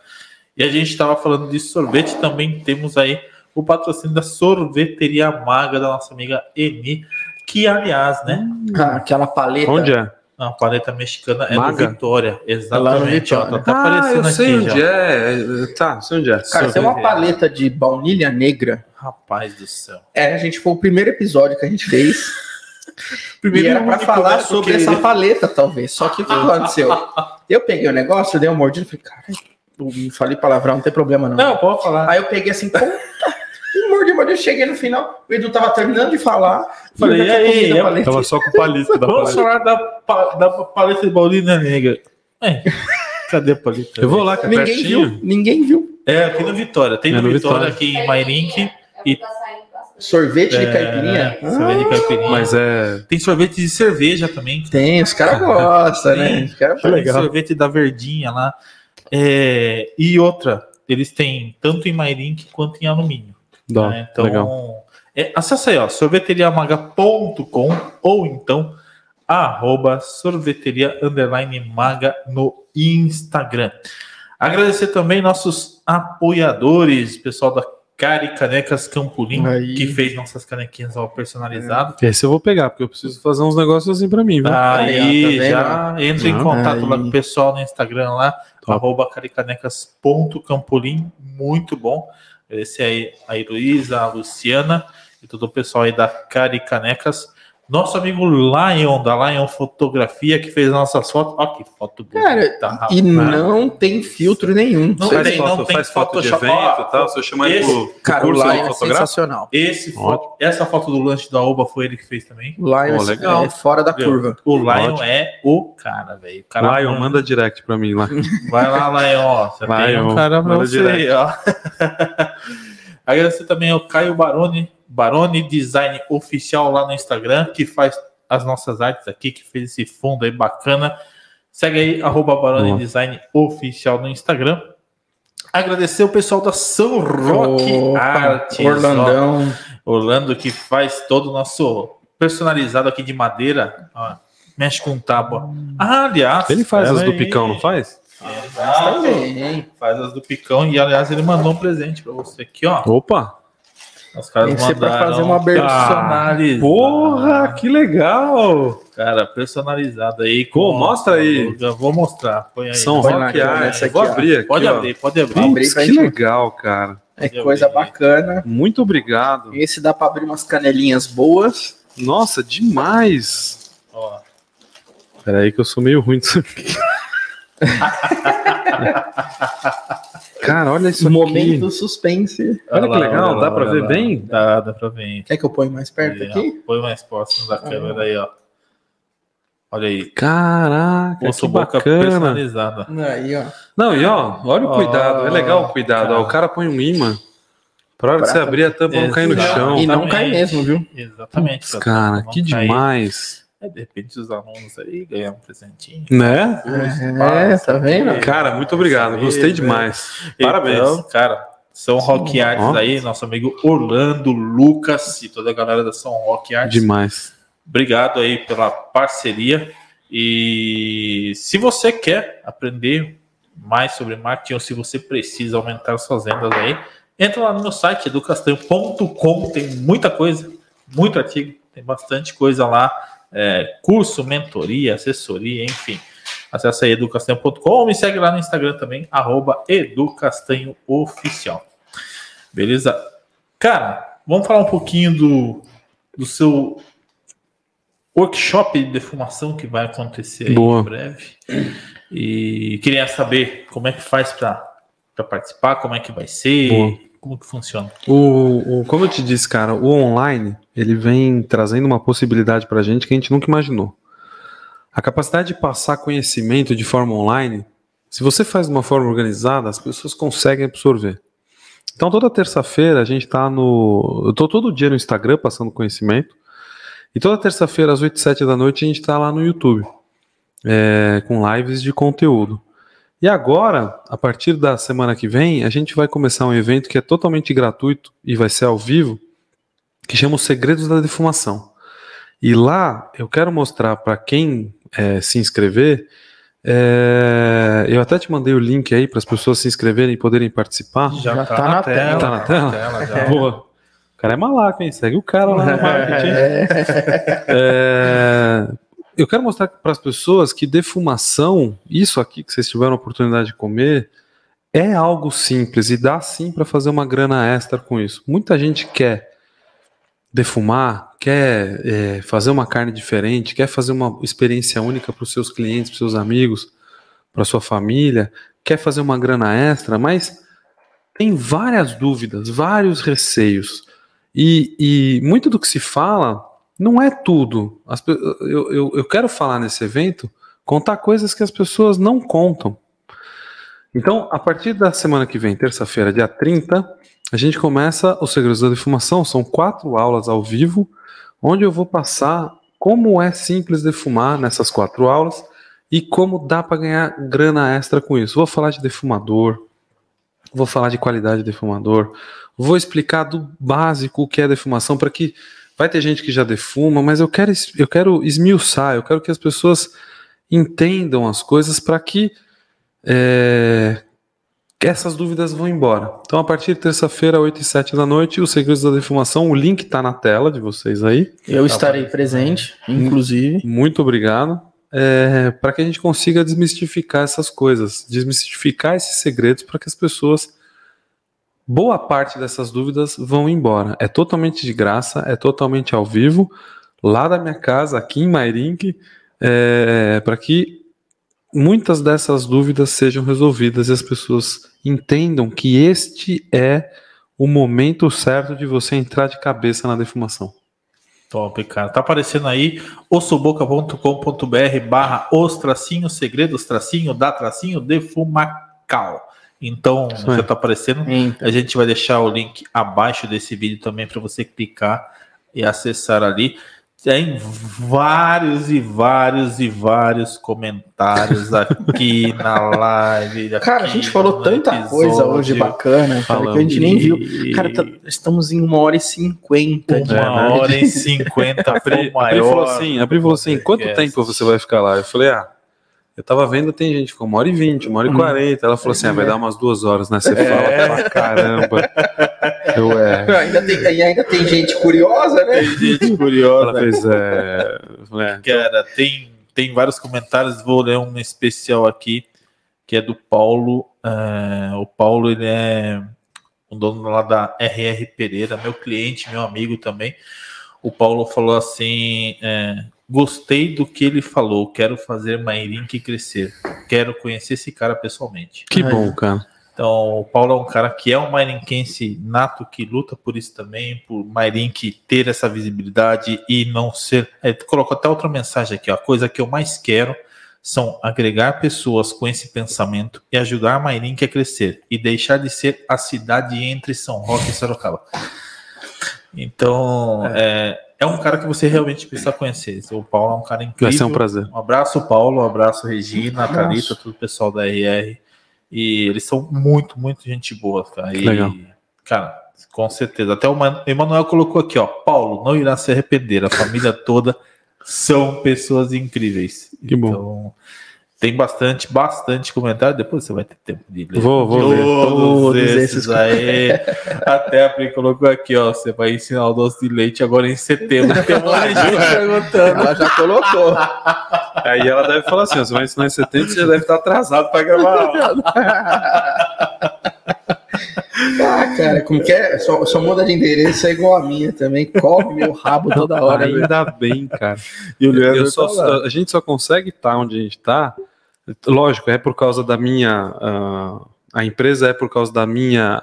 E a gente estava falando de sorvete, também temos aí o patrocínio da sorveteria maga da nossa amiga Eni, que aliás, né? Ah, aquela paleta. Onde é? A paleta mexicana é Maga? do Vitória. No Exatamente. Ó, tá Vitória. até aparecendo eu sei aqui onde já. é. Tá, sei onde é. Cara, tem uma paleta de baunilha negra. Rapaz do céu. É, a gente foi o primeiro episódio que a gente fez. E era pra único, falar né, sobre essa paleta, talvez. Só que o que aconteceu? Eu peguei o negócio, dei uma mordida e falei, cara, falei palavrão, não tem problema não. Não, pode falar. Aí eu peguei assim, puta, (laughs) e mordi, mordi, eu cheguei no final, o Edu tava terminando de falar. Falei, e aí, eu- paleta. Tava só com o palito da Vamos paleta. falar da, pa- da paleta de Baulina Negra. É, cadê a paleta? Eu vou lá, que é Ninguém pertinho. viu, ninguém viu. É, aqui no Vitória. Tem É no, no Vitória, Vitória. aqui em Mairink. E- Sorvete de É, caipirinha? sorvete de caipirinha. Mas é. Tem sorvete de cerveja também. Tem, os caras gostam, né? Os caras legal. Sorvete da Verdinha lá. É, e outra, eles têm tanto em Mairink quanto em alumínio. Dó, né? Então, legal. é, acessa aí, ó, sorveteriamaga.com ou então arroba sorveteria underline maga no Instagram. Agradecer também nossos apoiadores, pessoal da Cari Canecas Campolim, Aí. que fez nossas canequinhas ó, personalizadas. Esse eu vou pegar, porque eu preciso fazer uns negócios assim pra mim, viu? Aí, Aí, ó, tá já entra em contato lá Aí. com o pessoal no Instagram lá, Top. arroba caricanecas.campolim, muito bom. Esse aí, a Heloísa, a Luciana e todo o pessoal aí da Caricanecas. Nosso amigo Lion, da Lion Fotografia, que fez nossas fotos. Ó, que foto Cara, bonita, E não tem filtro nenhum. Não Cê- tem, não tem faz foto de evento e tal. Se eu chamar ele esse- pro, pro Cara, o curso Lion é sensacional. Esse foto, essa foto do lanche da Oba foi ele que fez também. O Lion Pô, legal. é fora da curva. O Lion Ótimo. é o cara, velho. Lion, manda direct pra mim lá. Vai lá, Lion, ó. Você tem Lion, um cara pra manda você. (laughs) Agradecer também ao Caio Baroni, Baroni Design Oficial lá no Instagram, que faz as nossas artes aqui, que fez esse fundo aí bacana. Segue aí, arroba Baroni Boa. Design Oficial no Instagram. Agradecer o pessoal da São Roque Opa, Artes. ó. Orlandão. Orlando que faz todo o nosso personalizado aqui de madeira. Ó, mexe com tábua. Ah, aliás. Ele faz as pera do aí. picão, não faz? Exato. Faz as do picão e aliás ele mandou um presente pra você aqui, ó. Opa! Os caras Tem que ser pra mandaram fazer uma personalizado. Porra, que legal! Cara, personalizado aí. Pô, mostra aí. Eu vou mostrar. Põe aí. São Põe Rock Art. aqui, Vou abrir aqui. Pode ó. abrir, pode abrir. Abrir que gente- legal, cara. É coisa bacana. Muito obrigado. Esse dá pra abrir umas canelinhas boas. Nossa, demais. Ó, Peraí que eu sou meio ruim disso aqui. (laughs) Cara, olha isso aqui. Momento suspense. Olha que lá, legal, olha dá lá, pra olha ver lá. bem? Dá, dá pra ver. Quer que eu ponha mais perto Aí, ó. aqui? Põe mais próximo da câmera aí, ó. Olha aí. Caraca, Bolsa que boca bacana. personalizada. Aí, ó. Não, e ó, olha o cuidado. É legal o cuidado. Ó, o cara põe um imã. Pra hora de você abrir a tampa não cair no chão. E não cai mesmo, viu? Exatamente. Putz, cara, que cair. É, de repente os alunos aí ganham um presentinho. Né? É, tá vendo? Cara, muito obrigado. Gostei demais. Parabéns. Então, cara, São Rock Arts Ó. aí, nosso amigo Orlando, Lucas e toda a galera da São Rock Arts. Demais. Obrigado aí pela parceria. E se você quer aprender mais sobre marketing ou se você precisa aumentar suas vendas aí, entra lá no meu site educastanho.com, tem muita coisa, muito artigo, tem bastante coisa lá, é, curso, mentoria, assessoria, enfim. Acesse aí educastanho.com ou me segue lá no Instagram também, arroba educastanhooficial. Beleza? Cara, vamos falar um pouquinho do, do seu workshop de defumação que vai acontecer em breve. E queria saber como é que faz para participar, como é que vai ser, Boa. Como que funciona. O, o- como eu te disse, cara, o online ele vem trazendo uma possibilidade pra gente que a gente nunca imaginou. A capacidade de passar conhecimento de forma online, se você faz de uma forma organizada, as pessoas conseguem absorver. Então toda terça-feira a gente tá no. Eu tô todo dia no Instagram passando conhecimento. E toda terça-feira, às 8 7 da noite, a gente tá lá no YouTube. é, com lives de conteúdo. E agora, a partir da semana que vem, a gente vai começar um evento que é totalmente gratuito e vai ser ao vivo, que chama Os Segredos da Defumação. E lá eu quero mostrar para quem é, se inscrever É, eu até te mandei o link aí para as pessoas se inscreverem e poderem participar. Já, Já tá, tá na, na tela. Tá na tela? já. (laughs) Boa. O cara é malaco, hein? Segue o cara lá no marketing. É, eu quero mostrar para as pessoas que defumação, isso aqui que vocês tiveram a oportunidade de comer, é algo simples e dá sim para fazer uma grana extra com isso. Muita gente quer defumar, quer é, fazer uma carne diferente, quer fazer uma experiência única para os seus clientes, para os seus amigos, para sua família, quer fazer uma grana extra, mas tem várias dúvidas, vários receios. E, e muito do que se fala não é tudo. As eu, eu, eu quero falar nesse evento, contar coisas que as pessoas não contam. Então, a partir da semana que vem, terça-feira, dia 30, a gente começa os Segredos da Defumação. São quatro aulas ao vivo, onde eu vou passar como é simples defumar nessas quatro aulas e como dá para ganhar grana extra com isso. Vou falar de defumador, vou falar de qualidade de defumador, vou explicar do básico o que é defumação para que vai ter gente que já defuma, mas eu quero eu quero esmiuçar, eu quero que as pessoas entendam as coisas para que é, essas dúvidas vão embora. Então, a partir de terça-feira, 8 e 7 da noite, os segredos da defumação, o link está na tela de vocês aí. Eu estarei presente, inclusive. Muito obrigado. para que a gente consiga desmistificar essas coisas, desmistificar esses segredos para que as pessoas, boa parte dessas dúvidas vão embora. É totalmente de graça, é totalmente ao vivo, lá da minha casa, aqui em Mairink, para que muitas dessas dúvidas sejam resolvidas e as pessoas entendam que este é o momento certo de você entrar de cabeça na defumação. Top, cara. Tá aparecendo aí ossoboca.com.br barra os tracinho, segredos tracinho, da tracinho, defumacal. Então, aí. já tá aparecendo. Entra. A gente vai deixar o link abaixo desse vídeo também para você clicar e acessar ali. Tem vários e vários e vários comentários (laughs) aqui na live. Cara, a aqui gente falou tanta coisa episódio. hoje bacana, cara, que a gente nem viu. Cara, tá- estamos em uma hora e cinquenta. Uma né? hora e cinquenta (laughs) A foi Pri, o a Pri falou assim, a Pri falou assim, quanto tempo você vai ficar lá? Eu falei, ah, eu tava vendo, tem gente que ficou uma hora e vinte, uma hora e quarenta. Ela falou assim, ah, vai dar umas duas horas, né? Você fala pra caramba. Eu, é... Ainda tem, e ainda tem gente curiosa, né? Tem gente Ela curiosa. fez, é... é, Cara, tem, tem vários comentários, vou ler um especial aqui, que é do Paulo. É, o Paulo, ele é o dono lá da RR Pereira, meu cliente, meu amigo também. O Paulo falou assim: é, gostei do que ele falou, quero fazer Mairink crescer, quero conhecer esse cara pessoalmente. que Ai. bom, cara. Então, o Paulo é um cara que é um Mairinquense nato, que luta por isso também, por Mairink ter essa visibilidade e não ser. É, colocou até outra mensagem aqui, ó. A coisa que eu mais quero são agregar pessoas com esse pensamento e ajudar Mairink a crescer e deixar de ser a cidade entre São Roque e Sorocaba. Então, é, é um cara que você realmente precisa conhecer. O Paulo é um cara incrível. Vai ser um prazer. Um abraço, Paulo. Um abraço, Regina, Abraço. Thalita, todo o pessoal da RR. E eles são muito, muito gente boa, cara. E, Legal. Cara, com certeza. Até o Man- Emanuel colocou aqui, ó. Paulo, não irá se arrepender. A família toda são pessoas incríveis. Que bom. Então, tem bastante, bastante comentário. Depois você vai ter tempo de ler. Vou, vou ler. Todos, Todos esses, esses aí. Até a Pri colocou aqui, ó. Você vai ensinar o doce de leite agora em setembro. Tem um monte de gente perguntando. Ela já colocou. Aí ela deve falar assim, você vai ensinar em setembro, você já deve estar atrasado para gravar a aula. Ah, cara, como que é? Só, só muda de endereço, é igual a minha também. Come meu rabo toda hora. Ainda bem, cara. E o Leandro Eu só- tá lá. a gente só consegue estar onde a gente está. Lógico, é por causa da minha. ah, a empresa é por causa da minha.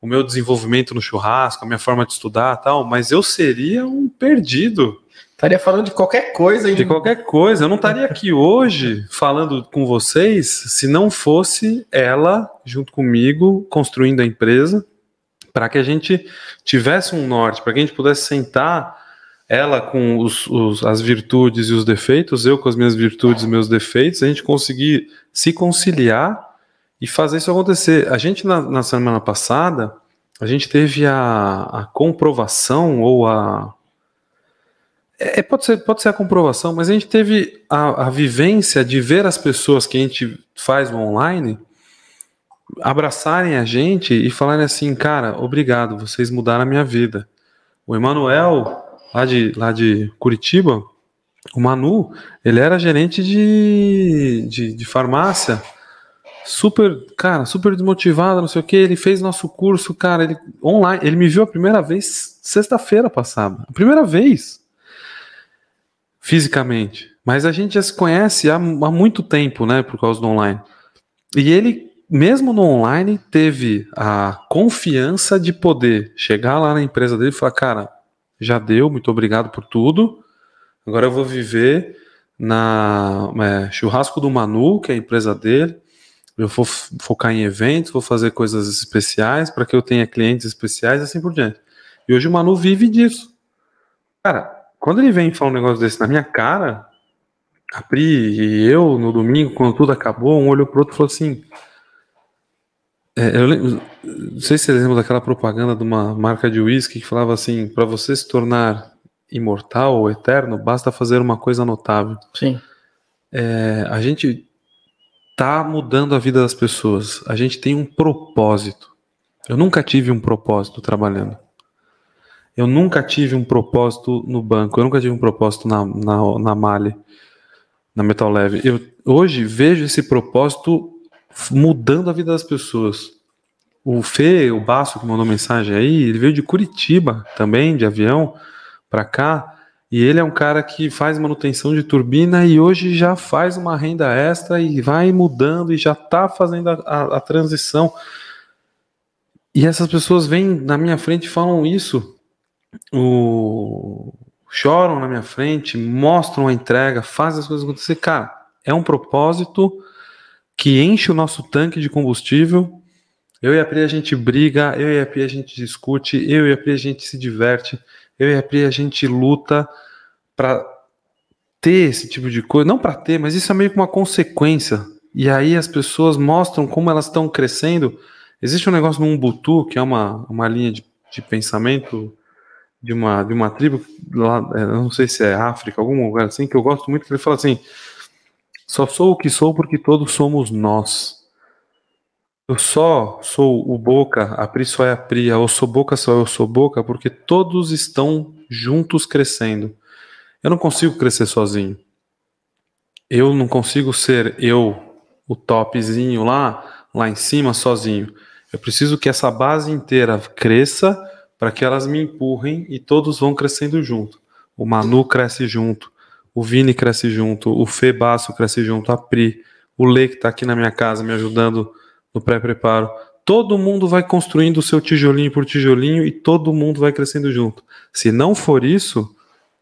O meu desenvolvimento no churrasco, a minha forma de estudar tal, mas eu seria um perdido Estaria falando de qualquer coisa. de hein? qualquer coisa. Eu não estaria aqui hoje falando com vocês se não fosse ela junto comigo construindo a empresa para que a gente tivesse um norte, para que a gente pudesse sentar ela com os, os- as virtudes e os defeitos, eu com as minhas virtudes e meus defeitos, a gente conseguir se conciliar e fazer isso acontecer. A gente, na, na semana passada, a gente teve a, a comprovação ou a. É, pode, ser, pode ser a comprovação, mas a gente teve a, a vivência de ver as pessoas que a gente faz online abraçarem a gente e falarem assim, cara, obrigado, vocês mudaram a minha vida. O Emanuel, lá de, lá de Curitiba, o Manu, ele era gerente de, de, de farmácia, super, cara, super desmotivado, não sei o que. Ele fez nosso curso, cara, ele online. Ele me viu a primeira vez sexta-feira passada. A primeira vez. Fisicamente. Mas a gente já se conhece há, há muito tempo, né? Por causa do online. E ele, mesmo no online, teve a confiança de poder chegar lá na empresa dele e falar: cara, já deu, muito obrigado por tudo. Agora eu vou viver na é, Churrasco do Manu, que é a empresa dele. Eu vou focar em eventos, vou fazer coisas especiais para que eu tenha clientes especiais e assim por diante. E hoje o Manu vive disso. Cara, quando ele vem falar um negócio desse na minha cara, a Pri e eu, no domingo, quando tudo acabou, um olhou pro outro falou assim. É, eu lembro, não sei se você lembra daquela propaganda de uma marca de uísque que falava assim: para você se tornar imortal ou eterno, basta fazer uma coisa notável. Sim. É, a gente tá mudando a vida das pessoas. A gente tem um propósito. Eu nunca tive um propósito trabalhando. Eu nunca tive um propósito no banco. Eu nunca tive um propósito na, na, na Mali, na Metal Leve. Eu hoje vejo esse propósito mudando a vida das pessoas. O Fê, o Baço, que mandou mensagem aí, ele veio de Curitiba também, de avião, para cá. E ele é um cara que faz manutenção de turbina e hoje já faz uma renda extra e vai mudando e já está fazendo a, a, a, transição. E essas pessoas vêm na minha frente e falam isso, o... choram na minha frente, mostram a entrega, fazem as coisas acontecer. Cara, é um propósito que enche o nosso tanque de combustível. Eu e a Pri a gente briga, eu e a Pri a gente discute, eu e a Pri a gente se diverte, eu e a Pri a gente luta para ter esse tipo de coisa, não para ter, mas isso é meio que uma consequência. E aí as pessoas mostram como elas estão crescendo. Existe um negócio no Ubuntu, que é uma, uma linha de, de pensamento de uma, de uma tribo, lá, é, não sei se é África, algum lugar assim, que eu gosto muito, que ele fala assim: só sou o que sou porque todos somos nós. Eu só sou o Boca, a Pri só é a Pri, eu sou Boca só eu sou Boca, porque todos estão juntos crescendo. Eu não consigo crescer sozinho. Eu não consigo ser eu, o topzinho lá, lá em cima, sozinho. Eu preciso que essa base inteira cresça para que elas me empurrem e todos vão crescendo junto. O Manu cresce junto, o Vini cresce junto, o Fê Basso cresce junto, a Pri, o Lê que está aqui na minha casa me ajudando no pré-preparo. Todo mundo vai construindo o seu tijolinho por tijolinho e todo mundo vai crescendo junto. Se não for isso,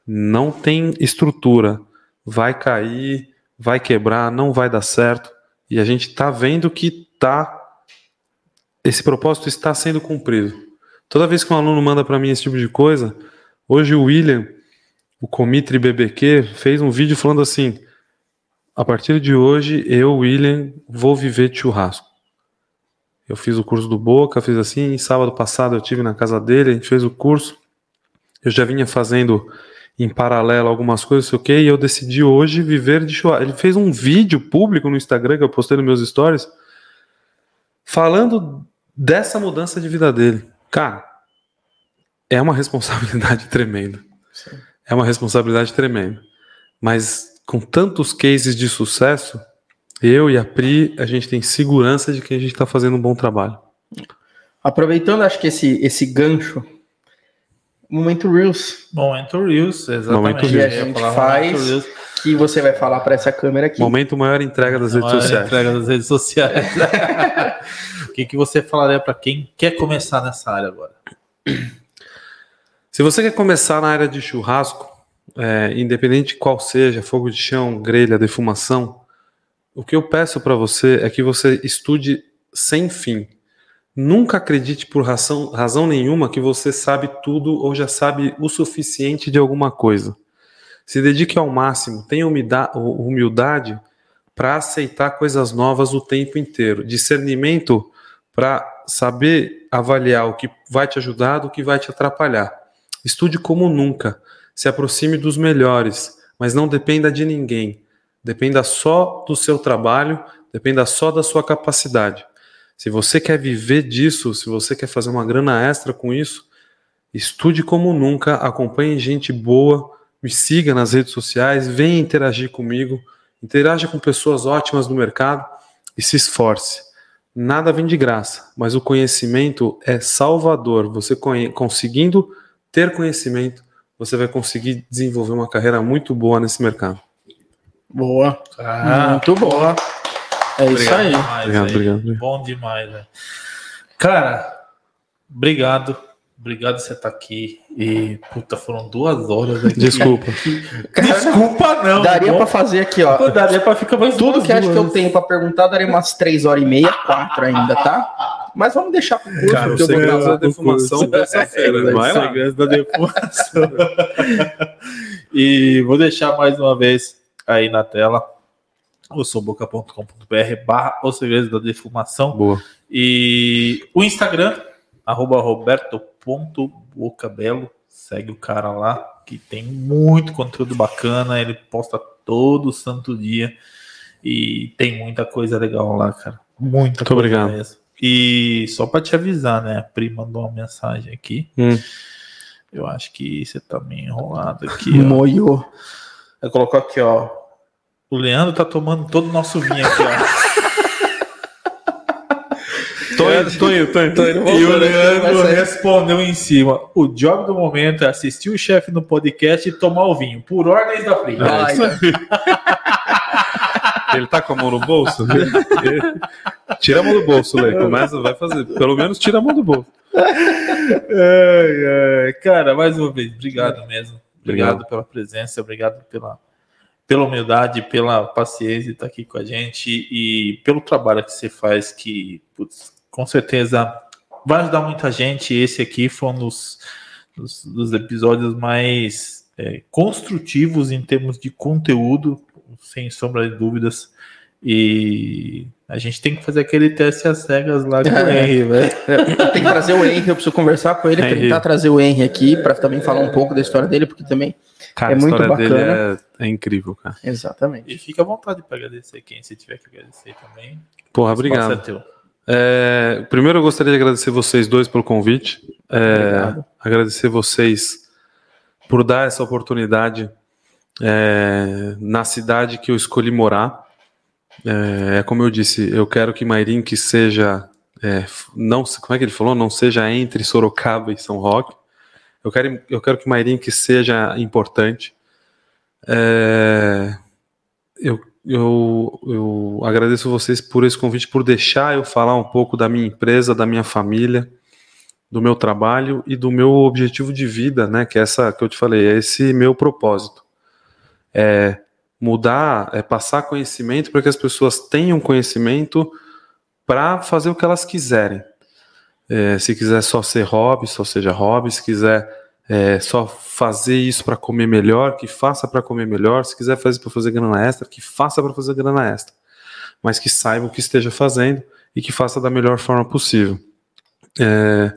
não tem estrutura, vai cair, vai quebrar, não vai dar certo. E a gente está vendo que tá esse propósito está sendo cumprido. Toda vez que um aluno manda para mim esse tipo de coisa, hoje o William, o Comitri BBQ, fez um vídeo falando assim: a partir de hoje eu, William, vou viver de churrasco. Eu fiz o curso do Boca, fiz assim, sábado passado eu tive na casa dele, a gente fez o curso. Eu já vinha fazendo em paralelo algumas coisas, sei o que, e eu decidi hoje viver de churrasco. Ele fez um vídeo público no Instagram que eu postei nos meus stories falando dessa mudança de vida dele. Cara, é uma (laughs) responsabilidade tremenda. Sim. É uma responsabilidade tremenda. Mas com tantos cases de sucesso, eu e a Pri, a gente tem segurança de que a gente está fazendo um bom trabalho. Aproveitando, acho que esse, esse gancho Momento Reels. Momento Reels, exatamente. Momento Reels. a gente faz que você vai falar para essa câmera aqui. Momento maior entrega das redes sociais. entrega das redes sociais. (laughs) o que, que você falaria para quem quer começar nessa área agora? Se você quer começar na área de churrasco, é, independente de qual seja, fogo de chão, grelha, defumação, o que eu peço para você é que você estude sem fim. Nunca acredite por razão, razão nenhuma que você sabe tudo ou já sabe o suficiente de alguma coisa. Se dedique ao máximo, tenha humildade para aceitar coisas novas o tempo inteiro, discernimento para saber avaliar o que vai te ajudar do que vai te atrapalhar. Estude como nunca. Se aproxime dos melhores, mas não dependa de ninguém. Dependa só do seu trabalho, dependa só da sua capacidade. Se você quer viver disso, se você quer fazer uma grana extra com isso, estude como nunca, acompanhe gente boa, me siga nas redes sociais, venha interagir comigo, interaja com pessoas ótimas no mercado e se esforce. Nada vem de graça, mas o conhecimento é salvador. Você conseguindo ter conhecimento, você vai conseguir desenvolver uma carreira muito boa nesse mercado. Boa. Ah, muito boa. É obrigado isso aí. Demais, obrigado, aí. obrigado, Bom demais, velho. Cara, obrigado. Obrigado por você estar aqui. E, puta, foram duas horas aqui. Desculpa. Desculpa, não. Daria para fazer aqui, ó. Pô, daria para ficar mais Tudo que acho que eu tenho para perguntar, daria umas três horas e meia, quatro ainda, tá? Mas vamos deixar pro curso. Cara, porque o eu vou segredo gravar. da defumação terça-feira. É, Vai lá. da defumação. e vou deixar mais uma vez aí na tela o soboca.com.br barra os segredos da defumação Boa. e o Instagram arroba roberto.bocabelo segue o cara lá que tem muito conteúdo bacana ele posta todo santo dia e tem muita coisa legal lá cara muita Muito obrigado. mesmo. e só para te avisar né a Pri mandou uma mensagem aqui Hum. eu acho que você tá meio enrolado aqui. Moiô. Ela colocou aqui, ó. O Leandro tá tomando todo o nosso vinho aqui, ó. (laughs) Tonho, Tonho, Tonho. Tonho, e o Leandro respondeu em cima: o job do momento é assistir o chefe no podcast e tomar o vinho, por ordens da Pri. Vai, Ele tá com a mão no bolso? Ele- Tira a mão do bolso, Lê. Começa, vai fazer. Pelo menos tira a mão do bolso. Ai, ai. Cara, mais uma vez, obrigado mesmo. Obrigado, Obrigado. pela presença, obrigado pela, pela humildade, pela paciência de estar aqui com a gente e pelo trabalho que você faz, que putz, com certeza vai ajudar muita gente. Esse aqui foi um dos, dos, dos episódios mais é, construtivos em termos de conteúdo, sem sombra de dúvidas. E a gente tem que fazer aquele teste às cegas lá com o (laughs) É. Henry, velho. (laughs) Tem que trazer o Henry, eu preciso conversar com ele, Henry. tentar trazer o Henry aqui, para também falar um pouco da história dele, porque também. Cara, É muito a história dele bacana. é, é incrível, cara. Exatamente. E fica à vontade para agradecer quem você tiver que agradecer também. Porra, obrigado. É primeiro eu gostaria de agradecer vocês dois pelo convite. É, agradecer vocês por dar essa oportunidade é, na cidade que eu escolhi morar. É, é como eu disse, eu quero que Mairink seja é, não como é que ele falou, não seja entre Sorocaba e São Roque. Eu quero eu quero que Mairink seja importante. É, eu, eu, eu agradeço vocês por esse convite, por deixar eu falar um pouco da minha empresa, da minha família, do meu trabalho e do meu objetivo de vida, né? Que é essa que eu te falei, é esse meu propósito. É mudar, é passar conhecimento para que as pessoas tenham conhecimento para fazer o que elas quiserem. É, se quiser só ser hobby, só seja hobby. Se quiser é, só fazer isso para comer melhor, que faça para comer melhor. Se quiser fazer para fazer grana extra, que faça para fazer grana extra. Mas que saiba o que esteja fazendo e que faça da melhor forma possível. É,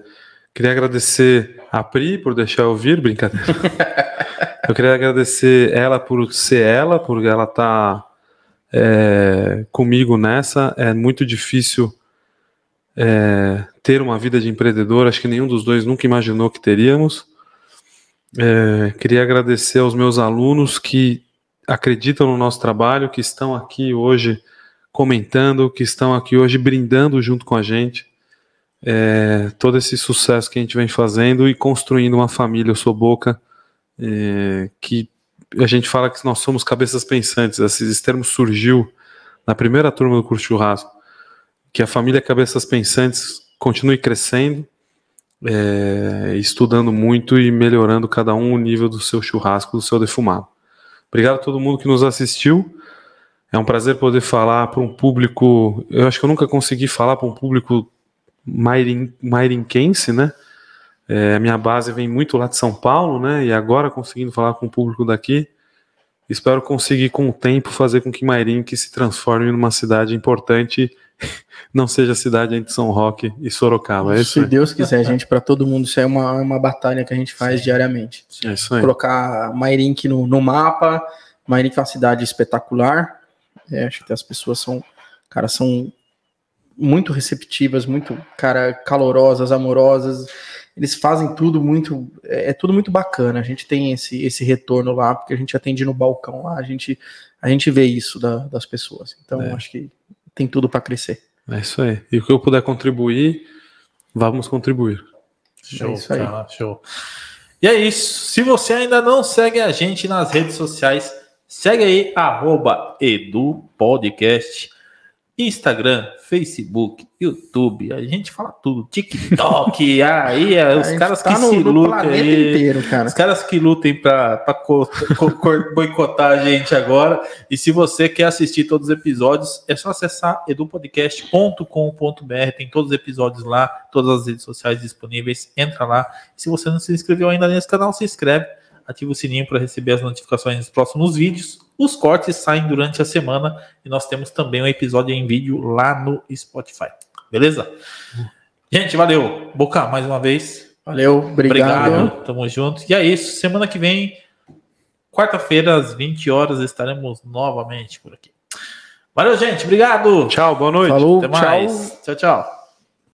queria agradecer a Pri por deixar eu vir, brincadeira. (laughs) eu queria agradecer ela por ser ela, porque ela tá é, comigo nessa. É muito difícil é, ter uma vida de empreendedor. Acho que nenhum dos dois nunca imaginou que teríamos. É, queria agradecer aos meus alunos que acreditam no nosso trabalho, que estão aqui hoje comentando, que estão aqui hoje brindando junto com a gente. É, todo esse sucesso que a gente vem fazendo e construindo uma família, eu sou Boca, é, que a gente fala que nós somos cabeças pensantes. Esse termo surgiu na primeira turma do curso churrasco, que a família Cabeças Pensantes continue crescendo, é, estudando muito e melhorando cada um o nível do seu churrasco, do seu defumado. Obrigado a todo mundo que nos assistiu. É um prazer poder falar para um público. Eu acho que eu nunca consegui falar para um público mairin, mairinquense, né? É, minha base vem muito lá de São Paulo, né? E agora conseguindo falar com o público daqui, espero conseguir com o tempo fazer com que Mairinque se transforme numa cidade importante (laughs) não seja a cidade entre São Roque e Sorocaba. É isso Se aí. Deus quiser, gente, para todo mundo, isso é uma, uma batalha que a gente faz diariamente. É isso aí. Colocar Mairink no, no mapa. Mairink é uma cidade espetacular. É, acho que as pessoas são, cara, são muito receptivas, muito, cara, calorosas, amorosas. Eles fazem tudo muito, é, é tudo muito bacana. A gente tem esse, esse retorno lá, porque a gente atende no balcão lá, a gente, a gente vê isso da- das pessoas. Então, É. acho que tem tudo para crescer. É isso aí. E o que eu puder contribuir, vamos contribuir. Show, É isso aí. cara, show. E é isso. Se você ainda não segue a gente nas redes sociais, segue aí, arroba EduPodcast. Instagram, Facebook, YouTube, a gente fala tudo. TikTok, (laughs) aí é, os caras tá que no, se no lutam aí. inteiro, cara. Os caras que lutem para boicotar a gente agora. E se você quer assistir todos os episódios, é só acessar edupodcast.com.br. Tem todos os episódios lá, todas as redes sociais disponíveis. Entra lá. Se você não se inscreveu ainda nesse canal, se inscreve. Ativa o sininho para receber as notificações dos próximos vídeos. Os cortes saem durante a semana e nós temos também um episódio em vídeo lá no Spotify. Beleza? Gente, valeu. Boca, mais uma vez. Valeu, obrigado. Obrigado, tamo junto. E é isso, semana que vem, quarta-feira, às 20 horas, estaremos novamente por aqui. Valeu, gente, obrigado. Tchau, boa noite. Falou, Até tchau. mais. Tchau, tchau.